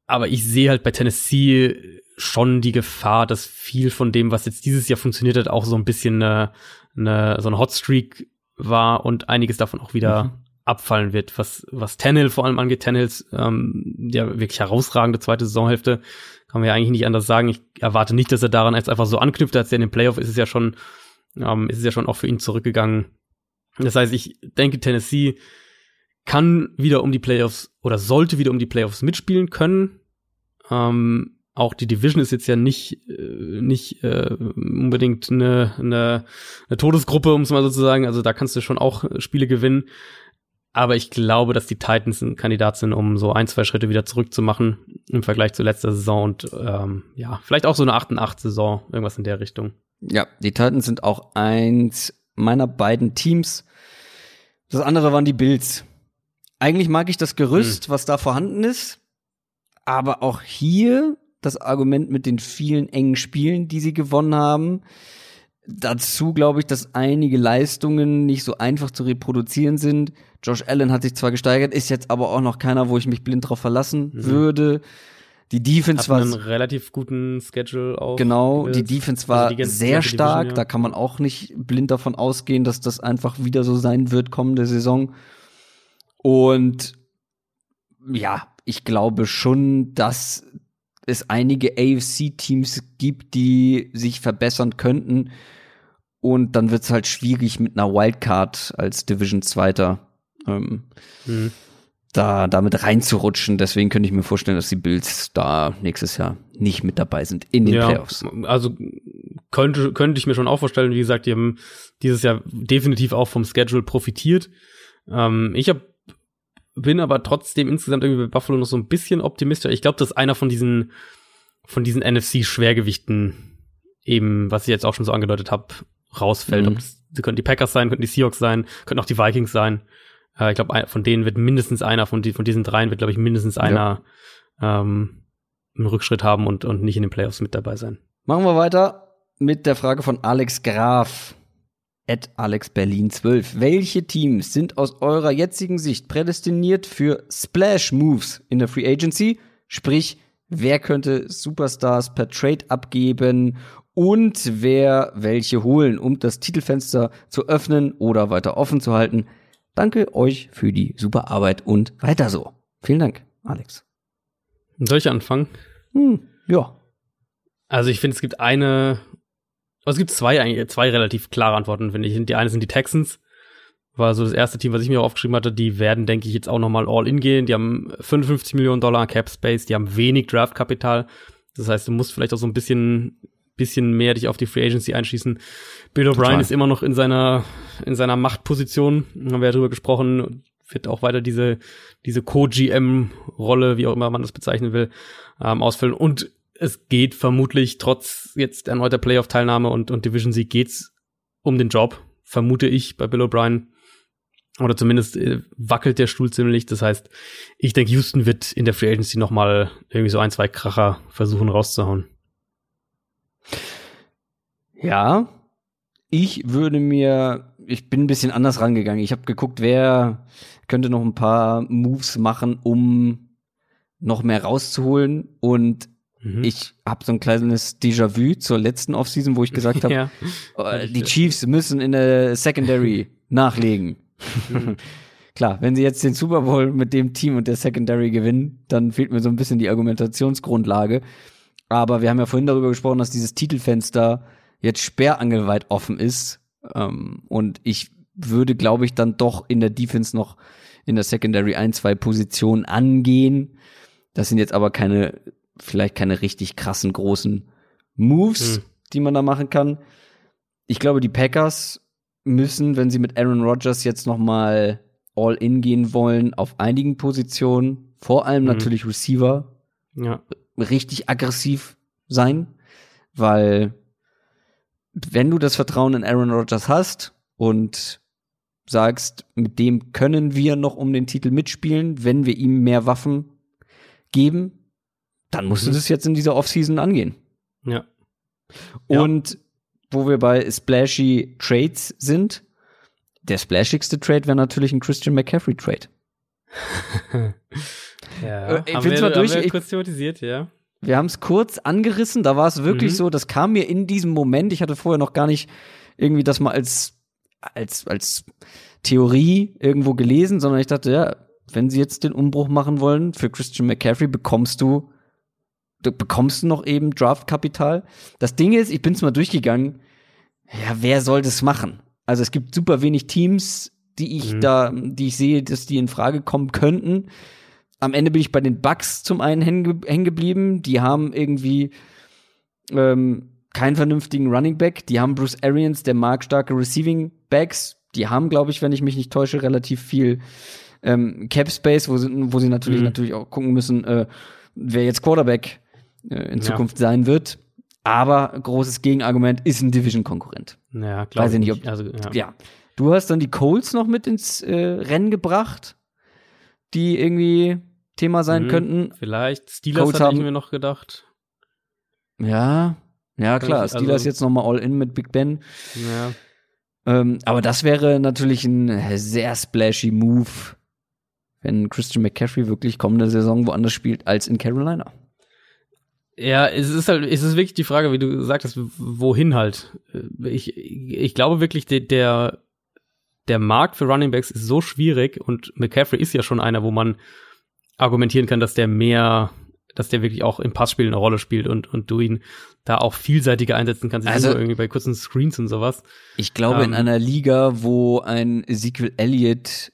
Aber ich sehe halt bei Tennessee schon die Gefahr, dass viel von dem, was jetzt dieses Jahr funktioniert hat, auch so ein bisschen eine, eine, so ein Hotstreak war und einiges davon auch wieder mhm. abfallen wird. Was, was Tannehill vor allem angeht, Tannehills ähm, ja wirklich herausragende zweite Saisonhälfte, kann man ja eigentlich nicht anders sagen. Ich erwarte nicht, dass er daran jetzt einfach so anknüpft. Als er in den Playoff ist es ja schon, ähm, ist es ja schon auch für ihn zurückgegangen. Das heißt, ich denke, Tennessee kann wieder um die Playoffs oder sollte wieder um die Playoffs mitspielen können. Ähm, auch die Division ist jetzt ja nicht, äh, nicht äh, unbedingt eine, eine, eine Todesgruppe, um es mal so zu sagen. Also da kannst du schon auch Spiele gewinnen. Aber ich glaube, dass die Titans ein Kandidat sind, um so ein, zwei Schritte wieder zurückzumachen im Vergleich zu letzter Saison und ähm, ja, vielleicht auch so eine 8 8 Saison, irgendwas in der Richtung. Ja, die Titans sind auch eins meiner beiden Teams. Das andere waren die Bills. Eigentlich mag ich das Gerüst, hm. was da vorhanden ist, aber auch hier das Argument mit den vielen engen Spielen, die sie gewonnen haben. Dazu glaube ich, dass einige Leistungen nicht so einfach zu reproduzieren sind. Josh Allen hat sich zwar gesteigert, ist jetzt aber auch noch keiner, wo ich mich blind drauf verlassen mhm. würde. Die Defense war einen relativ guten Schedule auch. Genau, die Defense war also die sehr stark. Division, ja. Da kann man auch nicht blind davon ausgehen, dass das einfach wieder so sein wird kommende Saison. Und ja, ich glaube schon, dass es einige AFC-Teams gibt, die sich verbessern könnten. Und dann wird es halt schwierig mit einer Wildcard als Division Zweiter ähm, mhm. da damit reinzurutschen. Deswegen könnte ich mir vorstellen, dass die Bills da nächstes Jahr nicht mit dabei sind in den ja, Playoffs. Also könnte könnte ich mir schon auch vorstellen. Wie gesagt, die haben dieses Jahr definitiv auch vom Schedule profitiert. Ähm, ich habe bin aber trotzdem insgesamt irgendwie bei Buffalo noch so ein bisschen optimistischer. Ich glaube, dass einer von diesen, von diesen NFC-Schwergewichten eben, was ich jetzt auch schon so angedeutet habe, rausfällt. Mhm. Das, das könnten die Packers sein, könnten die Seahawks sein, könnten auch die Vikings sein. Äh, ich glaube, von denen wird mindestens einer, von, die, von diesen dreien wird, glaube ich, mindestens einer ja. ähm, einen Rückschritt haben und, und nicht in den Playoffs mit dabei sein. Machen wir weiter mit der Frage von Alex Graf at AlexBerlin12. Welche Teams sind aus eurer jetzigen Sicht prädestiniert für Splash Moves in der Free Agency? Sprich, wer könnte Superstars per Trade abgeben und wer welche holen, um das Titelfenster zu öffnen oder weiter offen zu halten? Danke euch für die super Arbeit und weiter so. Vielen Dank, Alex. Soll ich anfangen? Hm, ja. Also ich finde, es gibt eine also es gibt zwei, eigentlich, zwei relativ klare Antworten, finde ich. Die eine sind die Texans. War so das erste Team, was ich mir aufgeschrieben hatte. Die werden, denke ich, jetzt auch nochmal all in gehen. Die haben 55 Millionen Dollar Cap Space. Die haben wenig Draftkapital. Das heißt, du musst vielleicht auch so ein bisschen, bisschen mehr dich auf die Free Agency einschießen. Bill O'Brien ist immer noch in seiner, in seiner Machtposition. Haben wir ja drüber gesprochen. Wird auch weiter diese, diese Co-GM-Rolle, wie auch immer man das bezeichnen will, ähm, ausfüllen. Und es geht vermutlich trotz jetzt erneuter Playoff-Teilnahme und, und Division-Sieg geht's um den Job, vermute ich bei Bill O'Brien. Oder zumindest äh, wackelt der Stuhl ziemlich. Das heißt, ich denke, Houston wird in der Free Agency noch mal irgendwie so ein, zwei Kracher versuchen rauszuhauen. Ja, ich würde mir, ich bin ein bisschen anders rangegangen. Ich habe geguckt, wer könnte noch ein paar Moves machen, um noch mehr rauszuholen. Und Mhm. Ich habe so ein kleines Déjà-vu zur letzten Offseason, wo ich gesagt habe, ja. oh, die Chiefs müssen in der Secondary nachlegen. Mhm. Klar, wenn sie jetzt den Super Bowl mit dem Team und der Secondary gewinnen, dann fehlt mir so ein bisschen die Argumentationsgrundlage. Aber wir haben ja vorhin darüber gesprochen, dass dieses Titelfenster jetzt sperrangelweit offen ist. Ähm, und ich würde, glaube ich, dann doch in der Defense noch in der Secondary ein, zwei Positionen angehen. Das sind jetzt aber keine, vielleicht keine richtig krassen großen Moves, hm. die man da machen kann. Ich glaube, die Packers müssen, wenn sie mit Aaron Rodgers jetzt noch mal all in gehen wollen, auf einigen Positionen, vor allem hm. natürlich Receiver, ja. richtig aggressiv sein, weil wenn du das Vertrauen in Aaron Rodgers hast und sagst, mit dem können wir noch um den Titel mitspielen, wenn wir ihm mehr Waffen geben, dann musst mhm. du das jetzt in dieser Offseason angehen. Ja. Und ja. wo wir bei splashy Trades sind, der splashigste Trade wäre natürlich ein Christian McCaffrey Trade. ja, äh, ich haben, wir, durch, haben wir kurz thematisiert, ja. Wir haben es kurz angerissen, da war es wirklich mhm. so, das kam mir in diesem Moment, ich hatte vorher noch gar nicht irgendwie das mal als, als, als Theorie irgendwo gelesen, sondern ich dachte, ja, wenn sie jetzt den Umbruch machen wollen für Christian McCaffrey, bekommst du, du bekommst du noch eben Draftkapital. Das Ding ist, ich bin es mal durchgegangen, ja, wer soll das machen? Also es gibt super wenig Teams, die ich mhm. da, die ich sehe, dass die in Frage kommen könnten. Am Ende bin ich bei den Bucks zum einen hängen geblieben. Die haben irgendwie ähm, keinen vernünftigen Running Back. Die haben Bruce Arians, der markstarke Receiving Backs. Die haben, glaube ich, wenn ich mich nicht täusche, relativ viel ähm, Cap Space, wo sie, wo sie natürlich mhm. natürlich auch gucken müssen, äh, wer jetzt Quarterback äh, in Zukunft ja. sein wird. Aber großes Gegenargument ist ein Division-Konkurrent. Ja, klar. Weiß ich nicht, ob, also, ja. ja. Du hast dann die Colts noch mit ins äh, Rennen gebracht, die irgendwie Thema sein mhm, könnten. Vielleicht. Steelers Colts hatte ich mir noch gedacht. Ja, ja klar. Ich, also, Steelers jetzt noch mal All-In mit Big Ben. Ja. Ähm, aber das wäre natürlich ein sehr splashy Move, wenn Christian McCaffrey wirklich kommende Saison woanders spielt als in Carolina. Ja, es ist halt, es ist wirklich die Frage, wie du sagtest, wohin halt. Ich, ich glaube wirklich, der, der, der Markt für Running Backs ist so schwierig und McCaffrey ist ja schon einer, wo man argumentieren kann, dass der mehr, dass der wirklich auch im Passspiel eine Rolle spielt und, und du ihn da auch vielseitiger einsetzen kannst. Also irgendwie bei kurzen Screens und sowas. Ich glaube, ähm, in einer Liga, wo ein Ezekiel Elliott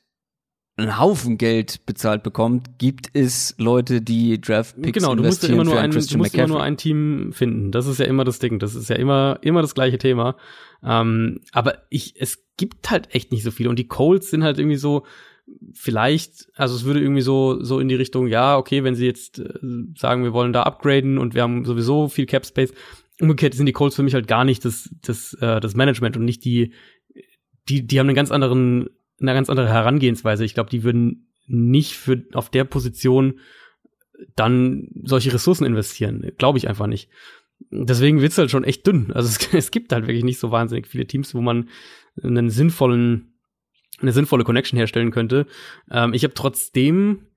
einen Haufen Geld bezahlt bekommt, gibt es Leute, die Draft Picks genau, du musst ja immer nur ein, du musst immer nur ein Team finden. Das ist ja immer das Ding. Das ist ja immer immer das gleiche Thema. Ähm, aber ich, es gibt halt echt nicht so viele und die Colts sind halt irgendwie so vielleicht, also es würde irgendwie so, so in die Richtung, ja, okay, wenn sie jetzt äh, sagen, wir wollen da upgraden und wir haben sowieso viel Cap Space. Umgekehrt sind die Colts für mich halt gar nicht das, das, äh, das Management und nicht die, die, die haben einen ganz anderen, eine ganz andere Herangehensweise. Ich glaube, die würden nicht für, auf der Position dann solche Ressourcen investieren. Glaube ich einfach nicht. Deswegen wird's halt schon echt dünn. Also es, es gibt halt wirklich nicht so wahnsinnig viele Teams, wo man einen sinnvollen eine sinnvolle Connection herstellen könnte. Ähm, ich habe trotzdem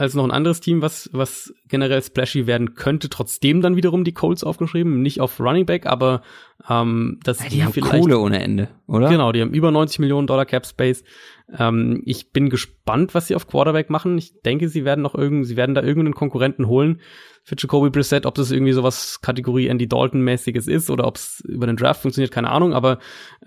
als noch ein anderes Team, was, was generell splashy werden könnte, trotzdem dann wiederum die Colts aufgeschrieben. Nicht auf Running Back, aber ähm, dass ja, die, die haben Kohle ohne Ende, oder? Genau, die haben über 90 Millionen Dollar Cap Space. Ähm, ich bin gespannt, was sie auf Quarterback machen. Ich denke, sie werden noch irgend, sie werden da irgendeinen Konkurrenten holen für Jacoby Brissett, ob das irgendwie sowas Kategorie Andy Dalton-mäßiges ist oder ob es über den Draft funktioniert, keine Ahnung, aber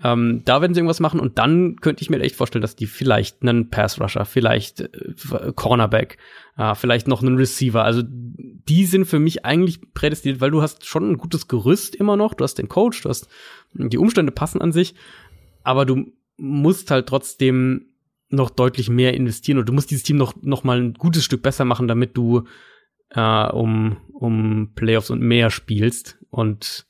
ähm, da werden sie irgendwas machen. Und dann könnte ich mir echt vorstellen, dass die vielleicht einen Pass-Rusher, vielleicht äh, Cornerback, äh, vielleicht noch einen Receiver, also die sind für mich eigentlich prädestiniert, weil du hast schon ein gutes Gerüst immer noch, du hast den Coach, du hast die Umstände passen an sich, aber du musst halt trotzdem noch deutlich mehr investieren und du musst dieses Team noch, noch mal ein gutes Stück besser machen, damit du äh, um, um Playoffs und mehr spielst. Und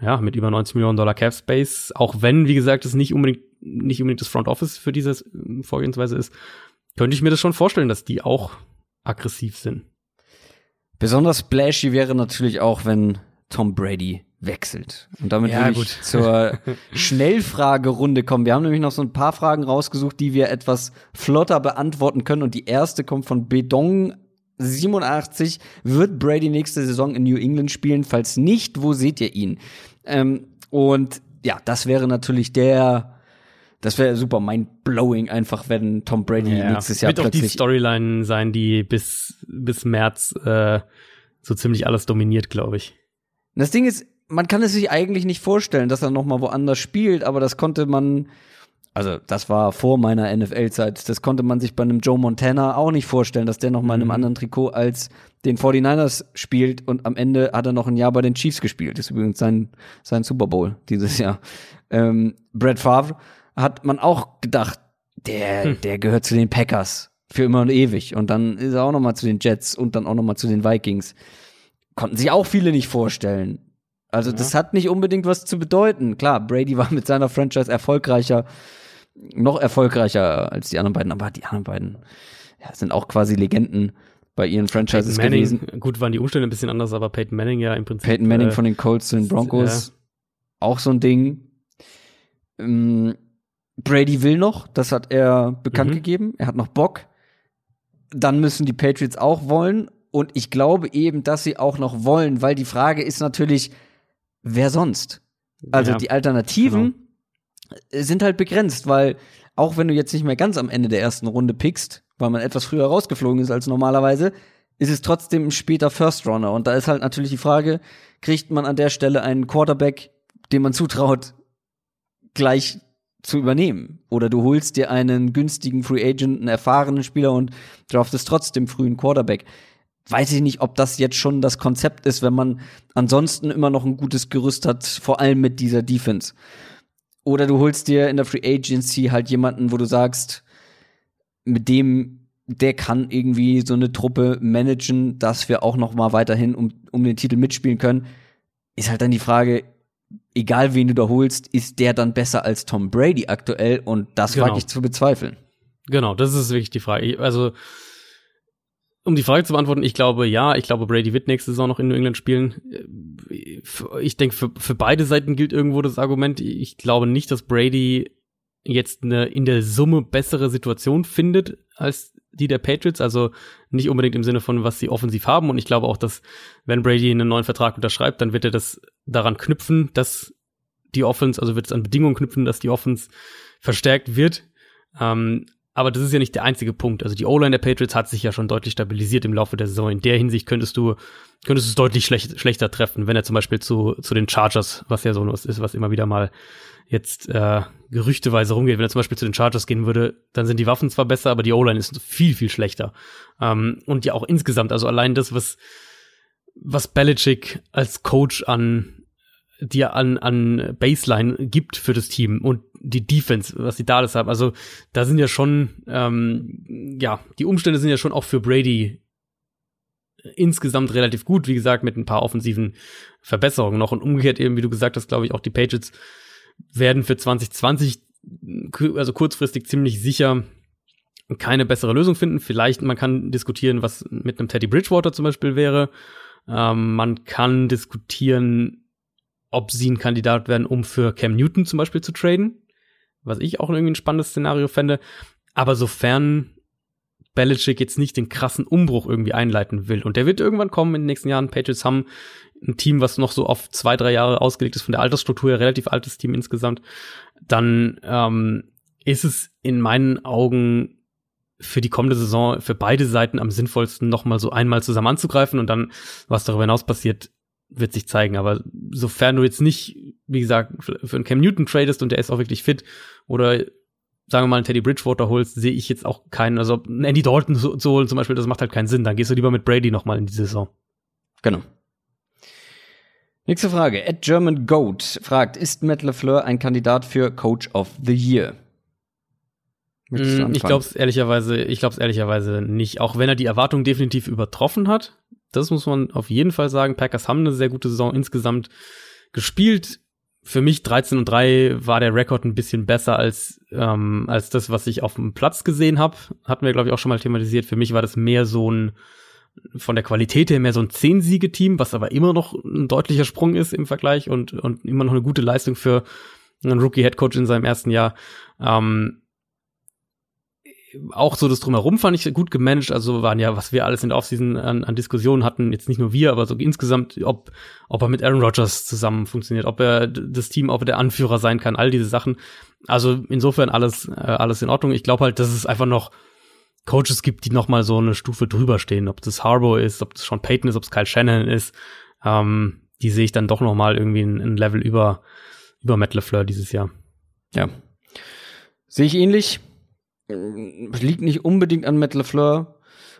ja, mit über 90 Millionen Dollar Cap Space, auch wenn, wie gesagt, es nicht unbedingt, nicht unbedingt das Front Office für diese Vorgehensweise ist, könnte ich mir das schon vorstellen, dass die auch aggressiv sind. Besonders splashy wäre natürlich auch, wenn Tom Brady wechselt. Und damit ja, würde ich zur Schnellfragerunde kommen. Wir haben nämlich noch so ein paar Fragen rausgesucht, die wir etwas flotter beantworten können. Und die erste kommt von Bedong 87. Wird Brady nächste Saison in New England spielen? Falls nicht, wo seht ihr ihn? Ähm, und ja, das wäre natürlich der, das wäre super mind-blowing einfach, wenn Tom Brady ja, nächstes Jahr wird plötzlich... Wird auch die Storyline sein, die bis, bis März äh, so ziemlich alles dominiert, glaube ich. Das Ding ist, man kann es sich eigentlich nicht vorstellen, dass er noch mal woanders spielt, aber das konnte man also das war vor meiner NFL-Zeit. Das konnte man sich bei einem Joe Montana auch nicht vorstellen, dass der noch mal in einem mhm. anderen Trikot als den 49ers spielt und am Ende hat er noch ein Jahr bei den Chiefs gespielt. Das ist übrigens sein, sein Super Bowl dieses Jahr. Ähm, Brad Favre hat man auch gedacht, der, hm. der gehört zu den Packers für immer und ewig. Und dann ist er auch noch mal zu den Jets und dann auch noch mal zu den Vikings. Konnten sich auch viele nicht vorstellen. Also ja. das hat nicht unbedingt was zu bedeuten. Klar, Brady war mit seiner Franchise erfolgreicher noch erfolgreicher als die anderen beiden, aber die anderen beiden ja, sind auch quasi Legenden bei ihren Franchises Peyton Manning, gewesen. Gut, waren die Umstände ein bisschen anders, aber Peyton Manning ja im Prinzip. Peyton Manning äh, von den Colts zu den Broncos, ja. auch so ein Ding. Ähm, Brady will noch, das hat er bekannt mhm. gegeben. Er hat noch Bock. Dann müssen die Patriots auch wollen. Und ich glaube eben, dass sie auch noch wollen, weil die Frage ist natürlich, wer sonst? Also ja, die Alternativen genau sind halt begrenzt, weil auch wenn du jetzt nicht mehr ganz am Ende der ersten Runde pickst, weil man etwas früher rausgeflogen ist als normalerweise, ist es trotzdem ein später First Runner. Und da ist halt natürlich die Frage, kriegt man an der Stelle einen Quarterback, dem man zutraut, gleich zu übernehmen? Oder du holst dir einen günstigen Free Agent, einen erfahrenen Spieler und draftest trotzdem frühen Quarterback. Weiß ich nicht, ob das jetzt schon das Konzept ist, wenn man ansonsten immer noch ein gutes Gerüst hat, vor allem mit dieser Defense. Oder du holst dir in der Free Agency halt jemanden, wo du sagst, mit dem, der kann irgendwie so eine Truppe managen, dass wir auch noch mal weiterhin um, um den Titel mitspielen können. Ist halt dann die Frage, egal wen du da holst, ist der dann besser als Tom Brady aktuell? Und das genau. wage ich zu bezweifeln. Genau, das ist wirklich die Frage. Also um die Frage zu beantworten, ich glaube ja, ich glaube Brady wird nächste Saison noch in New England spielen. Ich denke, für, für beide Seiten gilt irgendwo das Argument. Ich glaube nicht, dass Brady jetzt eine in der Summe bessere Situation findet als die der Patriots, also nicht unbedingt im Sinne von, was sie offensiv haben. Und ich glaube auch, dass wenn Brady einen neuen Vertrag unterschreibt, dann wird er das daran knüpfen, dass die Offense, also wird es an Bedingungen knüpfen, dass die Offense verstärkt wird. Ähm, aber das ist ja nicht der einzige Punkt. Also die O-Line der Patriots hat sich ja schon deutlich stabilisiert im Laufe der Saison. In der Hinsicht könntest du, könntest du es deutlich schlecht, schlechter treffen, wenn er zum Beispiel zu, zu den Chargers, was ja so was ist, was immer wieder mal jetzt äh, gerüchteweise rumgeht, wenn er zum Beispiel zu den Chargers gehen würde, dann sind die Waffen zwar besser, aber die O-Line ist viel, viel schlechter. Ähm, und ja auch insgesamt, also allein das, was, was Belichick als Coach an dir an, an Baseline gibt für das Team und die Defense, was sie da alles haben. Also da sind ja schon, ähm, ja, die Umstände sind ja schon auch für Brady insgesamt relativ gut, wie gesagt, mit ein paar offensiven Verbesserungen noch. Und umgekehrt eben, wie du gesagt hast, glaube ich, auch die Patriots werden für 2020, also kurzfristig ziemlich sicher keine bessere Lösung finden. Vielleicht, man kann diskutieren, was mit einem Teddy Bridgewater zum Beispiel wäre. Ähm, man kann diskutieren, ob sie ein Kandidat werden, um für Cam Newton zum Beispiel zu traden. Was ich auch irgendwie ein spannendes Szenario fände. Aber sofern Belichick jetzt nicht den krassen Umbruch irgendwie einleiten will. Und der wird irgendwann kommen in den nächsten Jahren. Patriots haben ein Team, was noch so auf zwei, drei Jahre ausgelegt ist, von der Altersstruktur her relativ altes Team insgesamt. Dann ähm, ist es in meinen Augen für die kommende Saison für beide Seiten am sinnvollsten, nochmal so einmal zusammen anzugreifen und dann, was darüber hinaus passiert, wird sich zeigen. Aber sofern du jetzt nicht, wie gesagt, für einen Cam Newton tradest und der ist auch wirklich fit oder sagen wir mal einen Teddy Bridgewater holst, sehe ich jetzt auch keinen, also einen Andy Dalton zu, zu holen zum Beispiel, das macht halt keinen Sinn. Dann gehst du lieber mit Brady nochmal in die Saison. Genau. Nächste Frage. Ed German Goat fragt, ist Matt LeFleur ein Kandidat für Coach of the Year? Mm, ich glaube es ehrlicherweise, ich glaube es ehrlicherweise nicht. Auch wenn er die Erwartung definitiv übertroffen hat, das muss man auf jeden Fall sagen. Packers haben eine sehr gute Saison insgesamt gespielt. Für mich 13 und 3 war der Rekord ein bisschen besser als, ähm, als das, was ich auf dem Platz gesehen habe. Hatten wir, glaube ich, auch schon mal thematisiert. Für mich war das mehr so ein, von der Qualität her mehr so ein Zehn-Siege-Team, was aber immer noch ein deutlicher Sprung ist im Vergleich und, und immer noch eine gute Leistung für einen Rookie-Headcoach in seinem ersten Jahr. Ähm, auch so das Drumherum fand ich gut gemanagt. Also waren ja, was wir alles in der Offseason an, an Diskussionen hatten, jetzt nicht nur wir, aber so insgesamt, ob, ob er mit Aaron Rodgers zusammen funktioniert, ob er das Team, ob er der Anführer sein kann, all diese Sachen. Also insofern alles, äh, alles in Ordnung. Ich glaube halt, dass es einfach noch Coaches gibt, die noch mal so eine Stufe drüber stehen. Ob das Harbour ist, ob das Sean Payton ist, ob es Kyle Shannon ist. Ähm, die sehe ich dann doch noch mal irgendwie ein, ein Level über, über Matt LeFleur dieses Jahr. Ja. Sehe ich ähnlich. Liegt nicht unbedingt an Matt LeFleur.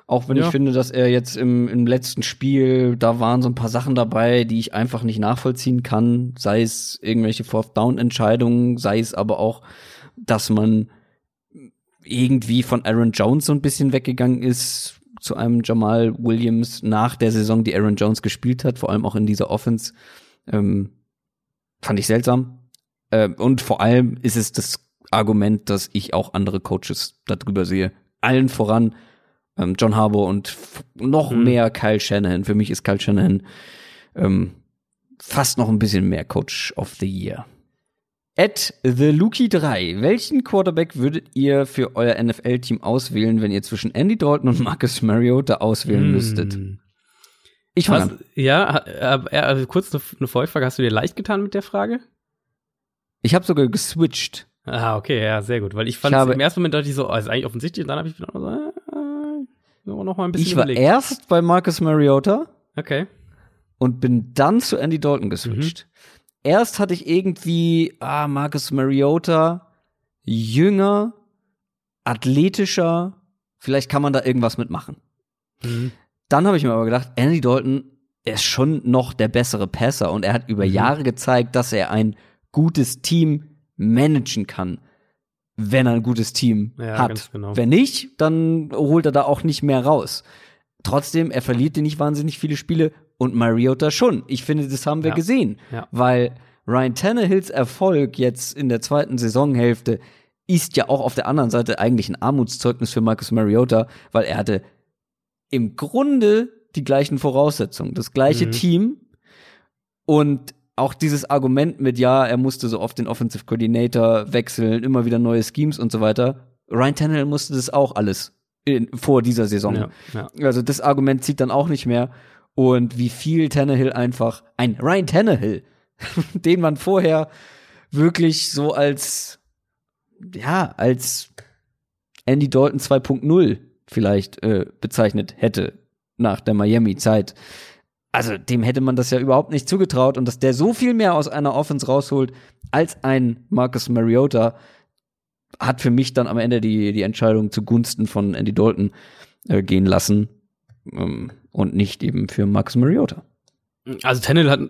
Auch wenn ja. ich finde, dass er jetzt im, im letzten Spiel, da waren so ein paar Sachen dabei, die ich einfach nicht nachvollziehen kann. Sei es irgendwelche Fourth-Down-Entscheidungen, sei es aber auch, dass man irgendwie von Aaron Jones so ein bisschen weggegangen ist zu einem Jamal Williams nach der Saison, die Aaron Jones gespielt hat, vor allem auch in dieser Offense. Ähm, fand ich seltsam. Äh, und vor allem ist es das Argument, dass ich auch andere Coaches darüber sehe. Allen voran ähm, John Harbour und noch mhm. mehr Kyle Shanahan. Für mich ist Kyle Shanahan ähm, fast noch ein bisschen mehr Coach of the Year. At the Luki 3. Welchen Quarterback würdet ihr für euer NFL-Team auswählen, wenn ihr zwischen Andy Dalton und Marcus Mariota auswählen mm. müsstet? Ich fange Ja, äh, äh, kurz eine, eine Vorfrage. Hast du dir leicht getan mit der Frage? Ich habe sogar geswitcht. Ah, okay, ja, sehr gut. Weil ich fand ich im ersten Moment dachte ich so, oh, ist eigentlich offensichtlich. Und dann habe ich wieder so, äh, noch mal ein bisschen Ich war überlegt. erst bei Marcus Mariota. Okay. Und bin dann zu Andy Dalton geswitcht. Mhm erst hatte ich irgendwie, ah, Marcus Mariota, jünger, athletischer, vielleicht kann man da irgendwas mitmachen. Mhm. Dann habe ich mir aber gedacht, Andy Dalton ist schon noch der bessere Passer und er hat über mhm. Jahre gezeigt, dass er ein gutes Team managen kann, wenn er ein gutes Team ja, hat. Genau. Wenn nicht, dann holt er da auch nicht mehr raus. Trotzdem, er verliert dir nicht wahnsinnig viele Spiele und Mariota schon. Ich finde, das haben wir ja. gesehen, ja. weil Ryan Tannehills Erfolg jetzt in der zweiten Saisonhälfte ist ja auch auf der anderen Seite eigentlich ein Armutszeugnis für Marcus Mariota, weil er hatte im Grunde die gleichen Voraussetzungen, das gleiche mhm. Team und auch dieses Argument mit, ja, er musste so oft den Offensive Coordinator wechseln, immer wieder neue Schemes und so weiter. Ryan Tannehill musste das auch alles in, vor dieser Saison. Ja, ja. Also das Argument zieht dann auch nicht mehr und wie viel Tannehill einfach, ein Ryan Tannehill, den man vorher wirklich so als, ja, als Andy Dalton 2.0 vielleicht äh, bezeichnet hätte nach der Miami-Zeit. Also dem hätte man das ja überhaupt nicht zugetraut und dass der so viel mehr aus einer Offense rausholt als ein Marcus Mariota, hat für mich dann am Ende die, die Entscheidung zugunsten von Andy Dalton äh, gehen lassen. Ähm, und nicht eben für Max Mariota. Also Tennell hat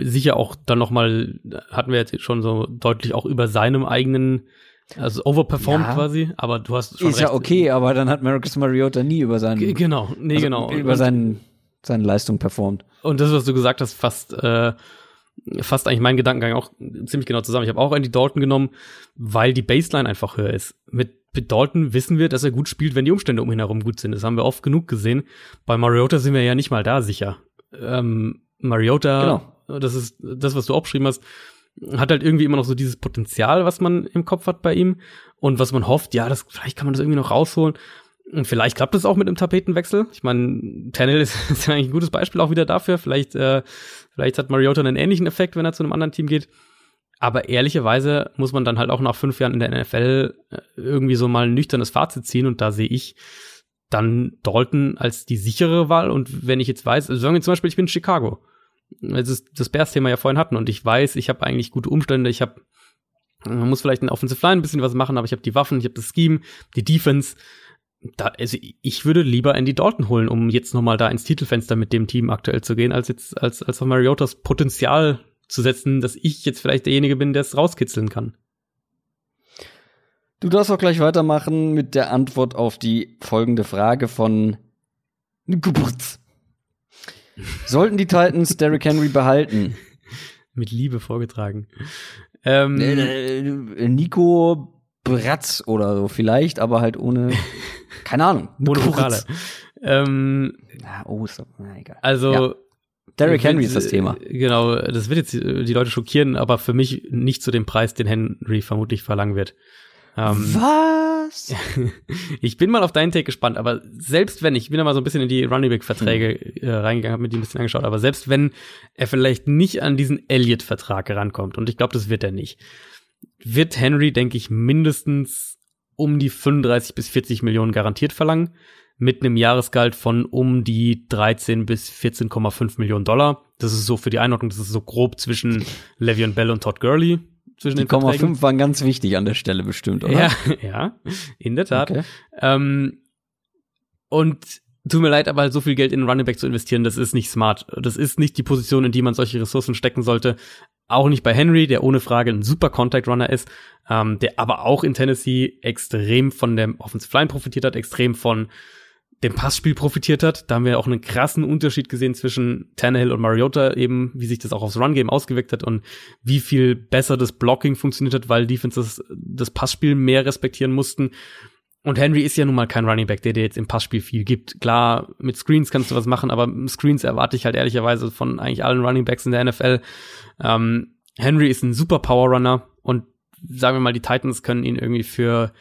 sicher auch dann noch mal hatten wir jetzt schon so deutlich auch über seinem eigenen also overperformed ja, quasi, aber du hast schon Ist recht. ja okay, aber dann hat Marcus Mariota nie über seinen G genau, nee, also genau über seinen seine Leistung performt. Und das was du gesagt hast, fast äh, fast eigentlich mein Gedankengang auch ziemlich genau zusammen. Ich habe auch Andy Dalton genommen, weil die Baseline einfach höher ist. Mit Dalton wissen wir, dass er gut spielt, wenn die Umstände um ihn herum gut sind. Das haben wir oft genug gesehen. Bei Mariota sind wir ja nicht mal da sicher. Ähm, Mariota, genau. das ist das, was du auch beschrieben hast, hat halt irgendwie immer noch so dieses Potenzial, was man im Kopf hat bei ihm und was man hofft, ja, das vielleicht kann man das irgendwie noch rausholen. Und vielleicht klappt es auch mit einem Tapetenwechsel. Ich meine, Tannell ist, ist eigentlich ein gutes Beispiel auch wieder dafür. Vielleicht, äh, vielleicht hat Mariota einen ähnlichen Effekt, wenn er zu einem anderen Team geht. Aber ehrlicherweise muss man dann halt auch nach fünf Jahren in der NFL äh, irgendwie so mal ein nüchternes Fazit ziehen und da sehe ich dann Dalton als die sichere Wahl. Und wenn ich jetzt weiß, also sagen wir zum Beispiel, ich bin in Chicago. Das ist das Bears-Thema ja vorhin hatten und ich weiß, ich habe eigentlich gute Umstände, ich habe, man muss vielleicht in Offensive Line ein bisschen was machen, aber ich habe die Waffen, ich habe das Scheme, die Defense. Da, also ich würde lieber Andy Dalton holen, um jetzt nochmal da ins Titelfenster mit dem Team aktuell zu gehen, als jetzt als als auf Mariotas Potenzial zu setzen, dass ich jetzt vielleicht derjenige bin, der es rauskitzeln kann. Du darfst auch gleich weitermachen mit der Antwort auf die folgende Frage von Geburts. Sollten die Titans Derrick Henry behalten? Mit Liebe vorgetragen. Ähm, äh, äh, Nico Bratz oder so vielleicht, aber halt ohne, keine Ahnung. Ohne Vokale. Ähm, oh, ist doch, na, egal. Also, ja. Derrick Henry ist das Thema. Genau, das wird jetzt die Leute schockieren, aber für mich nicht zu dem Preis, den Henry vermutlich verlangen wird. Ähm, Was? ich bin mal auf deinen Take gespannt, aber selbst wenn, ich bin da mal so ein bisschen in die Running Back Verträge äh, reingegangen, habe mir die ein bisschen angeschaut, aber selbst wenn er vielleicht nicht an diesen Elliott-Vertrag rankommt, und ich glaube, das wird er nicht, wird Henry, denke ich, mindestens um die 35 bis 40 Millionen garantiert verlangen, mit einem Jahresgehalt von um die 13 bis 14,5 Millionen Dollar. Das ist so für die Einordnung, das ist so grob zwischen Le'Veon Bell und Todd Gurley. Zwischen die den Verträgen. 5 waren ganz wichtig an der Stelle bestimmt, oder? Ja, ja, in der Tat. Okay. Ähm, und tut mir leid, aber halt so viel Geld in einen Running Back zu investieren, das ist nicht smart. Das ist nicht die Position, in die man solche Ressourcen stecken sollte. Auch nicht bei Henry, der ohne Frage ein super Contact Runner ist, ähm, der aber auch in Tennessee extrem von dem Offensive Line profitiert hat, extrem von dem Passspiel profitiert hat. Da haben wir auch einen krassen Unterschied gesehen zwischen Tannehill und Mariota, eben wie sich das auch aufs Run-Game ausgewirkt hat und wie viel besser das Blocking funktioniert hat, weil Defenses das Passspiel mehr respektieren mussten. Und Henry ist ja nun mal kein Running Back, der dir jetzt im Passspiel viel gibt. Klar, mit Screens kannst du was machen, aber Screens erwarte ich halt ehrlicherweise von eigentlich allen Running Backs in der NFL. Ähm, Henry ist ein super Power Runner und sagen wir mal, die Titans können ihn irgendwie für,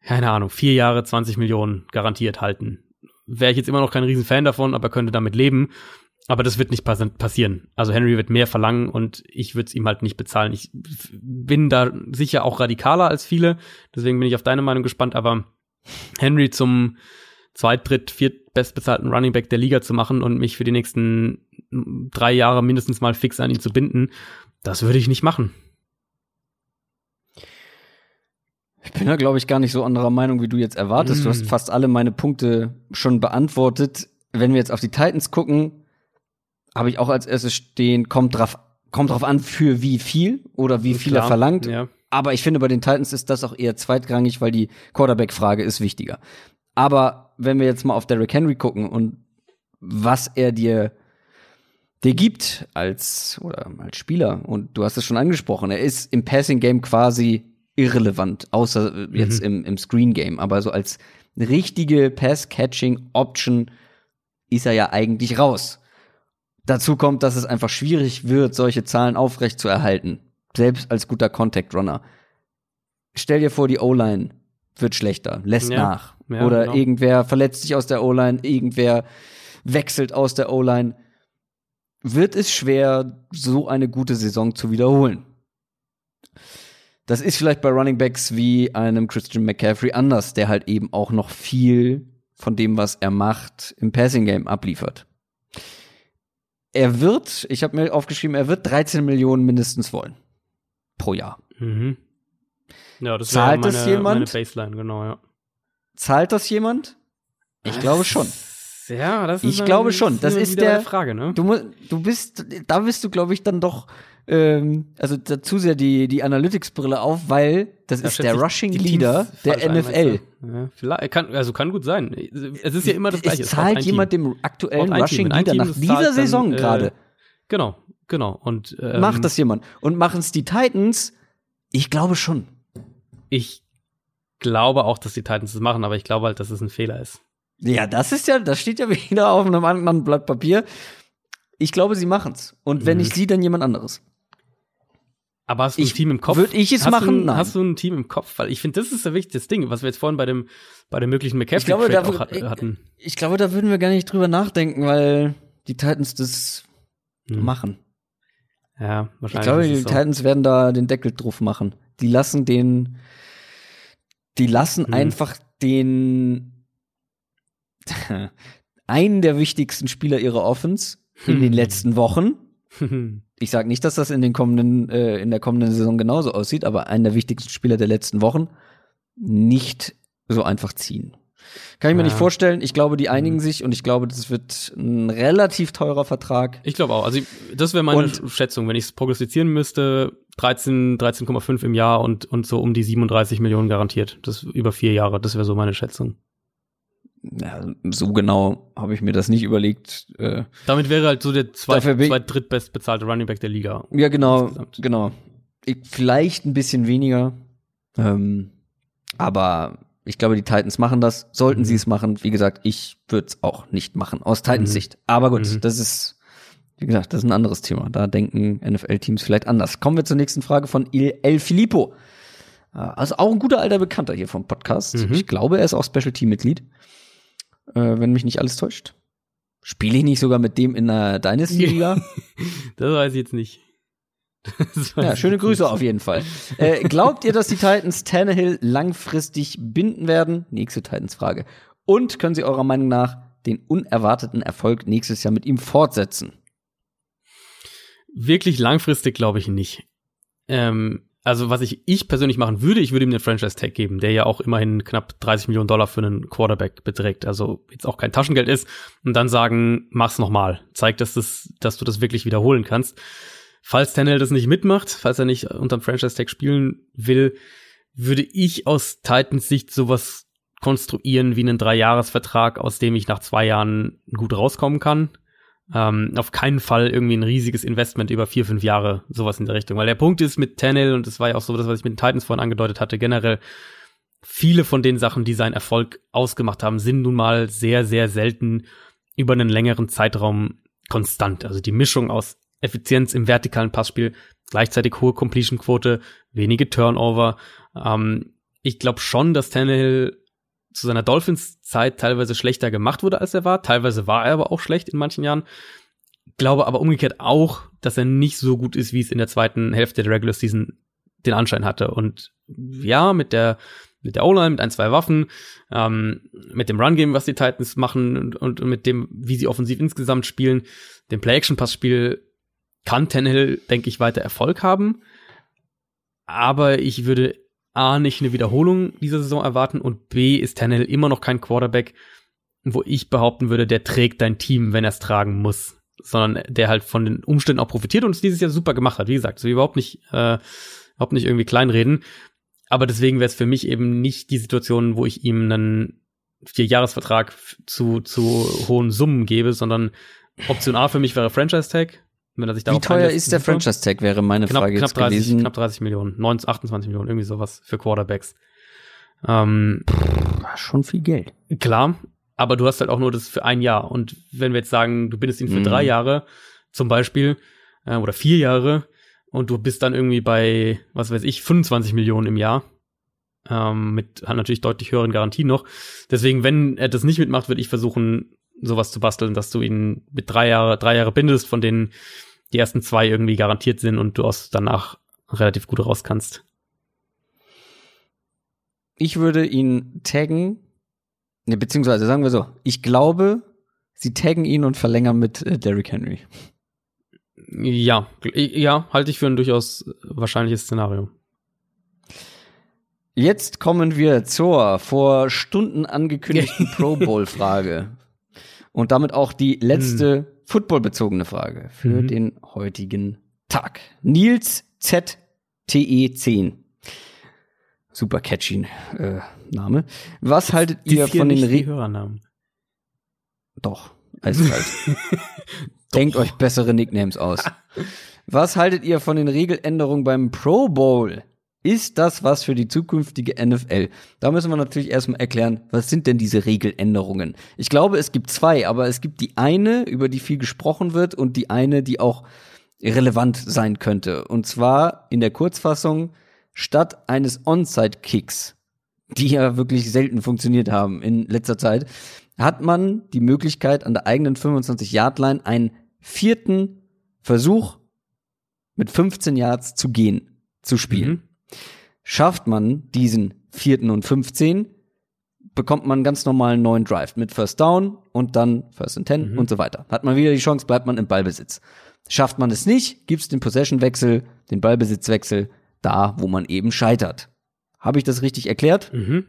keine Ahnung, vier Jahre 20 Millionen garantiert halten. Wäre ich jetzt immer noch kein Riesenfan davon, aber könnte damit leben. Aber das wird nicht pass passieren. Also Henry wird mehr verlangen und ich würde es ihm halt nicht bezahlen. Ich bin da sicher auch radikaler als viele, deswegen bin ich auf deine Meinung gespannt. Aber Henry zum zweit, dritt, viert bestbezahlten Running Back der Liga zu machen und mich für die nächsten drei Jahre mindestens mal fix an ihn zu binden, das würde ich nicht machen. Ich bin da, glaube ich, gar nicht so anderer Meinung, wie du jetzt erwartest. Mm. Du hast fast alle meine Punkte schon beantwortet. Wenn wir jetzt auf die Titans gucken, habe ich auch als erstes stehen, kommt drauf, kommt drauf an, für wie viel oder wie viel Klar, er verlangt. Ja. Aber ich finde, bei den Titans ist das auch eher zweitrangig, weil die Quarterback-Frage ist wichtiger. Aber wenn wir jetzt mal auf Derrick Henry gucken und was er dir, dir gibt als, oder als Spieler, und du hast es schon angesprochen, er ist im Passing-Game quasi irrelevant, außer jetzt im, im Screen-Game. Aber so als richtige Pass-Catching-Option ist er ja eigentlich raus. Dazu kommt, dass es einfach schwierig wird, solche Zahlen aufrecht zu erhalten. Selbst als guter Contact Runner. Stell dir vor, die O-Line wird schlechter, lässt Ja, nach. ja, Oder genau. irgendwer verletzt sich aus der O-Line, irgendwer wechselt aus der O-Line. Wird es schwer, so eine gute Saison zu wiederholen. Das ist vielleicht bei Running Backs wie einem Christian McCaffrey anders, der halt eben auch noch viel von dem, was er macht, im Passing Game abliefert. Er wird, ich habe mir aufgeschrieben, er wird 13 Millionen mindestens wollen. Pro Jahr. Mhm. Ja, das Zahlt wäre das meine, jemand? meine Baseline, genau, ja. Zahlt das jemand? Ich glaube schon. Ja, das Ich glaube schon. Das ist der- Frage, ne? Du, du bist, da bist du, glaube ich, dann doch, ähm, also da zu sehr die, die Analytics-Brille auf, weil das Da ist der Rushing Leader der NFL. Ja, vielleicht, kann, also kann gut sein. Es ist ja immer das Gleiche. Es zahlt ein jemand Team. dem aktuellen Rushing Team. Leader nach dieser zahlt dann, Saison äh, gerade. Genau, genau. Und ähm, Macht das jemand. Und machen es die Titans? Ich glaube schon. Ich glaube auch, dass die Titans das machen, aber ich glaube halt, dass es ein Fehler ist. Ja, das ist ja, das steht ja wieder auf einem anderen Blatt Papier. Ich glaube, sie machen's. Und wenn Mhm. nicht sie, dann jemand anderes. Aber hast du Ich- ein Team im Kopf? würd ich es hast machen? Du, Nein. Hast du ein Team im Kopf? Weil ich finde, das ist ein wichtiges Ding, was wir jetzt vorhin bei dem, bei dem möglichen Ich glaube, McCaffrey da, auch hat, hatten. ich glaube, da würden wir gar nicht drüber nachdenken, weil die Titans das Hm. machen. Ja, Ich wahrscheinlich. glaube, ist die so. Titans werden da den Deckel drauf machen. Die lassen den, die lassen Mhm. einfach den einen der wichtigsten Spieler ihrer Offense in Hm. den letzten Wochen. Ich sage nicht, dass das in den kommenden, äh, in der kommenden Saison genauso aussieht, aber einen der wichtigsten Spieler der letzten Wochen nicht so einfach ziehen. Kann ich mir Ja. nicht vorstellen. Ich glaube, die einigen Mhm. sich und ich glaube, das wird ein relativ teurer Vertrag. Ich glaube auch. Also ich- das wäre meine Und- Schätzung, wenn ich es prognostizieren müsste, 13, 13,5 im Jahr und, und so um die 37 Millionen garantiert. Das über vier Jahre, das wäre so meine Schätzung. Ja, so genau habe ich mir das nicht überlegt. Äh, Damit wäre halt so der zweit, zweit drittbestbezahlte Running Back der Liga. ja, genau, Insgesamt. genau. Ich, vielleicht ein bisschen weniger. Ähm, aber ich glaube, die Titans machen das. Sollten Mhm. sie es machen, wie gesagt, ich würde es auch nicht machen, aus Titans Mhm. Sicht. Aber gut, Mhm. das ist, wie gesagt, das ist ein anderes Thema. Da denken NFL-Teams vielleicht anders. Kommen wir zur nächsten Frage von Il El Filippo. Äh, Also auch ein guter alter Bekannter hier vom Podcast. Mhm. Ich glaube, er ist auch Special Team-Mitglied. Äh, wenn mich nicht alles täuscht. Spiele ich nicht sogar mit dem in der Dynasty-Liga? Das weiß ich jetzt nicht. ja, schöne Grüße auf jeden Fall. Äh, glaubt ihr, dass die Titans Tannehill langfristig binden werden? Nächste Titans-Frage. Und können sie eurer Meinung nach den unerwarteten Erfolg nächstes Jahr mit ihm fortsetzen? Wirklich langfristig glaube ich nicht. Ähm, also was ich, ich persönlich machen würde, ich würde ihm den Franchise-Tag geben, der ja auch immerhin knapp 30 Millionen Dollar für einen Quarterback beträgt, also jetzt auch kein Taschengeld ist, und dann sagen, mach's nochmal. Zeig, dass, das, dass du das wirklich wiederholen kannst. Falls Tannehill das nicht mitmacht, falls er nicht unterm Franchise-Tag spielen will, würde ich aus Titans Sicht sowas konstruieren wie einen Dreijahresvertrag, aus dem ich nach zwei Jahren gut rauskommen kann. Ähm, auf keinen Fall irgendwie ein riesiges Investment über vier, fünf Jahre, sowas in der Richtung. Weil der Punkt ist mit Tannehill, und das war ja auch so das, was ich mit den Titans vorhin angedeutet hatte, generell, viele von den Sachen, die seinen Erfolg ausgemacht haben, sind nun mal sehr, sehr selten über einen längeren Zeitraum konstant. Also die Mischung aus Effizienz im vertikalen Passspiel, gleichzeitig hohe Completion-Quote, wenige Turnover. Ähm, ich glaube schon, dass Tannehill zu seiner Dolphins-Zeit teilweise schlechter gemacht wurde, als er war. Teilweise war er aber auch schlecht in manchen Jahren. Glaube aber umgekehrt auch, dass er nicht so gut ist, wie es in der zweiten Hälfte der Regular Season den Anschein hatte. Und ja, mit der mit der O-Line, mit ein, zwei Waffen, ähm, mit dem Run-Game, was die Titans machen und, und, mit dem, wie sie offensiv insgesamt spielen, dem Play-Action-Pass-Spiel kann Tannehill, denke ich, weiter Erfolg haben. Aber ich würde A, nicht eine Wiederholung dieser Saison erwarten und B, ist Tannehill immer noch kein Quarterback, wo ich behaupten würde, der trägt dein Team, wenn er es tragen muss, sondern der halt von den Umständen auch profitiert und es dieses Jahr super gemacht hat. Wie gesagt, so überhaupt nicht, äh, überhaupt nicht irgendwie kleinreden. Aber deswegen wäre es für mich eben nicht die Situation, wo ich ihm einen Vierjahresvertrag zu, zu hohen Summen gebe, sondern Option A für mich wäre Franchise Tag, wenn er sich Wie teuer ist der Franchise-Tag, wäre meine knapp, Frage knapp jetzt 30, gewesen. Knapp 30 Millionen, 19, 28 Millionen, irgendwie sowas für Quarterbacks. Ähm, Schon viel Geld. klar, aber du hast halt auch nur das für ein Jahr. Und wenn wir jetzt sagen, du bindest ihn für Mhm. drei Jahre, zum Beispiel, äh, oder vier Jahre, und du bist dann irgendwie bei, was weiß ich, 25 Millionen im Jahr, ähm, mit hat natürlich deutlich höheren Garantien noch. Deswegen, wenn er das nicht mitmacht, würde ich versuchen, sowas zu basteln, dass du ihn mit drei Jahre, drei Jahre bindest, von denen die ersten zwei irgendwie garantiert sind und du aus danach relativ gut raus kannst. Ich würde ihn taggen, ne, beziehungsweise sagen wir so, ich glaube, sie taggen ihn und verlängern mit äh, Derrick Henry. Ja, ja, halte ich für ein durchaus wahrscheinliches Szenario. Jetzt kommen wir zur vor Stunden angekündigten Pro Bowl Frage. Und damit auch die letzte footballbezogene Frage für Mhm. den heutigen Tag. Nils ZTE10. Super catchy äh, Name. Was haltet ihr von den Re Hörernamen. Doch, eiskalt. Denkt euch bessere Nicknames aus. Was haltet ihr von den Regeländerungen beim Pro Bowl? Ist das was für die zukünftige NFL? Da müssen wir natürlich erstmal erklären, was sind denn diese Regeländerungen? Ich glaube, es gibt zwei, aber es gibt die eine, über die viel gesprochen wird, und die eine, die auch relevant sein könnte. Und zwar in der Kurzfassung, statt eines Onside-Kicks, die ja wirklich selten funktioniert haben in letzter Zeit, hat man die Möglichkeit, an der eigenen 25-Yard-Line einen vierten Versuch mit 15 Yards zu gehen, zu spielen. Mhm. Schafft man diesen vierten und 15, bekommt man einen ganz normalen neuen Drive mit First Down und dann First and Ten Mhm. und so weiter. Hat man wieder die Chance, bleibt man im Ballbesitz. Schafft man es nicht, gibt's den Possession-Wechsel, den Ballbesitzwechsel, da, wo man eben scheitert. Habe ich das richtig erklärt? Mhm.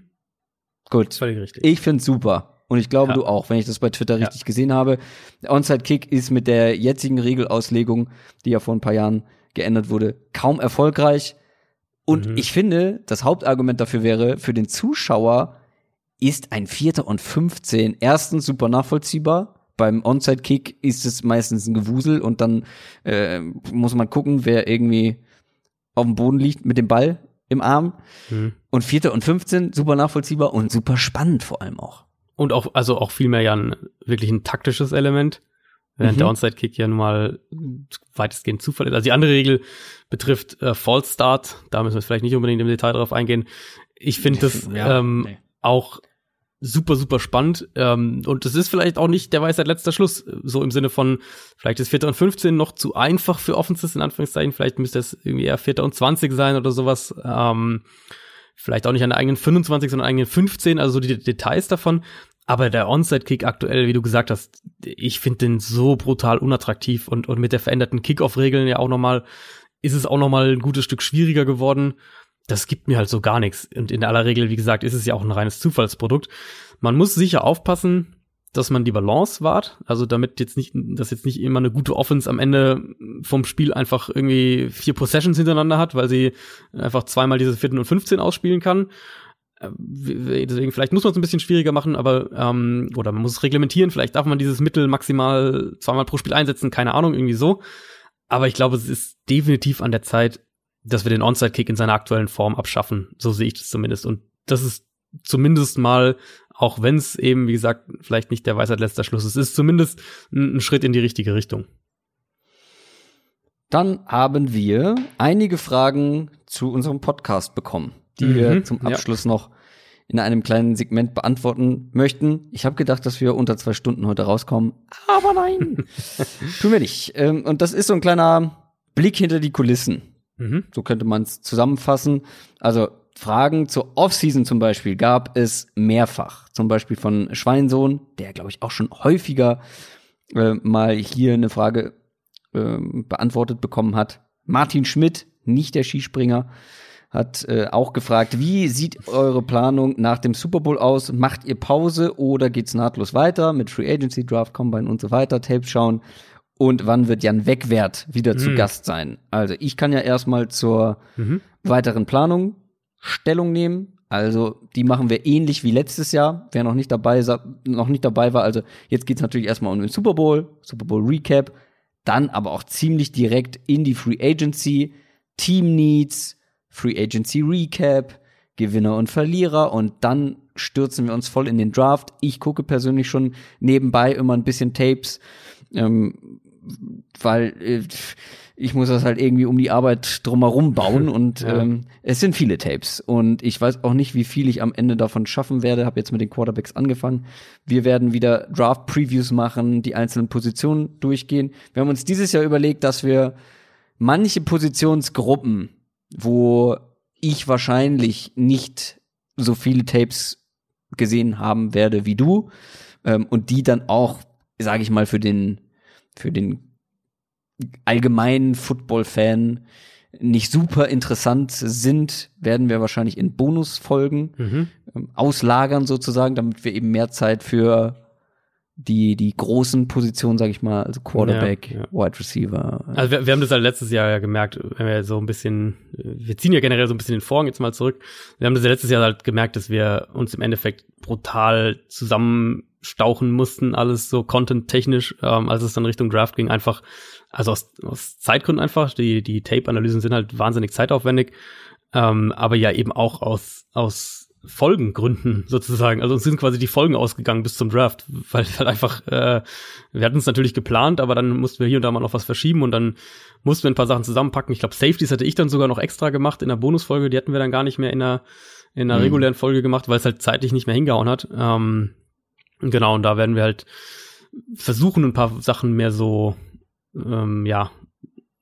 Gut. Völlig richtig. Ich find's super. Und ich glaube, Ja. du auch, wenn ich das bei Twitter Ja. richtig gesehen habe. Der Onside-Kick ist mit der jetzigen Regelauslegung, die ja vor ein paar Jahren geändert wurde, kaum erfolgreich. Und Mhm. ich finde, das Hauptargument dafür wäre, für den Zuschauer ist ein Vierter und 15 erstens super nachvollziehbar. Beim Onside-Kick ist es meistens ein Gewusel und dann äh, muss man gucken, wer irgendwie auf dem Boden liegt mit dem Ball im Arm. Mhm. Und Vierter und 15 super nachvollziehbar und super spannend vor allem auch. Und auch, also auch vielmehr ja ein, wirklich ein taktisches Element. Während Mhm. der Onside-Kick ja nun mal weitestgehend Zufall ist. Also die andere Regel betrifft äh, False Start. Da müssen wir vielleicht nicht unbedingt im Detail drauf eingehen. Ich finde das Ja, ähm, nee. auch super, super spannend. Ähm, und es ist vielleicht auch nicht der Weisheit letzter Schluss, so im Sinne von, vielleicht ist Vierter und 15 noch zu einfach für Offenses, in Anführungszeichen. Vielleicht müsste es irgendwie eher Vierter und 20 sein oder sowas. Ähm, vielleicht auch nicht an der eigenen 25, sondern an der eigenen 15, also so die Details davon. Aber der Onside-Kick aktuell, wie du gesagt hast, ich finde den so brutal unattraktiv und, und mit der veränderten Kick-Off-Regeln ja auch nochmal, ist es auch nochmal ein gutes Stück schwieriger geworden das gibt mir halt so gar nichts. Und in aller Regel, wie gesagt, ist es ja auch ein reines Zufallsprodukt. Man muss sicher aufpassen, dass man die Balance wahrt. Also damit jetzt nicht, dass jetzt nicht immer eine gute Offense am Ende vom Spiel einfach irgendwie vier Possessions hintereinander hat, weil sie einfach zweimal diese vierten und 15 ausspielen kann. Äh, deswegen, vielleicht muss man es ein bisschen schwieriger machen, aber ähm, oder man muss es reglementieren, vielleicht darf man dieses Mittel maximal zweimal pro Spiel einsetzen, keine Ahnung, irgendwie so. Aber ich glaube, es ist definitiv an der Zeit, dass wir den Onside-Kick in seiner aktuellen Form abschaffen. So sehe ich das zumindest. Und das ist zumindest mal, auch wenn es eben, wie gesagt, vielleicht nicht der Weisheit letzter Schluss ist, ist zumindest ein, ein Schritt in die richtige Richtung. Dann haben wir einige Fragen zu unserem Podcast bekommen, die mhm, wir zum Abschluss ja. noch in einem kleinen Segment beantworten möchten. Ich habe gedacht, dass wir unter zwei Stunden heute rauskommen, aber nein, tun wir nicht. Ähm, und das ist so ein kleiner Blick hinter die Kulissen. Mhm. So könnte man es zusammenfassen. Also Fragen zur Offseason zum Beispiel gab es mehrfach. Zum Beispiel von Schweinsohn, der glaube ich auch schon häufiger äh, mal hier eine Frage äh, beantwortet bekommen hat. Martin Schmidt, nicht der Skispringer, hat äh, auch gefragt, wie sieht eure Planung nach dem Super Bowl aus? Macht ihr Pause oder geht's nahtlos weiter mit Free Agency, Draft Combine und so weiter, Tapes schauen? und wann wird Jan Wegwert wieder mhm. zu Gast sein. Also ich kann ja erstmal zur mhm. weiteren Planung Stellung nehmen. Also die machen wir ähnlich wie letztes Jahr. Wer noch nicht dabei, noch nicht dabei war, also jetzt geht's natürlich erstmal um den Super Bowl, Super Bowl Recap, dann aber auch ziemlich direkt in die Free Agency, Team Needs, Free Agency Recap, Gewinner und Verlierer und dann stürzen wir uns voll in den Draft. Ich gucke persönlich schon nebenbei immer ein bisschen Tapes. Ähm, weil äh, ich muss das halt irgendwie um die Arbeit drumherum bauen und ja. ähm, es sind viele Tapes und ich weiß auch nicht, wie viel ich am Ende davon schaffen werde. Habe jetzt mit den Quarterbacks angefangen. Wir werden wieder Draft Previews machen, die einzelnen Positionen durchgehen. Wir haben uns dieses Jahr überlegt, dass wir manche Positionsgruppen, wo ich wahrscheinlich nicht so viele Tapes gesehen haben werde wie du ähm, und die dann auch, sage ich mal, für den für den allgemeinen Football-Fan nicht super interessant sind, werden wir wahrscheinlich in Bonusfolgen mhm. ähm, auslagern sozusagen, damit wir eben mehr Zeit für die die großen Positionen, sage ich mal, also Quarterback, ja, ja. Wide Receiver. Also wir, wir haben das halt letztes Jahr ja gemerkt, wenn wir so ein bisschen, wir ziehen ja generell so ein bisschen den Vorhang jetzt mal zurück. Wir haben das ja letztes Jahr halt gemerkt, dass wir uns im Endeffekt brutal zusammenstauchen mussten, alles so content-technisch, ähm, als es dann Richtung Draft ging, einfach, also aus, aus Zeitgründen einfach, die, die Tape-Analysen sind halt wahnsinnig zeitaufwendig, ähm, aber ja eben auch aus, aus Folgengründen sozusagen. Also uns sind quasi die Folgen ausgegangen bis zum Draft, weil halt einfach, äh, wir hatten es natürlich geplant, aber dann mussten wir hier und da mal noch was verschieben und dann mussten wir ein paar Sachen zusammenpacken. Ich glaube, Safeties hatte ich dann sogar noch extra gemacht in der Bonusfolge, die hatten wir dann gar nicht mehr in der, in der mhm. regulären Folge gemacht, weil es halt zeitlich nicht mehr hingehauen hat. Ähm, genau, und da werden wir halt versuchen, ein paar Sachen mehr so, ähm, ja,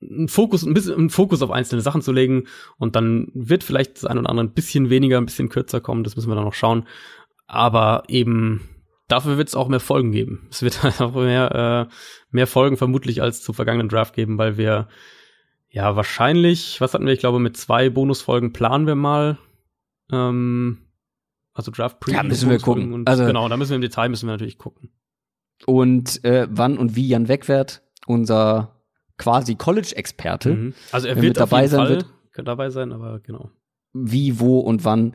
einen Fokus, ein bisschen einen Fokus auf einzelne Sachen zu legen und dann wird vielleicht das ein oder andere ein bisschen weniger, ein bisschen kürzer kommen, das müssen wir dann noch schauen. Aber eben dafür wird es auch mehr Folgen geben. Es wird auch mehr, äh, mehr Folgen vermutlich als zu vergangenen Draft geben, weil wir ja wahrscheinlich, was hatten wir, ich glaube, mit zwei Bonusfolgen planen wir mal. Ähm, also Draft Preview. Ja, müssen wir gucken. Und, also, genau, da müssen wir im Detail müssen wir natürlich gucken. Und äh, wann und wie Jan Wegwert, unser quasi College-Experte. Mhm. Also er wird mit dabei sein Fall wird. dabei sein, aber genau. Wie, wo und wann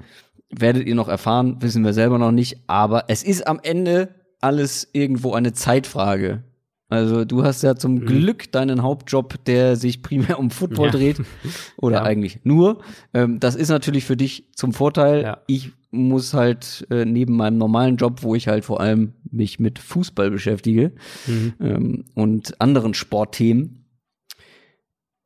werdet ihr noch erfahren, wissen wir selber noch nicht. Aber es ist am Ende alles irgendwo eine Zeitfrage. Also du hast ja zum mhm. Glück deinen Hauptjob, der sich primär um Football ja. dreht. Oder ja. eigentlich nur. Ähm, das ist natürlich für dich zum Vorteil. Ja. Ich muss halt äh, neben meinem normalen Job, wo ich halt vor allem mich mit Fußball beschäftige mhm. ähm, und anderen Sportthemen,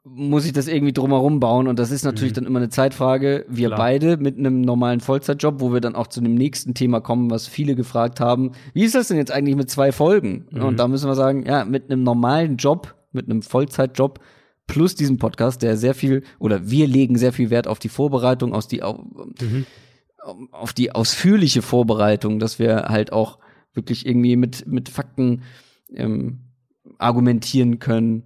muss ich das irgendwie drumherum bauen und das ist natürlich mhm. dann immer eine Zeitfrage. Wir Klar. beide mit einem normalen Vollzeitjob, wo wir dann auch zu dem nächsten Thema kommen, was viele gefragt haben. Wie ist das denn jetzt eigentlich mit zwei Folgen? Mhm. Und da müssen wir sagen, ja, mit einem normalen Job, mit einem Vollzeitjob plus diesem Podcast, der sehr viel oder wir legen sehr viel Wert auf die Vorbereitung, aus die mhm. auf die ausführliche Vorbereitung, dass wir halt auch wirklich irgendwie mit mit Fakten ähm, argumentieren können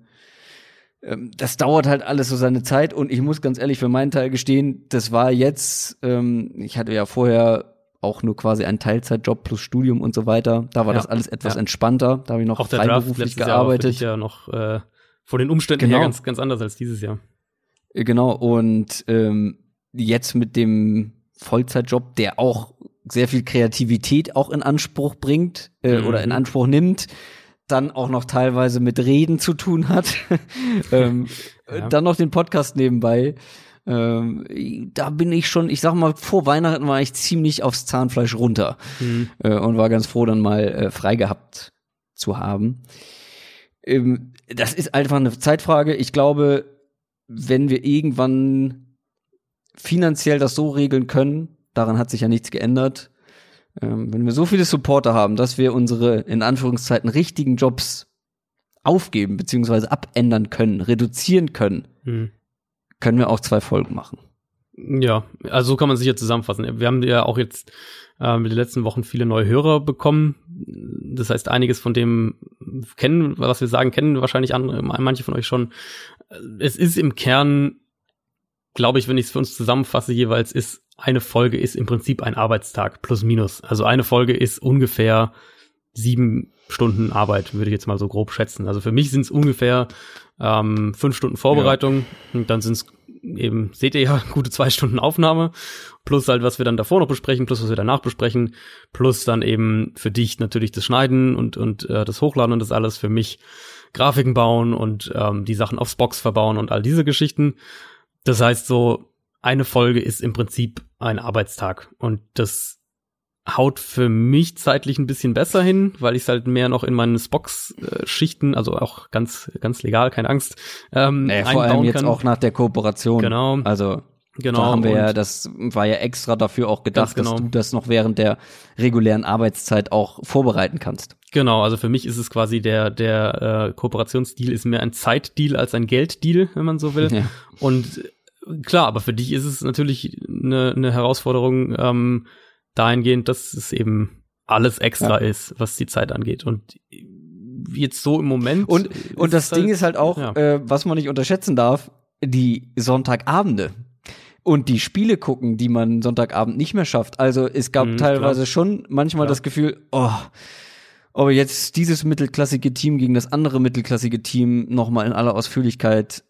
das dauert halt alles so seine Zeit und ich muss ganz ehrlich für meinen Teil gestehen, das war jetzt, ähm, ich hatte ja vorher auch nur quasi einen Teilzeitjob plus Studium und so weiter. Da war ja, das alles etwas ja. entspannter. Da habe ich noch auch freiberuflich gearbeitet. Jahr ja noch äh, vor den Umständen genau. her ganz, ganz anders als dieses Jahr. Äh, genau, und ähm, jetzt mit dem Vollzeitjob, der auch sehr viel Kreativität auch in Anspruch bringt äh, mhm. oder in Anspruch nimmt, dann auch noch teilweise mit Reden zu tun hat. ähm, ja. Dann noch den Podcast nebenbei. Ähm, da bin ich schon, ich sag mal, vor Weihnachten war ich ziemlich aufs Zahnfleisch runter mhm. äh, und war ganz froh, dann mal äh, frei gehabt zu haben. Ähm, das ist einfach eine Zeitfrage. Ich glaube, wenn wir irgendwann finanziell das so regeln können, daran hat sich ja nichts geändert, ähm, wenn wir so viele Supporter haben, dass wir unsere in Anführungszeiten richtigen Jobs aufgeben beziehungsweise abändern können, reduzieren können, hm. können wir auch zwei Folgen machen. Ja, also so kann man sich ja zusammenfassen. Wir haben ja auch jetzt äh, mit den letzten Wochen viele neue Hörer bekommen. Das heißt, einiges von dem kennen, was wir sagen, kennen wahrscheinlich andere, manche von euch schon. Es ist im Kern, glaube ich, wenn ich es für uns zusammenfasse, jeweils ist eine Folge ist im Prinzip ein Arbeitstag plus minus. Also eine Folge ist ungefähr sieben Stunden Arbeit, würde ich jetzt mal so grob schätzen. Also für mich sind es ungefähr ähm, fünf Stunden Vorbereitung ja. und dann sind es eben, seht ihr ja, gute zwei Stunden Aufnahme, plus halt, was wir dann davor noch besprechen, plus was wir danach besprechen, plus dann eben für dich natürlich das Schneiden und, und äh, das Hochladen und das alles, für mich Grafiken bauen und ähm, die Sachen aufs Box verbauen und all diese Geschichten. Das heißt so, eine Folge ist im Prinzip ein Arbeitstag. Und das haut für mich zeitlich ein bisschen besser hin, weil ich es halt mehr noch in meinen Spox-Schichten, also auch ganz, ganz legal, keine Angst, ähm, naja, vor allem jetzt kann. auch nach der Kooperation. Genau. Also Genau. Da haben wir ja, das war ja extra dafür auch gedacht, genau. dass du das noch während der regulären Arbeitszeit auch vorbereiten kannst. Genau, also für mich ist es quasi der, der äh, Kooperationsdeal ist mehr ein Zeitdeal als ein Gelddeal, wenn man so will. Ja. Und klar, aber für dich ist es natürlich eine, eine Herausforderung ähm, dahingehend, dass es eben alles extra ja. ist, was die Zeit angeht. Und jetzt so im Moment. Und, und das Ding halt, ist halt auch, ja. äh, was man nicht unterschätzen darf, die Sonntagabende und die Spiele gucken, die man Sonntagabend nicht mehr schafft. Also es gab mhm, teilweise klar. schon manchmal klar. das Gefühl, oh, ob jetzt dieses mittelklassige Team gegen das andere mittelklassige Team nochmal in aller Ausführlichkeit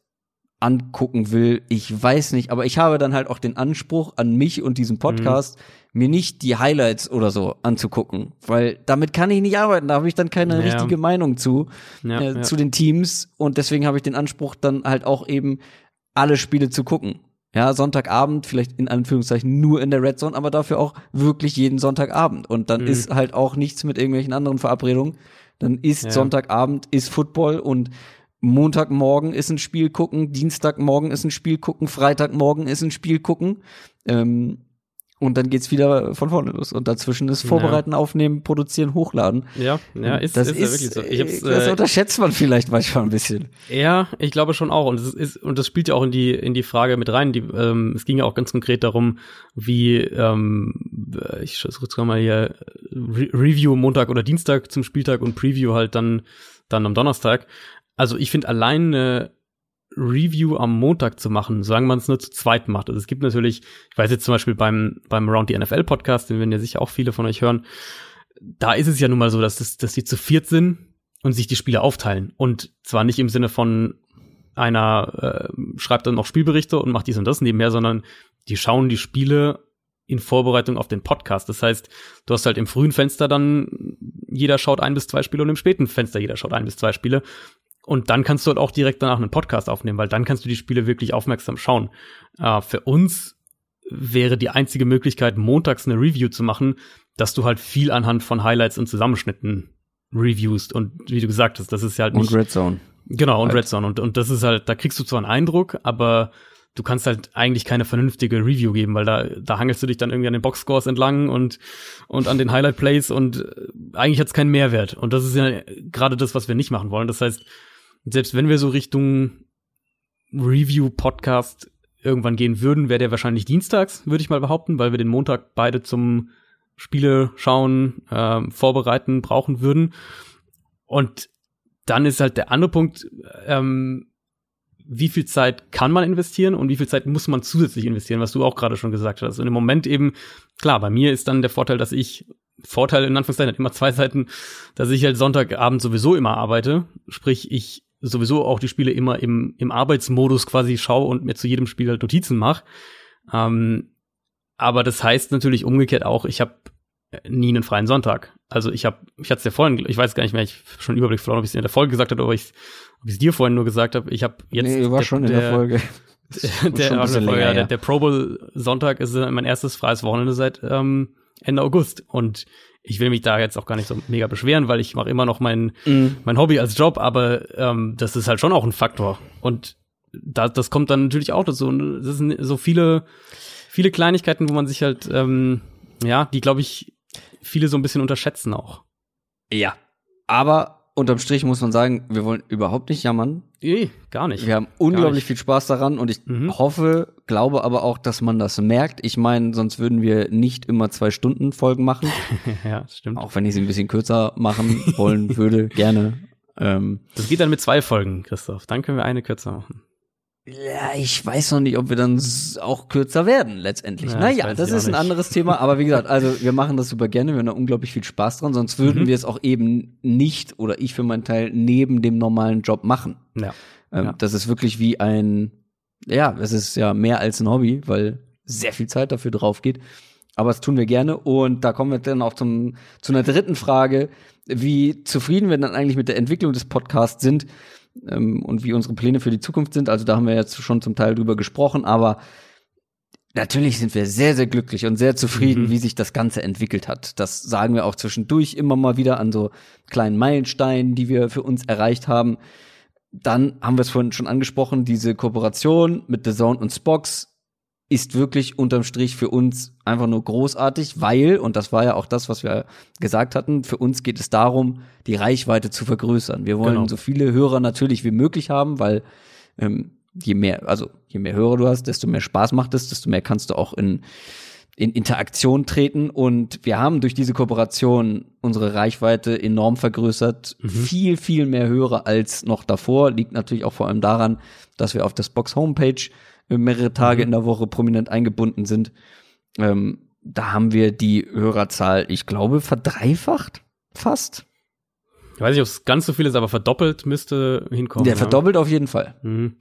angucken will. Ich weiß nicht, aber ich habe dann halt auch den Anspruch an mich und diesen Podcast, mhm. mir nicht die Highlights oder so anzugucken, weil damit kann ich nicht arbeiten. Da habe ich dann keine ja. richtige Meinung zu, ja, äh, ja. zu den Teams und deswegen habe ich den Anspruch dann halt auch eben alle Spiele zu gucken. Ja, Sonntagabend, vielleicht in Anführungszeichen nur in der Red Zone, aber dafür auch wirklich jeden Sonntagabend. Und dann mhm. ist halt auch nichts mit irgendwelchen anderen Verabredungen. Dann ist Sonntagabend, ist Football und Montagmorgen ist ein Spiel gucken, Dienstagmorgen ist ein Spiel gucken, Freitagmorgen ist ein Spiel gucken. Ähm, und dann geht's wieder von vorne los. Und dazwischen ist Vorbereiten, ja. Aufnehmen, Produzieren, Hochladen. Ja, ja, ist, das ist, ist ja wirklich so. das äh, unterschätzt man vielleicht manchmal ein bisschen. Ja, ich glaube schon auch. Und das ist, und das spielt ja auch in die, in die Frage mit rein. Die, ähm, es ging ja auch ganz konkret darum, wie, ähm, ich schaue mal hier, Re Review Montag oder Dienstag zum Spieltag und Preview halt dann, dann am Donnerstag. Also ich finde allein eine Review am Montag zu machen, solange man es nur zu zweit macht. Also es gibt natürlich, ich weiß jetzt zum Beispiel beim, beim Round the NFL Podcast, den werden ja sicher auch viele von euch hören, da ist es ja nun mal so, dass, das, dass die zu viert sind und sich die Spiele aufteilen. Und zwar nicht im Sinne von einer äh, schreibt dann noch Spielberichte und macht dies und das nebenher, sondern die schauen die Spiele in Vorbereitung auf den Podcast. Das heißt, du hast halt im frühen Fenster dann jeder schaut ein bis zwei Spiele und im späten Fenster jeder schaut ein bis zwei Spiele. Und dann kannst du halt auch direkt danach einen Podcast aufnehmen, weil dann kannst du die Spiele wirklich aufmerksam schauen. Äh, für uns wäre die einzige Möglichkeit, montags eine Review zu machen, dass du halt viel anhand von Highlights und Zusammenschnitten reviewst. Und wie du gesagt hast, das ist ja halt nicht. Und Red Zone. Genau, und halt. Red Zone. Und, und das ist halt, da kriegst du zwar einen Eindruck, aber du kannst halt eigentlich keine vernünftige Review geben, weil da, da hangelst du dich dann irgendwie an den Boxscores entlang und, und an den Highlight Plays und äh, eigentlich hat es keinen Mehrwert. Und das ist ja gerade das, was wir nicht machen wollen. Das heißt, selbst wenn wir so Richtung Review-Podcast irgendwann gehen würden, wäre der wahrscheinlich dienstags, würde ich mal behaupten, weil wir den Montag beide zum Spiele schauen, äh, vorbereiten brauchen würden. Und dann ist halt der andere Punkt, ähm, wie viel Zeit kann man investieren und wie viel Zeit muss man zusätzlich investieren, was du auch gerade schon gesagt hast. Und im Moment eben, klar, bei mir ist dann der Vorteil, dass ich, Vorteil in Anführungszeichen immer zwei Seiten, dass ich halt Sonntagabend sowieso immer arbeite. Sprich, ich sowieso auch die Spiele immer im, im Arbeitsmodus quasi schaue und mir zu jedem Spiel halt Notizen mache. Ähm, aber das heißt natürlich umgekehrt auch, ich habe nie einen freien Sonntag. Also ich habe, ich hatte es ja vorhin, ich weiß gar nicht mehr, ich habe schon Überblick verloren, ob ich es in der Folge gesagt habe oder ob ich es dir vorhin nur gesagt habe. Ich habe jetzt. Nee, war der, schon in der, der Folge. Der, der, ja, der, der Pro Bowl Sonntag ist mein erstes freies Wochenende seit ähm, Ende August und ich will mich da jetzt auch gar nicht so mega beschweren, weil ich mache immer noch mein, mm. mein Hobby als Job, aber ähm, das ist halt schon auch ein Faktor. Und da, das kommt dann natürlich auch dazu. Und das sind so viele, viele Kleinigkeiten, wo man sich halt, ähm, ja, die, glaube ich, viele so ein bisschen unterschätzen auch. Ja, aber unterm Strich muss man sagen, wir wollen überhaupt nicht jammern. Nee, gar nicht. Wir haben unglaublich viel Spaß daran und ich mhm. hoffe, glaube aber auch, dass man das merkt. Ich meine, sonst würden wir nicht immer zwei Stunden Folgen machen. ja, stimmt. Auch wenn ich sie ein bisschen kürzer machen wollen würde, gerne. Ähm, das geht dann mit zwei Folgen, Christoph. Dann können wir eine kürzer machen. Ja, ich weiß noch nicht, ob wir dann auch kürzer werden letztendlich. Ja, naja, das ist ein anderes Thema, aber wie gesagt, also wir machen das super gerne, wir haben da unglaublich viel Spaß dran, sonst würden mhm. wir es auch eben nicht oder ich für meinen Teil neben dem normalen Job machen. Ja. Ähm, ja. Das ist wirklich wie ein, ja, es ist ja mehr als ein Hobby, weil sehr viel Zeit dafür drauf geht. Aber das tun wir gerne und da kommen wir dann auch zum, zu einer dritten Frage, wie zufrieden wir dann eigentlich mit der Entwicklung des Podcasts sind ähm, und wie unsere Pläne für die Zukunft sind. Also da haben wir jetzt schon zum Teil drüber gesprochen, aber natürlich sind wir sehr, sehr glücklich und sehr zufrieden, mhm. wie sich das Ganze entwickelt hat. Das sagen wir auch zwischendurch immer mal wieder an so kleinen Meilensteinen, die wir für uns erreicht haben. Dann haben wir es vorhin schon angesprochen, diese Kooperation mit The Zone und Spox ist wirklich unterm Strich für uns einfach nur großartig, weil, und das war ja auch das, was wir gesagt hatten, für uns geht es darum, die Reichweite zu vergrößern. Wir wollen genau. so viele Hörer natürlich wie möglich haben, weil ähm, je mehr, also je mehr Hörer du hast, desto mehr Spaß macht es, desto mehr kannst du auch in, in Interaktion treten. Und wir haben durch diese Kooperation unsere Reichweite enorm vergrößert. Mhm. Viel, viel mehr Hörer als noch davor. Liegt natürlich auch vor allem daran, dass wir auf das Box Homepage mehrere Tage mhm. in der Woche prominent eingebunden sind. Ähm, da haben wir die Hörerzahl, ich glaube, verdreifacht fast. Ich weiß nicht, ob es ganz so viel ist, aber verdoppelt müsste hinkommen. Der ja. verdoppelt auf jeden Fall. Mhm.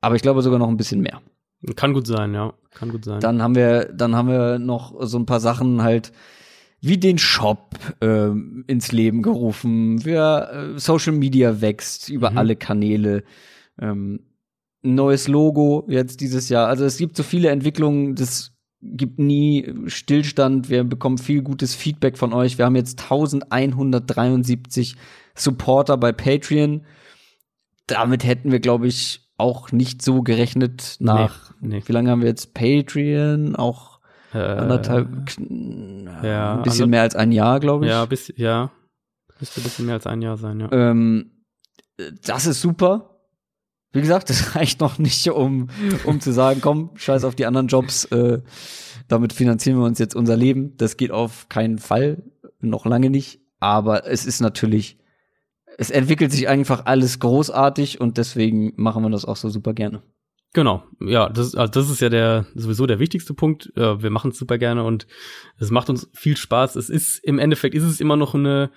Aber ich glaube sogar noch ein bisschen mehr. Kann gut sein, ja. Kann gut sein. Dann haben wir, dann haben wir noch so ein paar Sachen halt wie den Shop äh, ins Leben gerufen. Wir, äh, Social Media wächst über mhm. alle Kanäle. Ähm, neues Logo jetzt dieses Jahr. Also es gibt so viele Entwicklungen, das gibt nie Stillstand. Wir bekommen viel gutes Feedback von euch. Wir haben jetzt 1173 Supporter bei Patreon. Damit hätten wir, glaube ich, auch nicht so gerechnet nach. Nee, nee. Wie lange haben wir jetzt Patreon? Auch äh, anderthalb, ja, ein bisschen mehr als ein Jahr, glaube ich. Ja, bis, ja. Müsste ein bisschen mehr als ein Jahr sein, ja. Ähm, das ist super. Wie gesagt, das reicht noch nicht, um, um zu sagen, komm, scheiß auf die anderen Jobs, äh, damit finanzieren wir uns jetzt unser Leben. Das geht auf keinen Fall, noch lange nicht. Aber es ist natürlich, es entwickelt sich einfach alles großartig und deswegen machen wir das auch so super gerne. Genau, ja, das, also das ist ja der sowieso der wichtigste Punkt. Äh, wir machen es super gerne und es macht uns viel Spaß. Es ist im Endeffekt ist es immer noch eine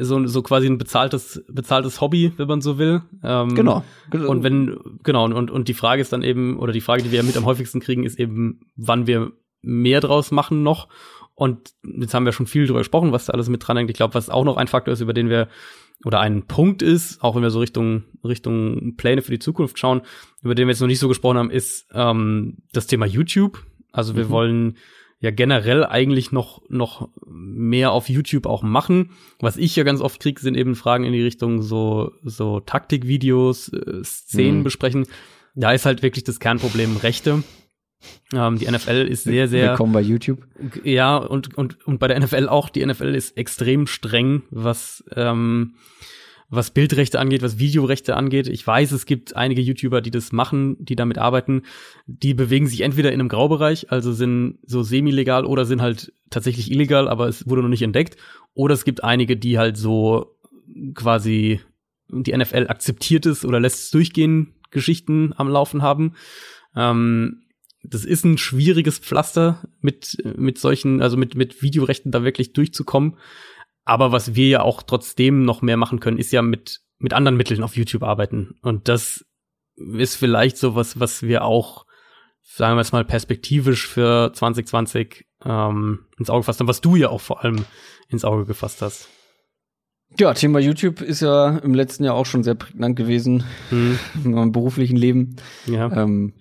so, so quasi ein bezahltes, bezahltes Hobby, wenn man so will. Ähm, genau. Und wenn, genau, und, und die Frage ist dann eben, oder die Frage, die wir mit am häufigsten kriegen, ist eben, wann wir mehr draus machen noch. Und jetzt haben wir schon viel drüber gesprochen, was da alles mit dran hängt. Ich glaube, was auch noch ein Faktor ist, über den wir, oder ein Punkt ist, auch wenn wir so Richtung, Richtung Pläne für die Zukunft schauen, über den wir jetzt noch nicht so gesprochen haben, ist ähm, das Thema YouTube. Also wir mhm. wollen ja generell eigentlich noch, noch mehr auf YouTube auch machen. Was ich ja ganz oft kriege, sind eben Fragen in die Richtung so, so Taktikvideos, äh, Szenen mhm. besprechen. Da ist halt wirklich das Kernproblem Rechte. Ähm, die NFL ist sehr, sehr. Willkommen bei YouTube. Ja, und, und, und bei der NFL auch. Die NFL ist extrem streng, was, ähm, was Bildrechte angeht, was Videorechte angeht. Ich weiß, es gibt einige YouTuber, die das machen, die damit arbeiten. Die bewegen sich entweder in einem Graubereich, also sind so semi-legal oder sind halt tatsächlich illegal, aber es wurde noch nicht entdeckt. Oder es gibt einige, die halt so quasi die NFL akzeptiert es oder lässt es durchgehen, Geschichten am Laufen haben. Ähm, das ist ein schwieriges Pflaster mit, mit solchen, also mit, mit Videorechten da wirklich durchzukommen. Aber was wir ja auch trotzdem noch mehr machen können, ist ja mit, mit anderen Mitteln auf YouTube arbeiten. Und das ist vielleicht so was, was wir auch, sagen wir jetzt mal, perspektivisch für 2020 ähm, ins Auge gefasst haben, was du ja auch vor allem ins Auge gefasst hast. Ja, Thema YouTube ist ja im letzten Jahr auch schon sehr prägnant gewesen hm. in meinem beruflichen Leben. Ja. Ähm,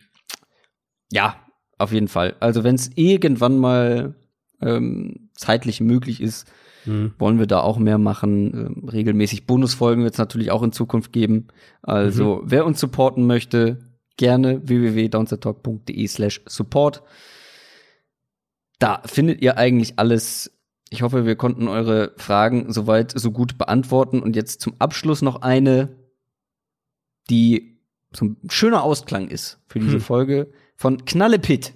ja, auf jeden Fall. Also wenn es irgendwann mal ähm, zeitlich möglich ist, Mhm. Wollen wir da auch mehr machen? Ähm, regelmäßig Bonusfolgen wird es natürlich auch in Zukunft geben. Also, mhm. wer uns supporten möchte, gerne www.downsettalk.de slash support. Da findet ihr eigentlich alles. Ich hoffe, wir konnten eure Fragen soweit so gut beantworten. Und jetzt zum Abschluss noch eine, die so ein schöner Ausklang ist für diese hm. Folge von Knallepit.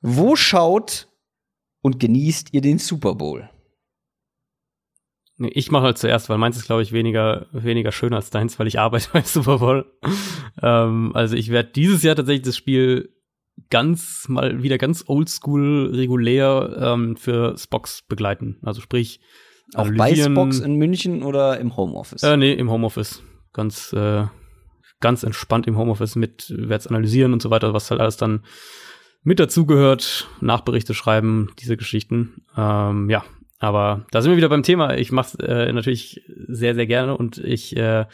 Wo schaut und genießt ihr den Super Bowl? Nee, ich mache halt zuerst, weil meins ist, glaube ich, weniger, weniger schön als deins, weil ich arbeite bei Super Bowl. ähm, also ich werde dieses Jahr tatsächlich das Spiel ganz mal wieder ganz oldschool regulär ähm, für Spox begleiten. Also sprich auch bei Spox in München oder im Homeoffice? Äh, nee, im Homeoffice. Ganz äh, ganz entspannt im Homeoffice mit werde es analysieren und so weiter, was halt alles dann mit dazugehört, Nachberichte schreiben, diese Geschichten. Ähm, ja, aber da sind wir wieder beim Thema. Ich mache es äh, natürlich sehr, sehr gerne und ich äh,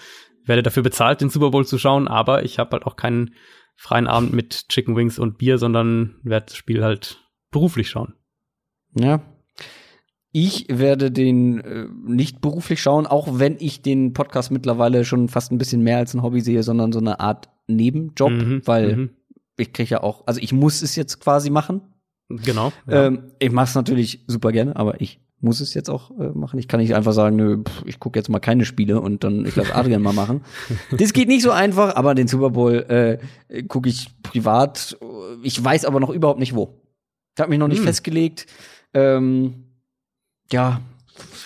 werde dafür bezahlt, den Super Bowl zu schauen, aber ich habe halt auch keinen freien Abend mit Chicken Wings und Bier, sondern werde das Spiel halt beruflich schauen. Ja. Ich werde den äh, nicht beruflich schauen, auch wenn ich den Podcast mittlerweile schon fast ein bisschen mehr als ein Hobby sehe, sondern so eine Art Nebenjob, mhm, weil mhm. ich kriege ja auch, also ich muss es jetzt quasi machen. Genau. Ja. Ähm, ich mache es natürlich super gerne, aber ich muss es jetzt auch äh, machen. Ich kann nicht einfach sagen, nö, pff, ich gucke jetzt mal keine Spiele und dann ich lasse Adrian mal machen. Das geht nicht so einfach, aber den Super Bowl äh, gucke ich privat. Ich weiß aber noch überhaupt nicht wo. Ich habe mich noch nicht hm. festgelegt. Ähm, ja.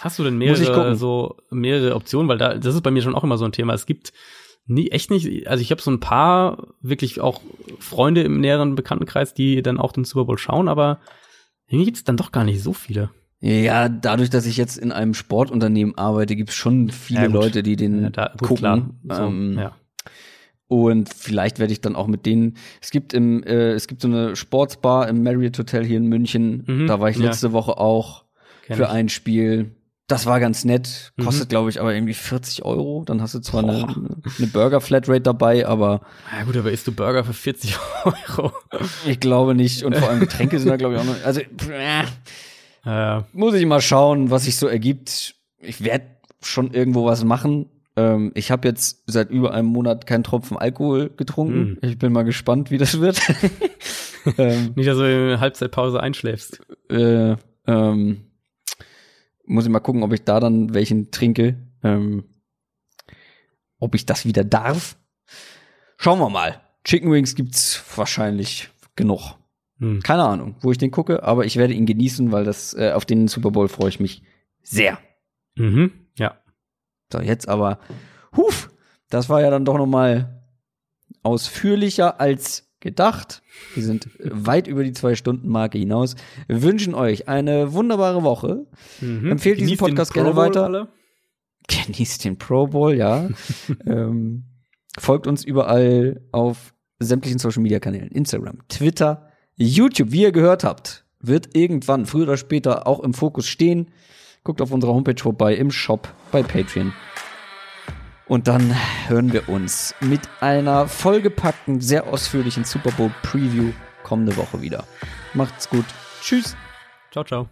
Hast du denn mehrere so mehrere Optionen? Weil da das ist bei mir schon auch immer so ein Thema. Es gibt nie, echt nicht. Also ich habe so ein paar wirklich auch Freunde im näheren Bekanntenkreis, die dann auch den Super Bowl schauen, aber irgendwie gibt's dann doch gar nicht so viele. Ja, dadurch, dass ich jetzt in einem Sportunternehmen arbeite, gibt's schon viele ja, Leute, die den ja, da, gut, gucken. So, ähm, ja. Und vielleicht werde ich dann auch mit denen. Es gibt im, äh, es gibt so eine Sportsbar im Marriott Hotel hier in München. Mhm, da war ich letzte ja. Woche auch Kenn für ich. ein Spiel. Das war ganz nett. Mhm. Kostet, mhm. glaube ich, aber irgendwie 40 Euro. Dann hast du zwar eine, eine Burger-Flatrate dabei, aber. Ja gut, aber isst du Burger für 40 Euro? ich glaube nicht. Und vor allem Getränke sind da, glaube ich, auch noch. Also, äh, ja. Muss ich mal schauen, was sich so ergibt. Ich werde schon irgendwo was machen. Ähm, ich habe jetzt seit über einem Monat keinen Tropfen Alkohol getrunken. Mm. Ich bin mal gespannt, wie das wird. ähm, Nicht, dass du in der Halbzeitpause einschläfst. Äh, ähm, muss ich mal gucken, ob ich da dann welchen trinke. Ähm, ob ich das wieder darf. Schauen wir mal. Chicken Wings gibt's wahrscheinlich genug. Hm. Keine Ahnung, wo ich den gucke, aber ich werde ihn genießen, weil das äh, auf den Super Bowl freue ich mich sehr. Mhm, ja. So, jetzt aber, huf, das war ja dann doch noch mal ausführlicher als gedacht. Wir sind weit über die zwei Stunden Marke hinaus. Wir wünschen euch eine wunderbare Woche. Mhm. Empfehlt Genießt diesen Podcast gerne weiter. Alle. Genießt den Pro Bowl, ja. ähm, folgt uns überall auf sämtlichen Social Media Kanälen. Instagram, Twitter, YouTube, wie ihr gehört habt, wird irgendwann früher oder später auch im Fokus stehen. Guckt auf unserer Homepage vorbei, im Shop, bei Patreon. Und dann hören wir uns mit einer vollgepackten, sehr ausführlichen Super Bowl Preview kommende Woche wieder. Macht's gut. Tschüss. Ciao, ciao.